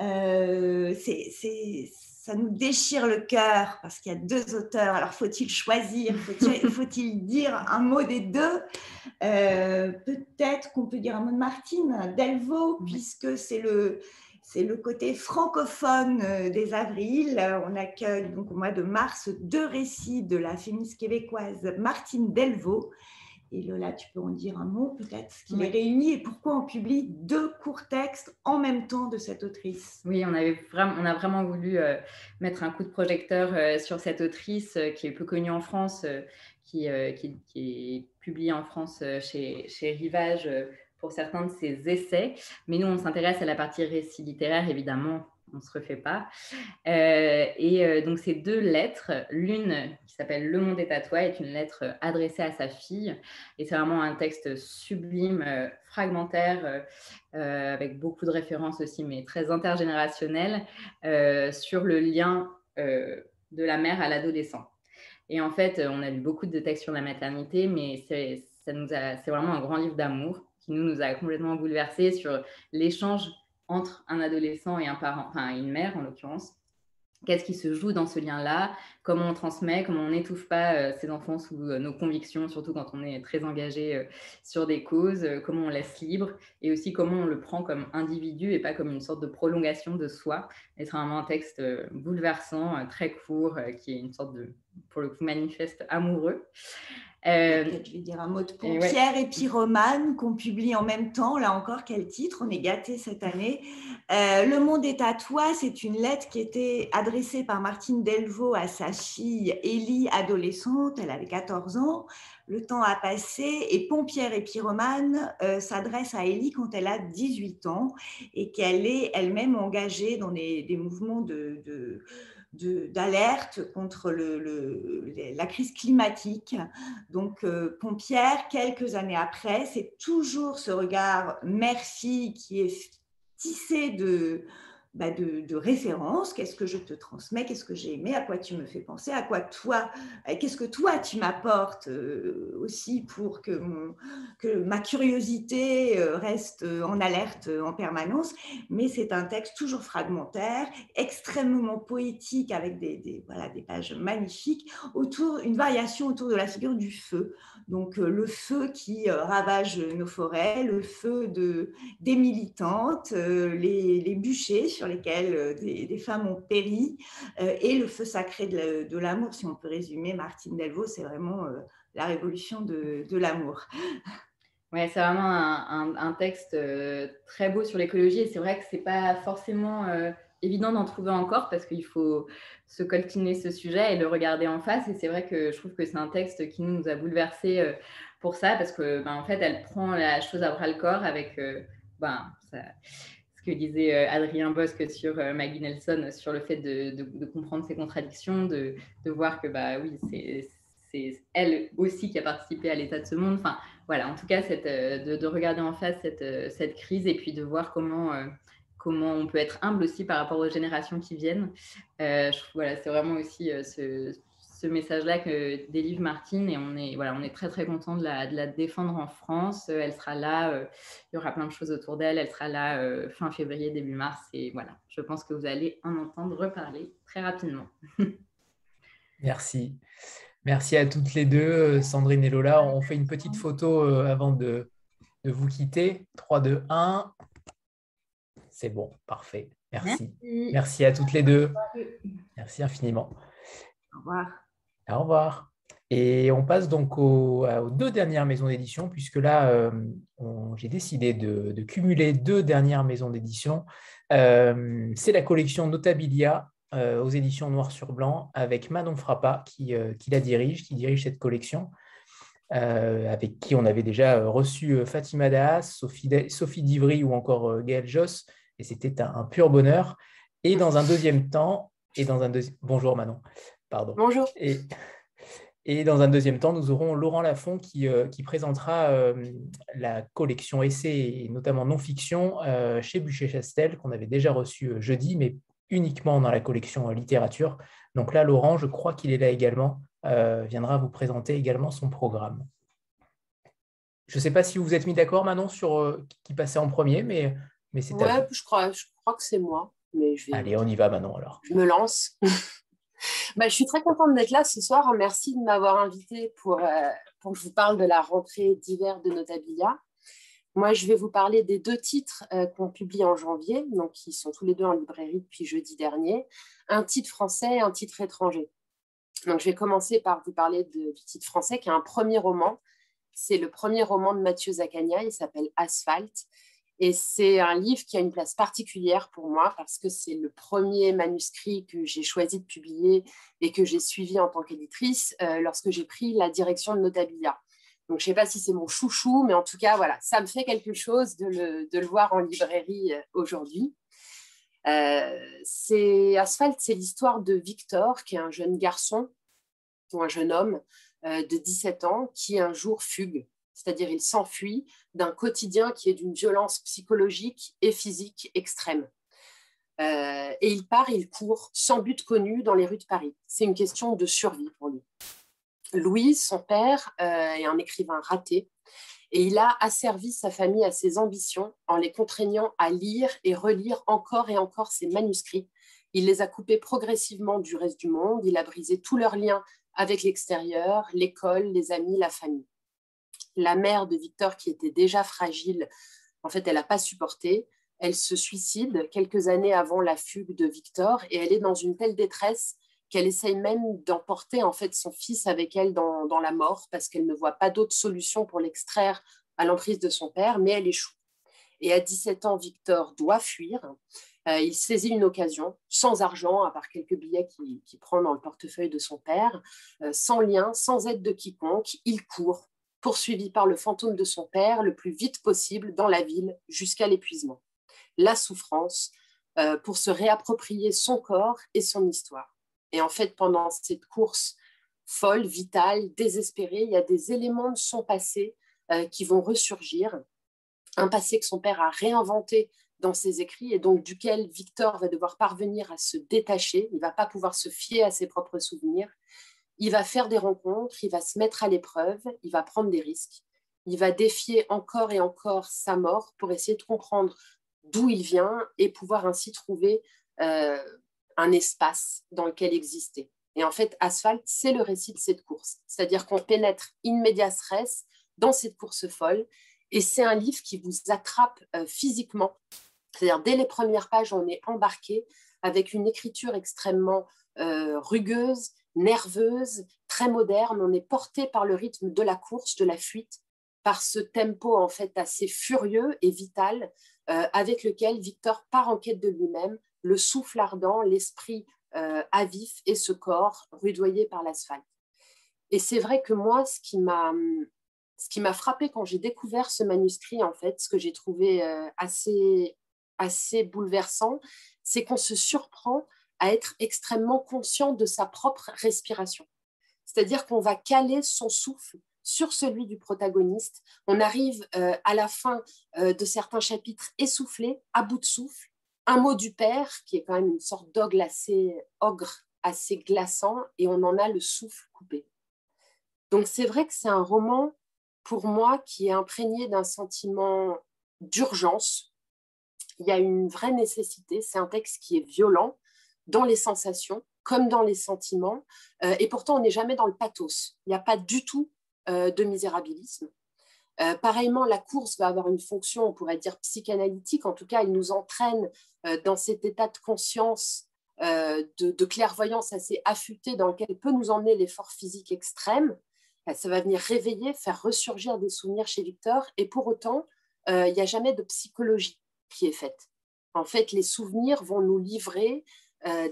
Euh, c'est ça nous déchire le cœur parce qu'il y a deux auteurs. Alors, faut-il choisir? Faut-il dire un mot des deux? Euh, Peut-être qu'on peut dire un mot de Martine Delvaux, puisque c'est le, c'est le côté francophone euh, des avrils. On accueille donc au mois de mars deux récits de la féministe québécoise Martine Delvaux et Lola, tu peux en dire un mot peut-être, ce qui les réunit et pourquoi on publie deux courts textes en même temps de cette autrice Oui, on, avait vraiment, on a vraiment voulu euh, mettre un coup de projecteur euh, sur cette autrice euh, qui est peu connue en France, qui, qui, qui, est publiée en France chez, chez Rivage pour certains de ses essais. Mais nous, on s'intéresse à la partie récit littéraire, évidemment, on ne se refait pas. Euh, et euh, donc, ces deux lettres, l'une qui s'appelle Le monde est à toi est une lettre adressée à sa fille. Et c'est vraiment un texte sublime, euh, fragmentaire, avec beaucoup de références aussi, mais très intergénérationnel, sur le lien de la mère à l'adolescent. Et en fait, on a lu beaucoup de textes sur la maternité, mais c'est vraiment un grand livre d'amour qui nous, nous a complètement bouleversés sur l'échange entre un adolescent et un parent, enfin une mère en l'occurrence. Qu'est-ce qui se joue dans ce lien-là? Comment on transmet? Comment on n'étouffe pas euh, ses enfants sous euh, nos convictions, surtout quand on est très engagé euh, sur des causes? Comment on laisse libre? Et aussi comment on le prend comme individu et pas comme une sorte de prolongation de soi? C'est vraiment un texte bouleversant, très court, qui est une sorte de, pour le coup, manifeste amoureux. Euh, je vais dire un mot de Pierre et Pyromane qu'on publie en même temps. Là encore, quel titre On est gâtés cette année. Euh, le monde est à toi, c'est une lettre qui était adressée par Martine Delvaux à sa fille Élie, adolescente. Elle avait 14 ans. Le temps a passé et Pompière et Pyromane euh, s'adresse à Élie quand elle a 18 ans et qu'elle est elle-même engagée dans des, mouvements de d'alerte contre le, la crise climatique. Donc, euh, Pompière, quelques années après, c'est toujours ce regard merci qui est tissé de, bah, de, référence, qu'est-ce que je te transmets, qu'est-ce que j'ai aimé, à quoi tu me fais penser, à quoi toi, euh, qu'est-ce que toi tu m'apportes euh, aussi pour que, que ma curiosité euh, reste en alerte en permanence? Mais c'est un texte toujours fragmentaire, extrêmement poétique avec des, voilà, des pages magnifiques, autour, une variation autour de la figure du feu. Donc le feu qui ravage nos forêts, le feu de, des militantes, les, les bûchers lesquels euh, des, femmes ont péri, euh, et le feu sacré de l'amour, si on peut résumer, Martine Delvaux, c'est vraiment euh, la révolution de, l'amour. Ouais, c'est vraiment un, texte très beau sur l'écologie et c'est vrai que c'est pas forcément évident d'en trouver encore parce qu'il faut se coltiner ce sujet et le regarder en face. Et c'est vrai que je trouve que c'est un texte qui nous, a bouleversés pour ça parce que ben, en fait, elle prend la chose à bras le corps avec ben, que disait euh, Adrien Bosque sur euh, Maggie Nelson, sur le fait de, comprendre ses contradictions, de, voir que, bah oui, c'est elle aussi qui a participé à l'état de ce monde. Enfin, voilà, en tout cas, cette, euh, de, regarder en face cette, cette, crise et puis de voir comment, comment on peut être humble aussi par rapport aux générations qui viennent. voilà, c'est vraiment aussi ce, ce message-là que délivre Martine et on est, voilà, on est très très content de la, de la défendre en France. Elle sera là, euh, il y aura plein de choses autour d'elle. Elle sera là euh, fin février, début mars et voilà, je pense que vous allez en entendre reparler très rapidement. Merci. Merci à toutes les deux, euh, Sandrine et Lola. On fait une petite photo avant de, de vous quitter. 3, 2, 1. C'est bon, parfait. Merci. Merci. Merci à toutes les deux. Merci infiniment. Au revoir. Au revoir. Et on passe donc aux, deux dernières maisons d'édition, puisque là, euh, j'ai décidé de, cumuler deux dernières maisons d'édition. Euh, c'est la collection Notabilia euh, aux éditions Noir sur Blanc, avec Manon Frappa qui, la dirige, qui dirige cette collection, avec qui on avait déjà reçu Fatima Daas, Sophie, Divry ou encore Gaël Joss, et c'était un, pur bonheur. Et dans un deuxième temps, et dans un deuxième... Bonjour Manon, pardon. Bonjour. Et, et dans un deuxième temps, nous aurons Laurent Lafont qui, euh, présentera euh, la collection essai et notamment non-fiction euh, chez Bûcher-Chastel, qu'on avait déjà reçu jeudi, mais uniquement dans la collection littérature. Donc là, Laurent, je crois qu'il est là également, viendra vous présenter également son programme. Je ne sais pas si vous êtes mis d'accord, Manon, sur qui passait en premier, mais, mais c'est Ouais, je crois, je crois que c'est moi. Mais je Allez, on y va, Manon, alors. Je me lance. Bah, je suis très contente d'être là ce soir. Merci de m'avoir invité pour, euh, pour que je vous parle de la rentrée d'hiver de Notabilia. Moi, je vais vous parler des deux titres euh, qu'on publie en janvier, donc qui sont tous les deux en librairie depuis jeudi dernier. Un titre français et un titre étranger. Donc, je vais commencer par vous parler du titre français, qui est un premier roman. C'est le premier roman de Mathieu Zacagna, il s'appelle Asphalte. Et c'est un livre qui a une place particulière pour moi parce que c'est le premier manuscrit que j'ai choisi de publier et que j'ai suivi en tant qu'éditrice euh, lorsque j'ai pris la direction de Notabilia. Donc, je ne sais pas si c'est mon chouchou, mais en tout cas, voilà, ça me fait quelque chose de le, de le voir en librairie euh, aujourd'hui. Euh, c'est Asphalt, c'est l'histoire de Victor, qui est un jeune garçon ou un jeune homme de 17 ans qui un jour fugue c'est-à-dire il s'enfuit d'un quotidien qui est d'une violence psychologique et physique extrême. Euh, et il part, il court sans but connu dans les rues de Paris. C'est une question de survie pour lui. Louis, son père, euh, est un écrivain raté et il a asservi sa famille à ses ambitions en les contraignant à lire et relire encore et encore ses manuscrits. Il les a coupés progressivement du reste du monde, il a brisé tous leurs liens avec l'extérieur, l'école, les amis, la famille la mère de Victor, qui était déjà fragile, en fait, elle n'a pas supporté. Elle se suicide quelques années avant la fugue de Victor et elle est dans une telle détresse qu'elle essaye même d'emporter en fait son fils avec elle dans, la mort parce qu'elle ne voit pas d'autre solution pour l'extraire à l'emprise de son père, mais elle échoue. Et à 17 ans, Victor doit fuir. Euh, il saisit une occasion, sans argent, à part quelques billets qu'il prend dans le portefeuille de son père, euh, sans lien, sans aide de quiconque. Il court poursuivi par le fantôme de son père le plus vite possible dans la ville jusqu'à l'épuisement. La souffrance euh, pour se réapproprier son corps et son histoire. Et en fait, pendant cette course folle, vitale, désespérée, il y a des éléments de son passé euh, qui vont ressurgir. Un passé que son père a réinventé dans ses écrits et donc duquel Victor va devoir parvenir à se détacher. Il ne va pas pouvoir se fier à ses propres souvenirs il va faire des rencontres, il va se mettre à l'épreuve, il va prendre des risques, il va défier encore et encore sa mort pour essayer de comprendre d'où il vient et pouvoir ainsi trouver euh, un espace dans lequel exister. Et en fait, Asphalt, c'est le récit de cette course. C'est-à-dire qu'on pénètre in medias res dans cette course folle. Et c'est un livre qui vous attrape euh, physiquement. C'est-à-dire, dès les premières pages, on est embarqué avec une écriture extrêmement euh, rugueuse, nerveuse, très moderne. On est porté par le rythme de la course, de la fuite, par ce tempo en fait assez furieux et vital euh, avec lequel Victor part en quête de lui-même, le souffle ardent, l'esprit euh, à vif et ce corps rudoyé par l'asphalte. Et c'est vrai que moi, ce qui m'a ce qui m'a frappé quand j'ai découvert ce manuscrit, en fait, ce que j'ai trouvé euh, assez, assez bouleversant, c'est qu'on se surprend à être extrêmement conscient de sa propre respiration. C'est-à-dire qu'on va caler son souffle sur celui du protagoniste. On arrive euh, à la fin euh, de certains chapitres essoufflés, à bout de souffle. Un mot du père, qui est quand même une sorte d'ogre assez, ogre, assez glaçant, et on en a le souffle coupé. Donc c'est vrai que c'est un roman, pour moi, qui est imprégné d'un sentiment d'urgence. Il y a une vraie nécessité. C'est un texte qui est violent, dans les sensations comme dans les sentiments. Euh, et pourtant, on n'est jamais dans le pathos. Il n'y a pas du tout euh, de misérabilisme. Euh, pareillement, la course va avoir une fonction, on pourrait dire psychanalytique. En tout cas, elle nous entraîne dans cet état de conscience de, clairvoyance assez affûtée dans lequel peut nous emmener l'effort physique extrême. Ça va venir réveiller, faire ressurgir des souvenirs chez Victor. Et pour autant, il n'y a jamais de psychologie qui est faite. En fait, les souvenirs vont nous livrer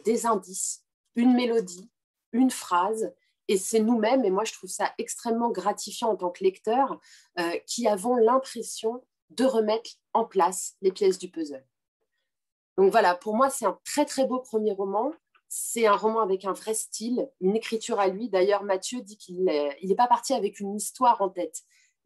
des indices, une mélodie, une phrase, et c'est nous-mêmes, et moi je trouve ça extrêmement gratifiant en tant que lecteur, euh, qui avons l'impression de remettre en place les pièces du puzzle. Donc voilà, pour moi c'est un très très beau premier roman. C'est un roman avec un vrai style, une écriture à lui. D'ailleurs, Mathieu dit qu'il n'est pas parti avec une histoire en tête.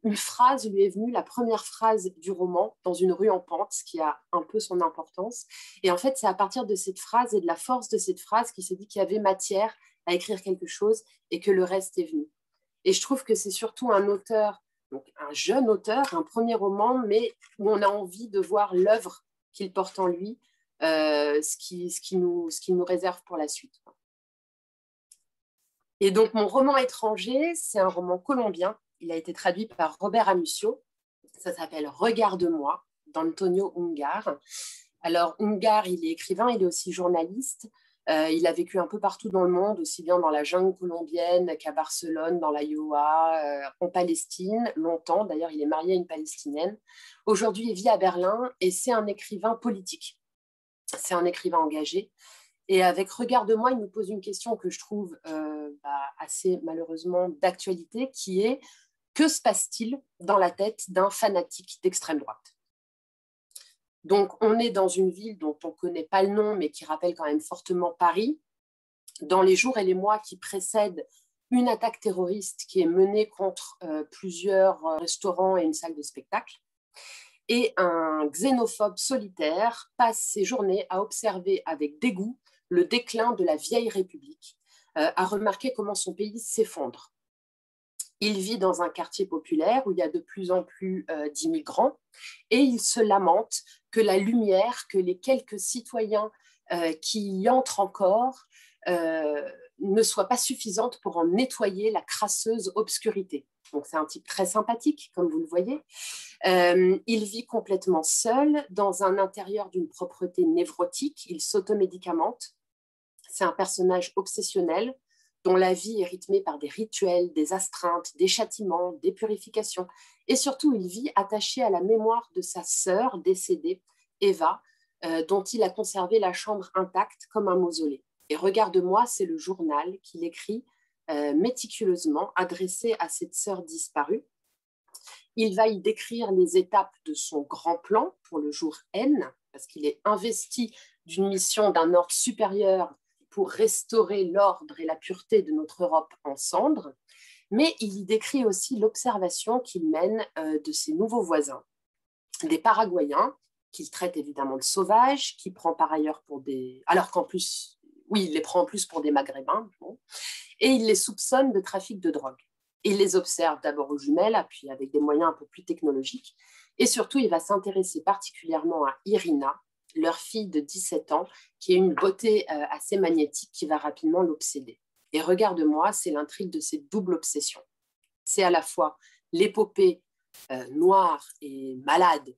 Une phrase lui est venue, la première phrase du roman, dans une rue en pente, ce qui a un peu son importance. Et en fait, c'est à partir de cette phrase et de la force de cette phrase qu'il s'est dit qu'il y avait matière à écrire quelque chose et que le reste est venu. Et je trouve que c'est surtout un auteur, donc un jeune auteur, un premier roman, mais où on a envie de voir l'œuvre qu'il porte en lui, euh, ce, nous, ce qui nous réserve pour la suite. Et donc mon roman étranger, c'est un roman colombien. Il a été traduit par Robert Amusio. Ça s'appelle Regarde-moi d'Antonio Ungar. Alors Ungar, il est écrivain, il est aussi journaliste. Euh, il a vécu un peu partout dans le monde, aussi bien dans la jungle colombienne qu'à Barcelone, dans l'Iowa, euh, en Palestine, longtemps. D'ailleurs, il est marié à une Palestinienne. Aujourd'hui, il vit à Berlin et c'est un écrivain politique. C'est un écrivain engagé. Et avec Regarde-moi, il nous pose une question que je trouve euh, bah, assez malheureusement d'actualité, qui est que se passe-t-il dans la tête d'un fanatique d'extrême droite? Donc, on est dans une ville dont on ne connaît pas le nom, mais qui rappelle quand même fortement Paris. Dans les jours et les mois qui précèdent une attaque terroriste qui est menée contre euh, plusieurs euh, restaurants et une salle de spectacle. Et un xénophobe solitaire passe ses journées à observer avec dégoût le déclin de la vieille République, euh, à remarquer comment son pays s'effondre. Il vit dans un quartier populaire où il y a de plus en plus euh, d'immigrants et il se lamente que la lumière, que les quelques citoyens euh, qui y entrent encore euh, ne soient pas suffisantes pour en nettoyer la crasseuse obscurité. Donc c'est un type très sympathique, comme vous le voyez. il vit complètement seul dans un intérieur d'une propreté névrotique. Il s'automédicamente. C'est un personnage obsessionnel dont la vie est rythmée par des rituels, des astreintes, des châtiments, des purifications. Et surtout, il vit attaché à la mémoire de sa sœur décédée, Eva, euh, dont il a conservé la chambre intacte comme un mausolée. Et regarde-moi, c'est le journal qu'il écrit euh, méticuleusement, adressé à cette sœur disparue. Il va y décrire les étapes de son grand plan pour le jour N, parce qu'il est investi d'une mission d'un ordre supérieur pour restaurer l'ordre et la pureté de notre Europe en cendres, mais il y décrit aussi l'observation qu'il mène euh, de ses nouveaux voisins, des Paraguayens, qu'il traite évidemment de sauvages, qui prend par ailleurs pour des... Alors qu'en plus, oui, il les prend en plus pour des Maghrébins, et il les soupçonne de trafic de drogue. Il les observe d'abord aux jumelles, puis avec des moyens un peu plus technologiques, et surtout, il va s'intéresser particulièrement à Irina, leur fille de 17 ans, qui est une beauté euh, assez magnétique qui va rapidement l'obséder. Et regarde-moi, c'est l'intrigue de cette double obsession. C'est à la fois l'épopée euh, noire et malade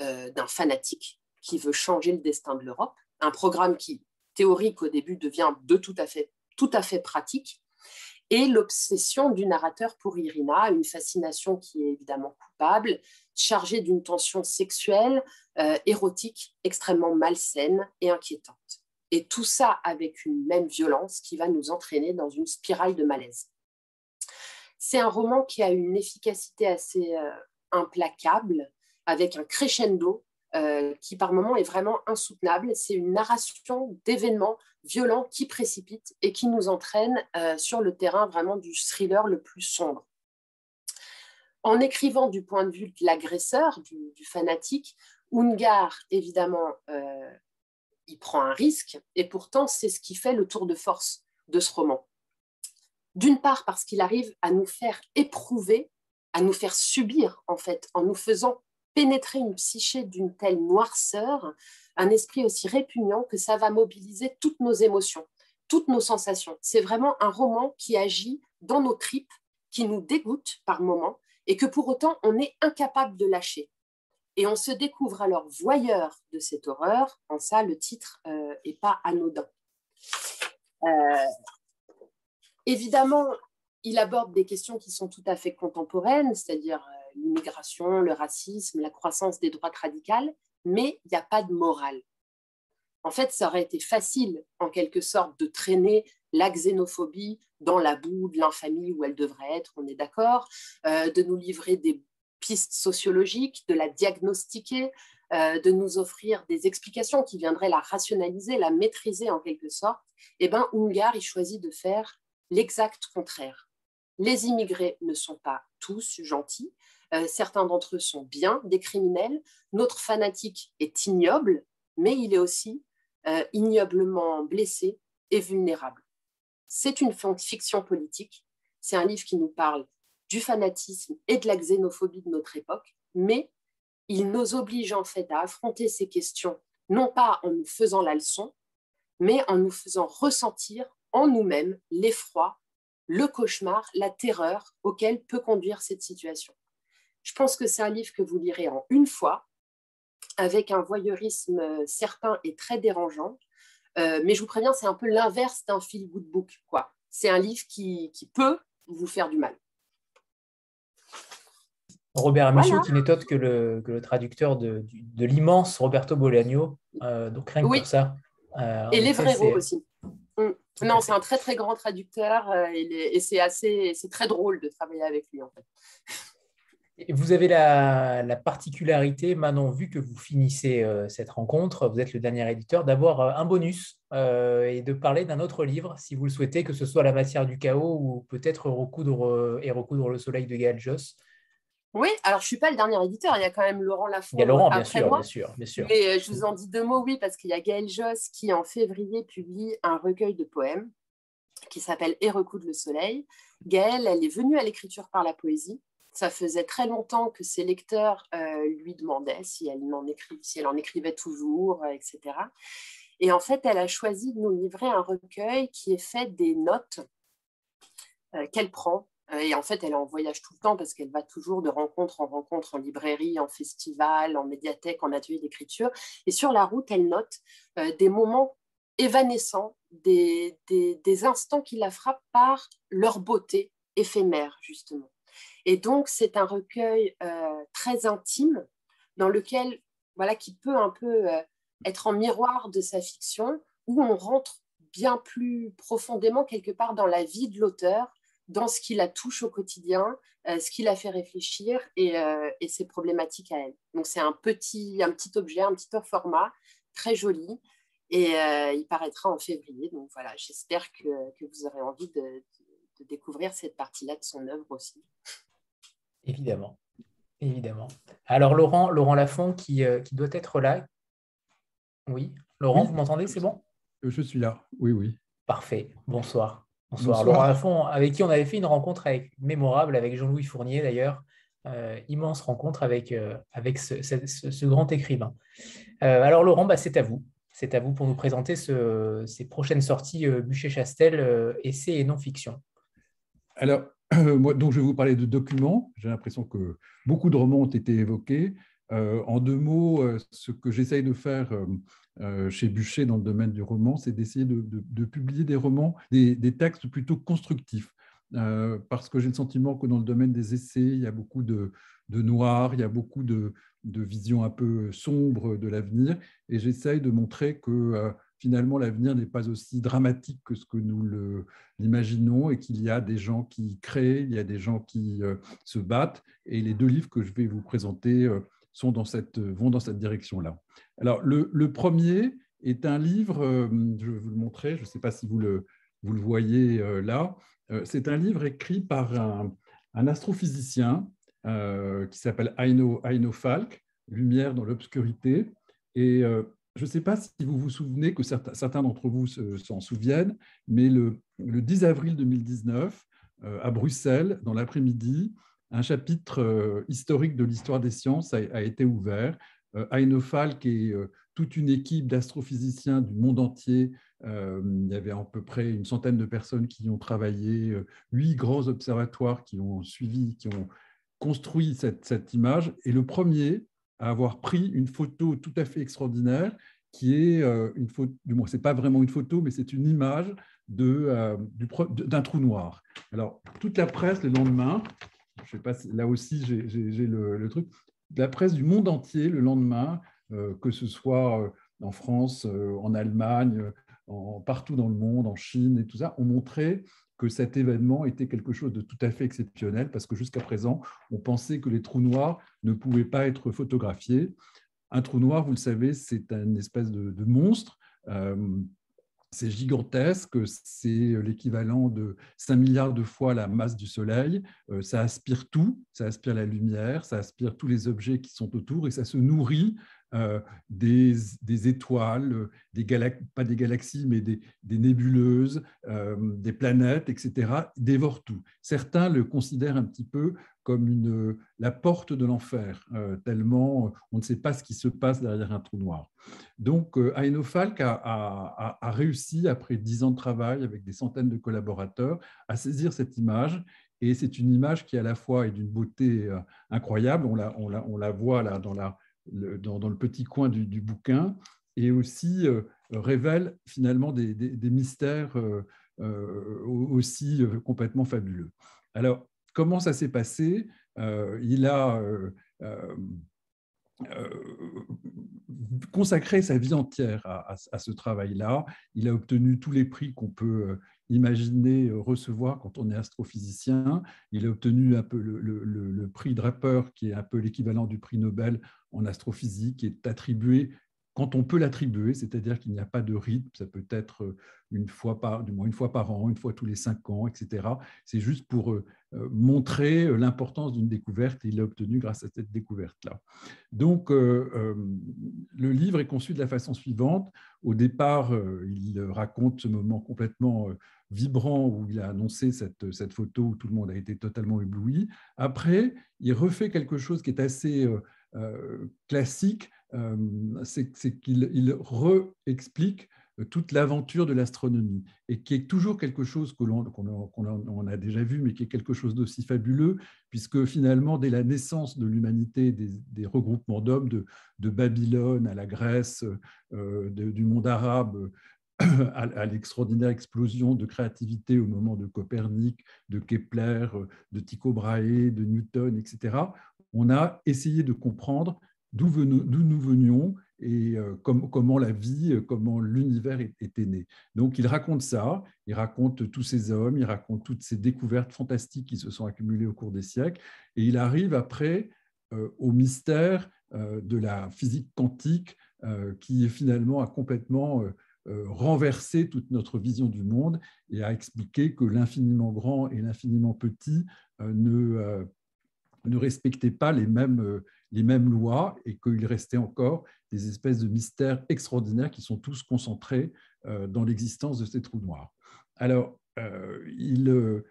euh, d'un fanatique qui veut changer le destin de l'Europe, un programme qui, théorique au début, devient de tout à fait, tout à fait pratique, et l'obsession du narrateur pour Irina, une fascination qui est évidemment coupable, chargée d'une tension sexuelle, euh, érotique, extrêmement malsaine et inquiétante. Et tout ça avec une même violence qui va nous entraîner dans une spirale de malaise. C'est un roman qui a une efficacité assez euh, implacable, avec un crescendo euh, qui par moments est vraiment insoutenable. C'est une narration d'événements violents qui précipitent et qui nous entraînent euh, sur le terrain vraiment du thriller le plus sombre. En écrivant du point de vue de l'agresseur, du, fanatique, Ungar, évidemment, euh, il prend un risque et pourtant c'est ce qui fait le tour de force de ce roman. D'une part parce qu'il arrive à nous faire éprouver, à nous faire subir en fait, en nous faisant pénétrer une psyché d'une telle noirceur, un esprit aussi répugnant que ça va mobiliser toutes nos émotions, toutes nos sensations. C'est vraiment un roman qui agit dans nos tripes, qui nous dégoûte par moments et que pour autant on est incapable de lâcher. Et on se découvre alors voyeur de cette horreur. En ça, le titre n'est euh, pas anodin. évidemment, il aborde des questions qui sont tout à fait contemporaines, c'est-à-dire l'immigration, le racisme, la croissance des droites radicales, mais il n'y a pas de morale. En fait, ça aurait été facile, en quelque sorte, de traîner la xénophobie dans la boue de l'infamie où elle devrait être, on est d'accord, euh, de nous livrer des pistes sociologiques, de la diagnostiquer, euh, de nous offrir des explications qui viendraient la rationaliser, la maîtriser en quelque sorte. Eh bien, Ungar, il choisit de faire l'exact contraire. Les immigrés ne sont pas tous gentils, euh, certains d'entre eux sont bien des criminels. Notre fanatique est ignoble, mais il est aussi euh, ignoblement blessé et vulnérable. C'est une fiction politique. C'est un livre qui nous parle du fanatisme et de la xénophobie de notre époque, mais il nous oblige en fait à affronter ces questions, non pas en nous faisant la leçon, mais en nous faisant ressentir en nous-mêmes l'effroi, le cauchemar, la terreur auquel peut conduire cette situation. Je pense que c'est un livre que vous lirez en une fois, avec un voyeurisme euh, certain et très dérangeant. Euh, mais je vous préviens, c'est un peu l'inverse d'un feel good book. Quoi. C'est un livre qui, peut vous faire du mal. Robert Amichaud qui n'est autre que le, traducteur de, l'immense Roberto Bolaño. Euh, donc rien que pour ça. et les vrais aussi. Mm. Non, c'est un très très grand traducteur et, c'est assez, c'est très drôle de travailler avec lui en fait. Vous avez la, particularité, Manon, vu que vous finissez euh, cette rencontre, vous êtes le dernier éditeur, d'avoir euh, un bonus euh, et de parler d'un autre livre, si vous le souhaitez, que ce soit La matière du chaos ou peut-être recoudre et recoudre le soleil de Gaël Joss. Oui, alors je ne suis pas le dernier éditeur, il y a quand même Laurent Lafont. Il y a Laurent, bien sûr, bien sûr, bien sûr. Mais je vous en dis deux mots, oui, parce qu'il y a Gaël Joss qui, en février, publie un recueil de poèmes qui s'appelle Et recoudre le soleil. Gaëlle, elle est venue à l'écriture par la poésie ça faisait très longtemps que ses lecteurs euh, lui demandaient si elle, en écrivait toujours, euh, etc. Et en fait, elle a choisi de nous livrer un recueil qui est fait des notes euh, qu'elle prend. Et en fait, elle est en voyage tout le temps parce qu'elle va toujours de rencontre en rencontre, en librairie, en festival, en médiathèque, en atelier d'écriture. Et sur la route, elle note des moments évanescents, des instants qui la frappent par leur beauté éphémère, justement. Et donc, c'est un recueil euh, très intime dans lequel, voilà, qui peut un peu euh, être en miroir de sa fiction, où on rentre bien plus profondément quelque part dans la vie de l'auteur, dans ce qui la touche au quotidien, euh, ce qui la fait réfléchir et, ses problématiques à elle. Donc, c'est un petit, un petit objet, un petit format très joli. Et il paraîtra en février. Donc voilà, j'espère que, vous aurez envie de découvrir cette partie-là de son œuvre aussi. Évidemment. Évidemment. Alors, Laurent, Laurent Lafont qui, euh, qui doit être là. Oui. Laurent, vous m'entendez? C'est bon? Euh, Je suis là. Oui, oui. Parfait. Bonsoir. Bonsoir. Laurent Lafont, avec qui on avait fait une rencontre avec, mémorable avec Jean-Louis Fournier d'ailleurs. Euh, immense rencontre avec, avec ce, grand écrivain. alors, Laurent, bah, c'est à vous. C'est à vous pour nous présenter ces prochaines sorties Bûcher-Chastel, essais et non-fiction. Alors, moi, donc je vais vous parler de documents. J'ai l'impression que beaucoup de romans ont été évoqués. Euh, en deux mots, euh, ce que j'essaye de faire euh, chez Bûcher dans le domaine du roman, c'est d'essayer de, publier des romans, des, textes plutôt constructifs. parce que j'ai le sentiment que dans le domaine des essais, il y a beaucoup de, noir, il y a beaucoup de, de visions un peu sombres de l'avenir, et j'essaye de montrer que finalement l'avenir n'est pas aussi dramatique que ce que nous l'imaginons et qu'il y a des gens qui créent, il y a des gens qui euh, se battent. Et les deux livres que je vais vous présenter euh, sont dans cette, vont dans cette direction-là. Alors, le, premier est un livre, euh, je vais vous le montrer, je ne sais pas si vous le, vous le voyez là. C'est un livre écrit par un, un astrophysicien qui s'appelle Aino, Aino Falk, Lumière dans l'obscurité. Et je ne sais pas si vous vous souvenez, que certains, d'entre vous s'en souviennent, mais le, 10 avril 2019, euh, à Bruxelles, dans l'après-midi, un chapitre euh, historique de l'histoire des sciences a, été ouvert. Euh, Falk et toute une équipe d'astrophysiciens du monde entier, il y avait à peu près une centaine de personnes qui y ont travaillé, huit grands observatoires qui ont suivi, qui ont construit cette image. Et le premier à avoir pris une photo tout à fait extraordinaire qui est une photo, du moins, ce n'est pas vraiment une photo, mais c'est une image d'un trou noir. Alors, toute la presse, le lendemain, je sais pas, là aussi, j'ai le, truc, la presse du monde entier, le lendemain, que ce soit en France, en Allemagne, partout dans le monde, en Chine et tout ça, ont montré que cet événement était quelque chose de tout à fait exceptionnel parce que jusqu'à présent, on pensait que les trous noirs ne pouvaient pas être photographiés. Un trou noir, vous le savez, c'est une espèce de, monstre. Euh, c'est gigantesque, c'est l'équivalent de 5 milliards de fois la masse du Soleil. Euh, ça aspire tout, ça aspire la lumière, ça aspire tous les objets qui sont autour et ça se nourrit euh, des, étoiles, des pas des galaxies, mais des, nébuleuses, euh, des planètes, etc., dévorent tout. Certains le considèrent un petit peu comme la porte de l'enfer, euh, tellement on ne sait pas ce qui se passe derrière un trou noir. Donc, Aino Falk a, réussi, après dix ans de travail avec des centaines de collaborateurs, à saisir cette image et c'est une image qui à la fois est d'une beauté incroyable, on la, on, la, on la, voit là dans la, dans, le petit coin du, bouquin, et aussi euh, révèle finalement des, mystères euh, euh, aussi complètement fabuleux. Alors, comment ça s'est passé? Il a consacré sa vie entière à, ce travail-là. Il a obtenu tous les prix qu'on peut imaginer recevoir quand on est astrophysicien. Il a obtenu un peu le, le prix Draper, qui est un peu l'équivalent du prix Nobel en astrophysique est attribué quand on peut l'attribuer, c'est-à-dire qu'il n'y a pas de rythme, ça peut être une fois par, du moins une fois par an, une fois tous les cinq ans, etc. C'est juste pour euh, montrer l'importance d'une découverte et il l'a obtenu grâce à cette découverte-là. Donc, euh, euh, le livre est conçu de la façon suivante. Au départ, il raconte ce moment complètement vibrant où il a annoncé cette, cette, photo où tout le monde a été totalement ébloui. Après, il refait quelque chose qui est assez euh, classique, euh, c'est qu'il re-explique euh, toute l'aventure de l'astronomie et qui est toujours quelque chose que l'on a déjà vu, mais qui est quelque chose d'aussi fabuleux, puisque finalement, dès la naissance de l'humanité, des, regroupements d'hommes, de, Babylone à la Grèce, du monde arabe, à, l'extraordinaire explosion de créativité au moment de Copernic, de Kepler, de Tycho Brahe, de Newton, etc on a essayé de comprendre d'où nous venions et euh, comment la vie, euh, comment l'univers était né. Donc il raconte ça, il raconte tous ces hommes, il raconte toutes ces découvertes fantastiques qui se sont accumulées au cours des siècles, et il arrive après euh, au mystère de la physique quantique qui finalement a complètement renversé toute notre vision du monde et a expliqué que l'infiniment grand et l'infiniment petit ne ne respectaient pas les mêmes, euh, les mêmes lois et qu'il restait encore des espèces de mystères extraordinaires qui sont tous concentrés euh, dans l'existence de ces trous noirs. Alors, euh, il,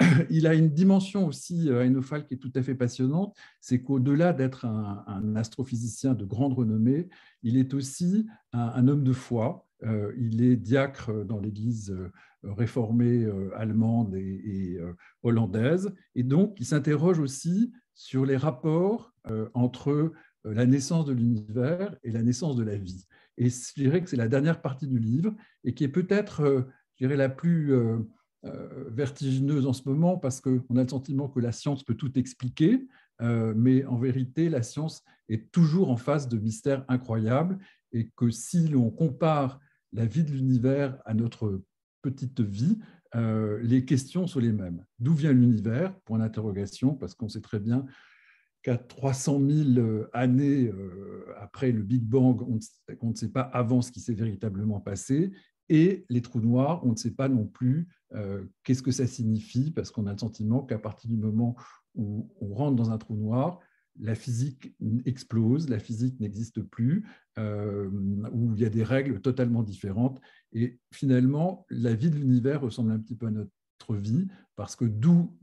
il, a une dimension aussi, Einofal, qui est tout à fait passionnante, c'est qu'au-delà d'être un, astrophysicien de grande renommée, il est aussi un homme de foi, il est diacre dans l'Église euh, réformée euh, allemande et, hollandaise. Et donc, il s'interroge aussi sur les rapports entre la naissance de l'univers et la naissance de la vie. Et je dirais que c'est la dernière partie du livre et qui est peut-être, je dirais, la plus vertigineuse en ce moment parce qu'on a le sentiment que la science peut tout expliquer, mais en vérité, la science est toujours en face de mystères incroyables et que si l'on compare la vie de l'univers à notre petite vie, euh, les questions sont les mêmes. D'où vient l'univers? Point d'interrogation, parce qu'on sait très bien qu'à 300 000 années euh, après le Big Bang, on ne sait pas avant ce qui s'est véritablement passé. Et les trous noirs, on ne sait pas non plus euh, qu'est-ce que ça signifie, parce qu'on a le sentiment qu'à partir du moment où on rentre dans un trou noir, la physique explose, la physique n'existe plus, euh, où il y a des règles totalement différentes. Et finalement, la vie de l'univers ressemble un petit peu à notre vie, parce que d'où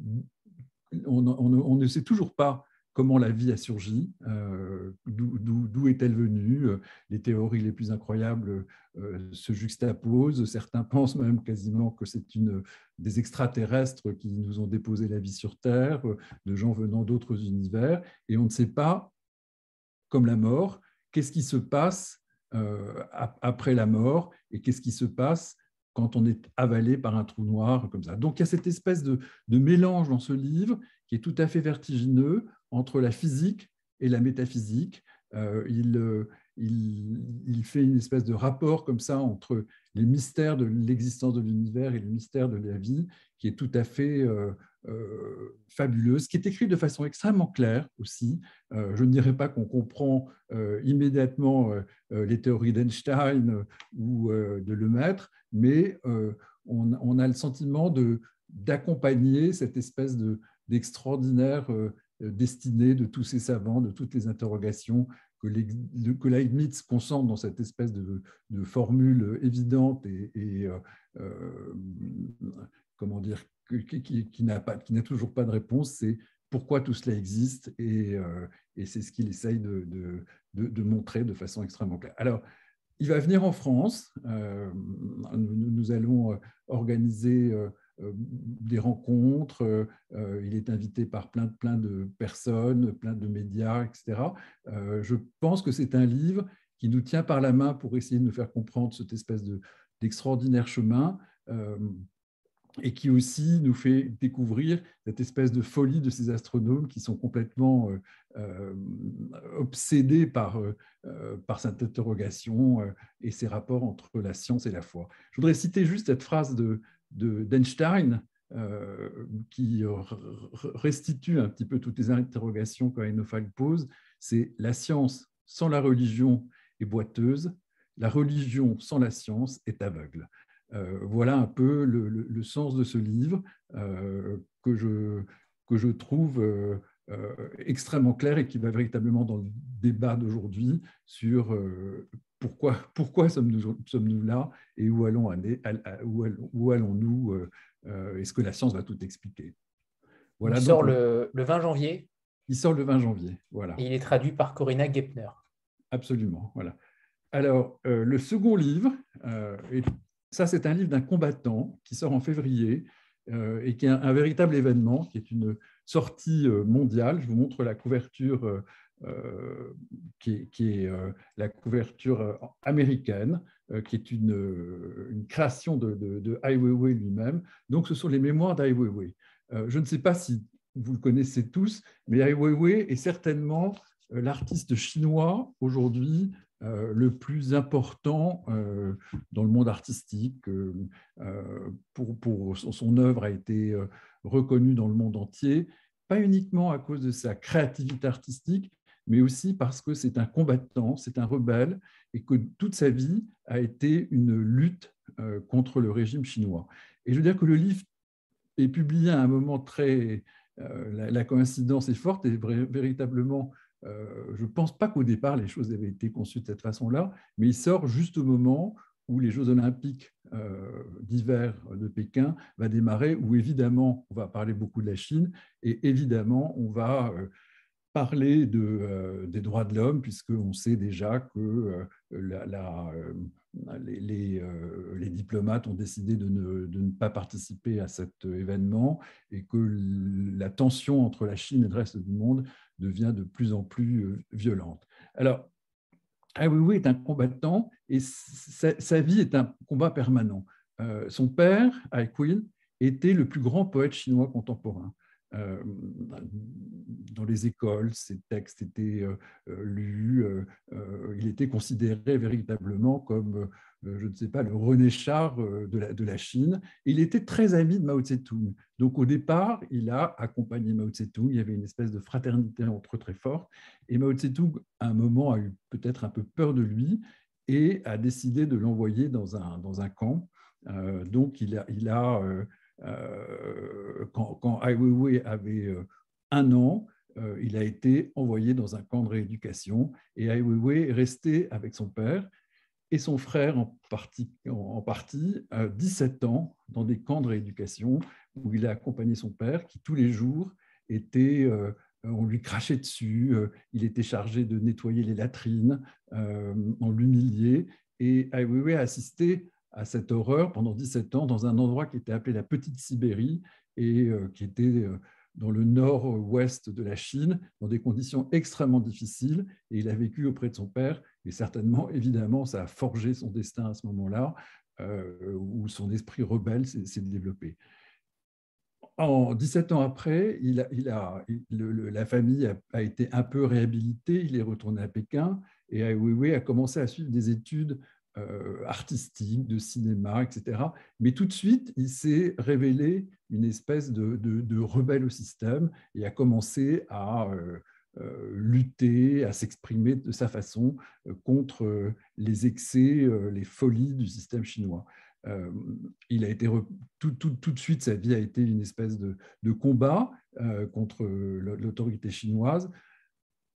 on, ne sait toujours pas comment la vie a surgi, euh, d'où est-elle venue. Les théories les plus incroyables euh, se juxtaposent. Certains pensent même quasiment que c'est une des extraterrestres qui nous ont déposé la vie sur Terre, de gens venant d'autres univers, et on ne sait pas, comme la mort, qu'est-ce qui se passe après la mort et qu'est-ce qui se passe quand on est avalé par un trou noir comme ça. Donc il y a cette espèce de, mélange dans ce livre qui est tout à fait vertigineux entre la physique et la métaphysique. il, il, fait une espèce de rapport comme ça entre les mystères de l'existence de l'univers et les mystères de la vie, qui est tout à fait euh, euh, fabuleuse, qui est écrit de façon extrêmement claire aussi. Euh, je ne dirais pas qu'on comprend immédiatement les théories d'Einstein ou de Lemaître, mais on, a le sentiment d'accompagner cette espèce d'extraordinaire destinée de tous ces savants, de toutes les interrogations que, que Leibniz concentre dans cette espèce de, formule évidente et, comment dire qui, n'a toujours pas de réponse, c'est pourquoi tout cela existe et, euh, c'est ce qu'il essaye de, montrer de façon extrêmement claire. Alors, il va venir en France, euh, nous, allons euh, organiser des rencontres, il est invité par plein, plein de personnes, plein de médias, etc. je pense que c'est un livre qui nous tient par la main pour essayer de nous faire comprendre cette espèce d'extraordinaire chemin et qui aussi nous fait découvrir cette espèce de folie de ces astronomes qui sont complètement euh, euh, obsédés par, euh, par cette interrogation et ces rapports entre la science et la foi. Je voudrais citer juste cette phrase de, d'Einstein qui restitue un petit peu toutes les interrogations qu'Einofag pose, c'est la science sans la religion est boiteuse, la religion sans la science est aveugle. Euh, voilà un peu le, sens de ce livre euh, que, je, que je trouve euh, extrêmement clair et qui va véritablement dans le débat d'aujourd'hui sur pourquoi, pourquoi sommes-nous sommes là et où allons-nous où allons Est-ce que la science va tout expliquer? Voilà, Il sort le, le, 20 janvier. Il sort le 20 janvier, voilà. Et il est traduit par Corinna Gepner. Absolument, voilà. Alors, le second livre est ça, c'est un livre d'un combattant qui sort en février euh, et qui est un, véritable événement, qui est une sortie euh, mondiale. Je vous montre la couverture euh, qui est, la couverture américaine, qui est une, création de, Ai Weiwei lui-même. Donc, ce sont les mémoires d'Ai Weiwei. je ne sais pas si vous le connaissez tous, mais Ai Weiwei est certainement l'artiste chinois aujourd'hui euh, le plus important euh, dans le monde artistique. Euh, pour, son œuvre a été reconnue dans le monde entier, pas uniquement à cause de sa créativité artistique, mais aussi parce que c'est un combattant, c'est un rebelle, et que toute sa vie a été une lutte contre le régime chinois. Et je veux dire que le livre est publié à un moment très... la, coïncidence est forte et véritablement euh, je ne pense pas qu'au départ, les choses avaient été conçues de cette façon-là, mais il sort juste au moment où les Jeux olympiques euh, d'hiver de Pékin va démarrer, où évidemment, on va parler beaucoup de la Chine, et évidemment, on va euh, parler de, des droits de l'homme, puisqu'on sait déjà que les, les, diplomates ont décidé de ne, pas participer à cet événement et que la tension entre la Chine et le reste du monde devient de plus en plus euh, violente. Alors, Ah oui, est un combattant et sa, vie est un combat permanent. Euh, son père, Ai Qin, était le plus grand poète chinois contemporain. Euh, dans les écoles, ses textes étaient lus, il était considéré véritablement comme euh, je ne sais pas, le René Char euh, de la, Chine. Il était très ami de Mao Tse-tung. Donc au départ, il a accompagné Mao Tse-tung. Il y avait une espèce de fraternité entre eux très forte. Et Mao Tse-tung, à un moment, a eu peut-être un peu peur de lui et a décidé de l'envoyer dans un, camp. Euh, donc il a quand, quand Ai Weiwei avait un an, il a été envoyé dans un camp de rééducation et Ai Weiwei est resté avec son père et son frère en partie, en partie à 17 ans dans des camps de rééducation où il a accompagné son père qui tous les jours était, euh, on lui crachait dessus, euh, il était chargé de nettoyer les latrines, euh, on l'humiliait et Ai Weiwei a assisté à cette horreur pendant 17 ans dans un endroit qui était appelé la Petite Sibérie et qui était dans le nord-ouest de la Chine, dans des conditions extrêmement difficiles. Et il a vécu auprès de son père. Et certainement, évidemment, ça a forgé son destin à ce moment-là, euh, où son esprit rebelle s'est développé. En 17 ans après, il a, la famille a, été un peu réhabilitée. Il est retourné à Pékin et Ai Weiwei a commencé à suivre des études euh, artistique, de cinéma, etc. Mais tout de suite, il s'est révélé une espèce de, rebelle au système et a commencé à euh, euh, lutter, à s'exprimer de sa façon contre les excès, les folies du système chinois. il a été tout, tout, de suite, sa vie a été une espèce de, de combat contre l'autorité chinoise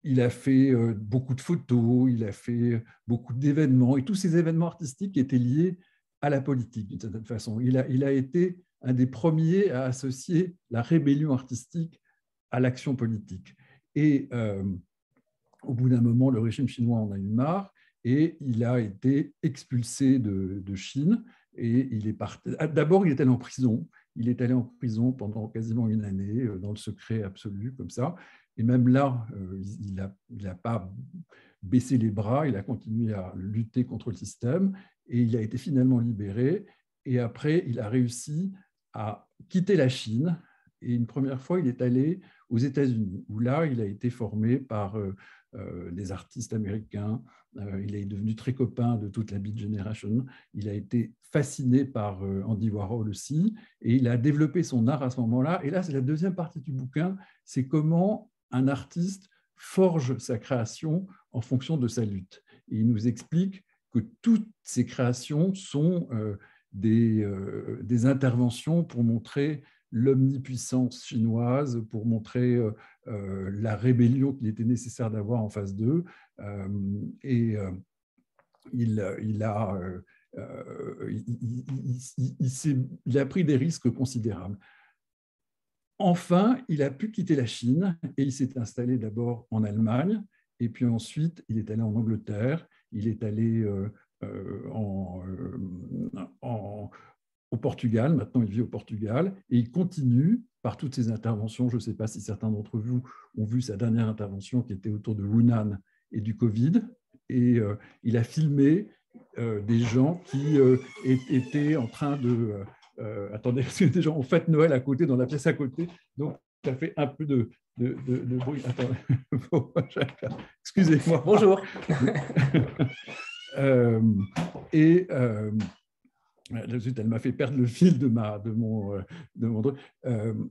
il a fait euh, beaucoup de photos, il a fait beaucoup d'événements, et tous ces événements artistiques étaient liés à la politique d'une certaine façon. Il a, été un des premiers à associer la rébellion artistique à l'action politique. Et euh, au bout d'un moment, le régime chinois en a eu marre et il a été expulsé de, Chine. Et il est parti. Ah, d'abord, il est allé en prison. Il est allé en prison pendant quasiment une année, euh, dans le secret absolu, comme ça. Et même là, euh, il n'a pas baissé les bras, il a continué à lutter contre le système et il a été finalement libéré. Et après, il a réussi à quitter la Chine. Et une première fois, il est allé aux États-Unis, où là, il a été formé par euh, euh, des artistes américains. il est devenu très copain de toute la Beat Generation. Il a été fasciné par Andy Warhol aussi. Et il a développé son art à ce moment-là. Et là, c'est la deuxième partie du bouquin. C'est comment un artiste forge sa création en fonction de sa lutte. Il nous explique que toutes ces créations sont euh, des, euh, des, interventions pour montrer l'omnipuissance chinoise, pour montrer euh, la rébellion qu'il était nécessaire d'avoir en face d'eux. et il, a pris des risques considérables. Enfin, il a pu quitter la Chine et il s'est installé d'abord en Allemagne, et puis ensuite il est allé en Angleterre, il est allé euh, euh, euh, au Portugal, maintenant il vit au Portugal, et il continue par toutes ses interventions. Je ne sais pas si certains d'entre vous ont vu sa dernière intervention qui était autour de Wunan et du Covid, et il a filmé des gens qui étaient en train de euh, attendez, parce que gens ont fait Noël à côté, dans la pièce à côté, donc ça fait un peu de, de, de, bruit. Excusez-moi. Bonjour. euh, et euh, elle m'a fait perdre le fil de, ma, de mon, euh, de mon truc.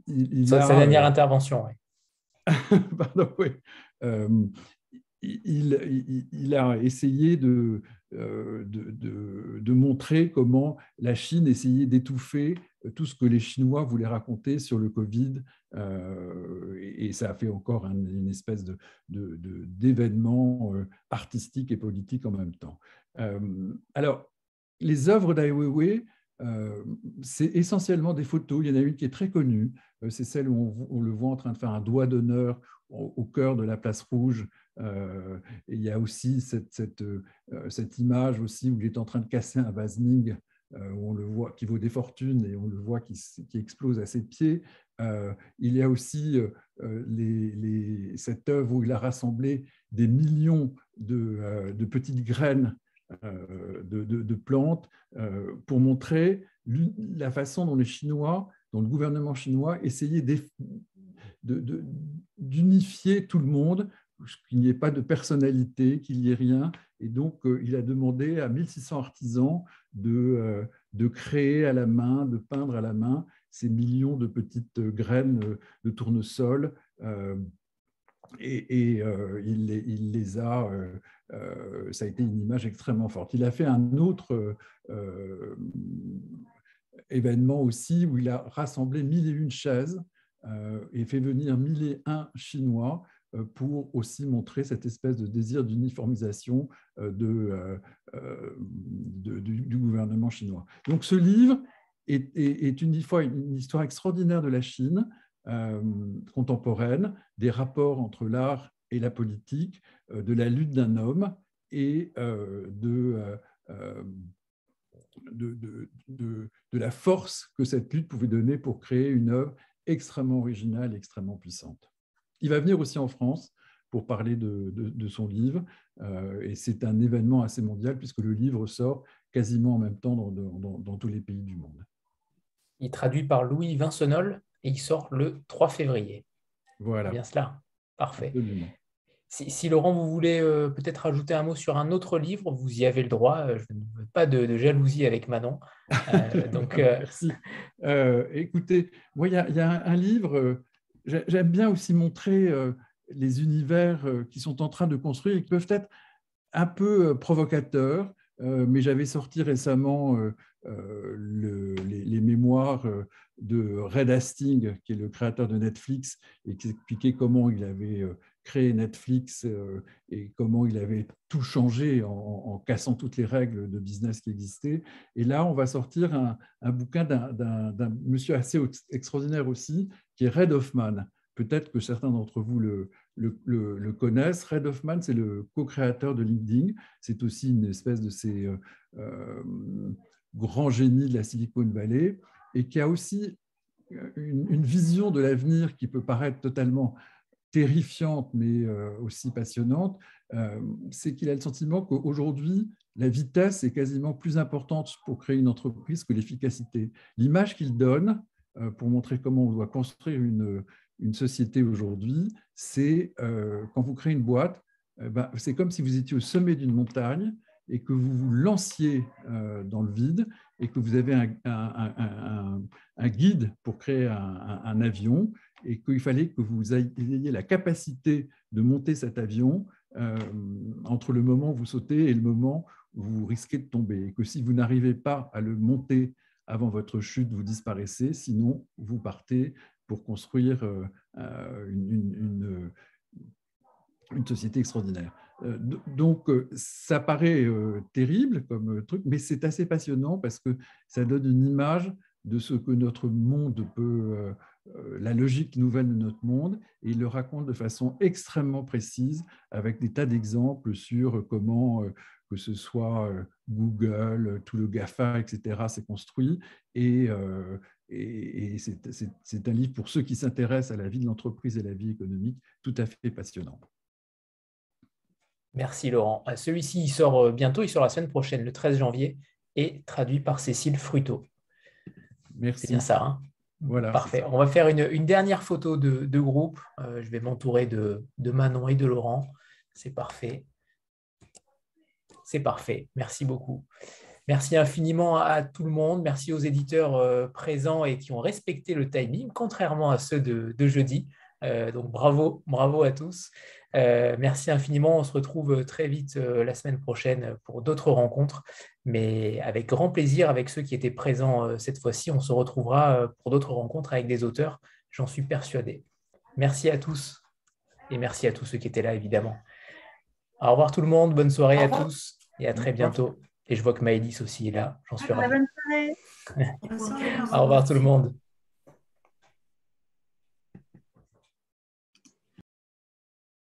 Il, sa dernière intervention, oui. Pardon, oui. Il, il, a essayé de, euh, de, de, montrer comment la Chine essayait d'étouffer tout ce que les Chinois voulaient raconter sur le Covid. Euh, et ça a fait encore une espèce d'événement de, euh, artistique et politique en même temps. alors, les œuvres d'Ai Weiwei, c'est essentiellement des photos. Il y en a une qui est très connue, c'est celle où on, le voit en train de faire un doigt d'honneur au, cœur de la place rouge euh, il y a aussi cette, euh, image aussi où il est en train de casser un euh, où on le voit, qui vaut des fortunes et on le voit qui, explose à ses pieds. il y a aussi cette œuvre où il a rassemblé des millions de petites graines de, de, plantes pour montrer la façon dont les Chinois, dont le gouvernement chinois essayait d'unifier tout le monde qu'il n'y ait pas de personnalité, qu'il n'y ait rien. Et donc, euh, il a demandé à 1600 artisans euh, de créer à la main, de peindre à la main ces millions de petites graines de tournesol. Euh, et, il, il, les a, ça a été une image extrêmement forte. Il a fait un autre événement aussi où il a rassemblé mille et une chaises et fait venir mille et un Chinois euh, pour aussi montrer cette espèce de désir d'uniformisation euh, euh, du, gouvernement chinois. Donc ce livre est, une, fois une histoire extraordinaire de la Chine contemporaine, des rapports entre l'art et la politique, de la lutte d'un homme et de, de, de, la force que cette lutte pouvait donner pour créer une œuvre extrêmement originale, extrêmement puissante. Il va venir aussi en France pour parler de, son livre, et c'est un événement assez mondial puisque le livre sort quasiment en même temps dans, tous les pays du monde. Il traduit par Louis Vincenol et il sort le 3 février. Voilà. Bien cela. Parfait. Si, Laurent, vous voulez euh, peut-être ajouter un mot sur un autre livre, vous y avez le droit. Euh, je ne veux pas de, jalousie avec Manon. Euh, donc, Merci. écoutez, il y, a un livre, j'aime bien aussi montrer les univers qui sont en train de construire et qui peuvent être un peu provocateurs, mais j'avais sorti récemment les, mémoires de Red Hastings, qui est le créateur de Netflix, et qui expliquait comment il avait créé Netflix euh, et comment il avait tout changé en, cassant toutes les règles de business qui existaient. Et là, on va sortir un, bouquin d'un monsieur assez extraordinaire aussi, qui est Red Hoffman. Peut-être que certains d'entre vous le, connaissent. Red Hoffman, c'est le co-créateur de LinkedIn. C'est aussi une espèce de ces euh, euh, grands génies de la Silicon Valley et qui a aussi une, une vision de l'avenir qui peut paraître totalement terrifiante, mais euh, aussi passionnante, euh, c'est qu'il a le sentiment qu'aujourd'hui, la vitesse est quasiment plus importante pour créer une entreprise que l'efficacité. L'image qu'il donne euh, pour montrer comment on doit construire une, une société aujourd'hui, c'est quand vous créez une boîte, ben, c'est comme si vous étiez au sommet d'une montagne et que vous vous lanciez dans le vide et que vous avez un, guide pour créer un, avion et qu'il fallait que vous ayez la capacité de monter cet avion euh, entre le moment où vous sautez et le moment où vous risquez de tomber. Et que si vous n'arrivez pas à le monter avant votre chute, vous disparaissez, sinon vous partez pour construire euh, euh, une, société extraordinaire. Donc, ça paraît terrible comme truc, mais c'est assez passionnant parce que ça donne une image de ce que notre monde peut euh, la logique nouvelle de notre monde et il le raconte de façon extrêmement précise avec des tas d'exemples sur comment euh, que ce soit euh, Google, tout le GAFA, etc., s'est construit. Et, et, c'est un livre pour ceux qui s'intéressent à la vie de l'entreprise et la vie économique tout à fait passionnant. Merci Laurent. Celui-ci, il sort bientôt, il sort la semaine prochaine, le 13 janvier, et traduit par Cécile Fruteau. Merci. C'est bien ça. Hein? Voilà, Parfait. On va faire une, dernière photo de, groupe. Euh, je vais m'entourer de, Manon et de Laurent. C'est parfait. C'est parfait. Merci beaucoup. Merci infiniment à tout le monde. Merci aux éditeurs euh, présents et qui ont respecté le timing, contrairement à ceux de, jeudi. Euh, donc bravo, bravo à tous. Euh, merci infiniment. On se retrouve très vite euh, la semaine prochaine pour d'autres rencontres, mais avec grand plaisir avec ceux qui étaient présents euh, cette fois-ci. On se retrouvera pour d'autres rencontres avec des auteurs, j'en suis persuadé. Merci à tous et merci à tous ceux qui étaient là, évidemment. Au revoir tout le monde, bonne soirée à tous et à très bientôt. Et je vois que Maëlys aussi est là, j'en suis ravi. Bonne soirée. Au revoir tout le monde.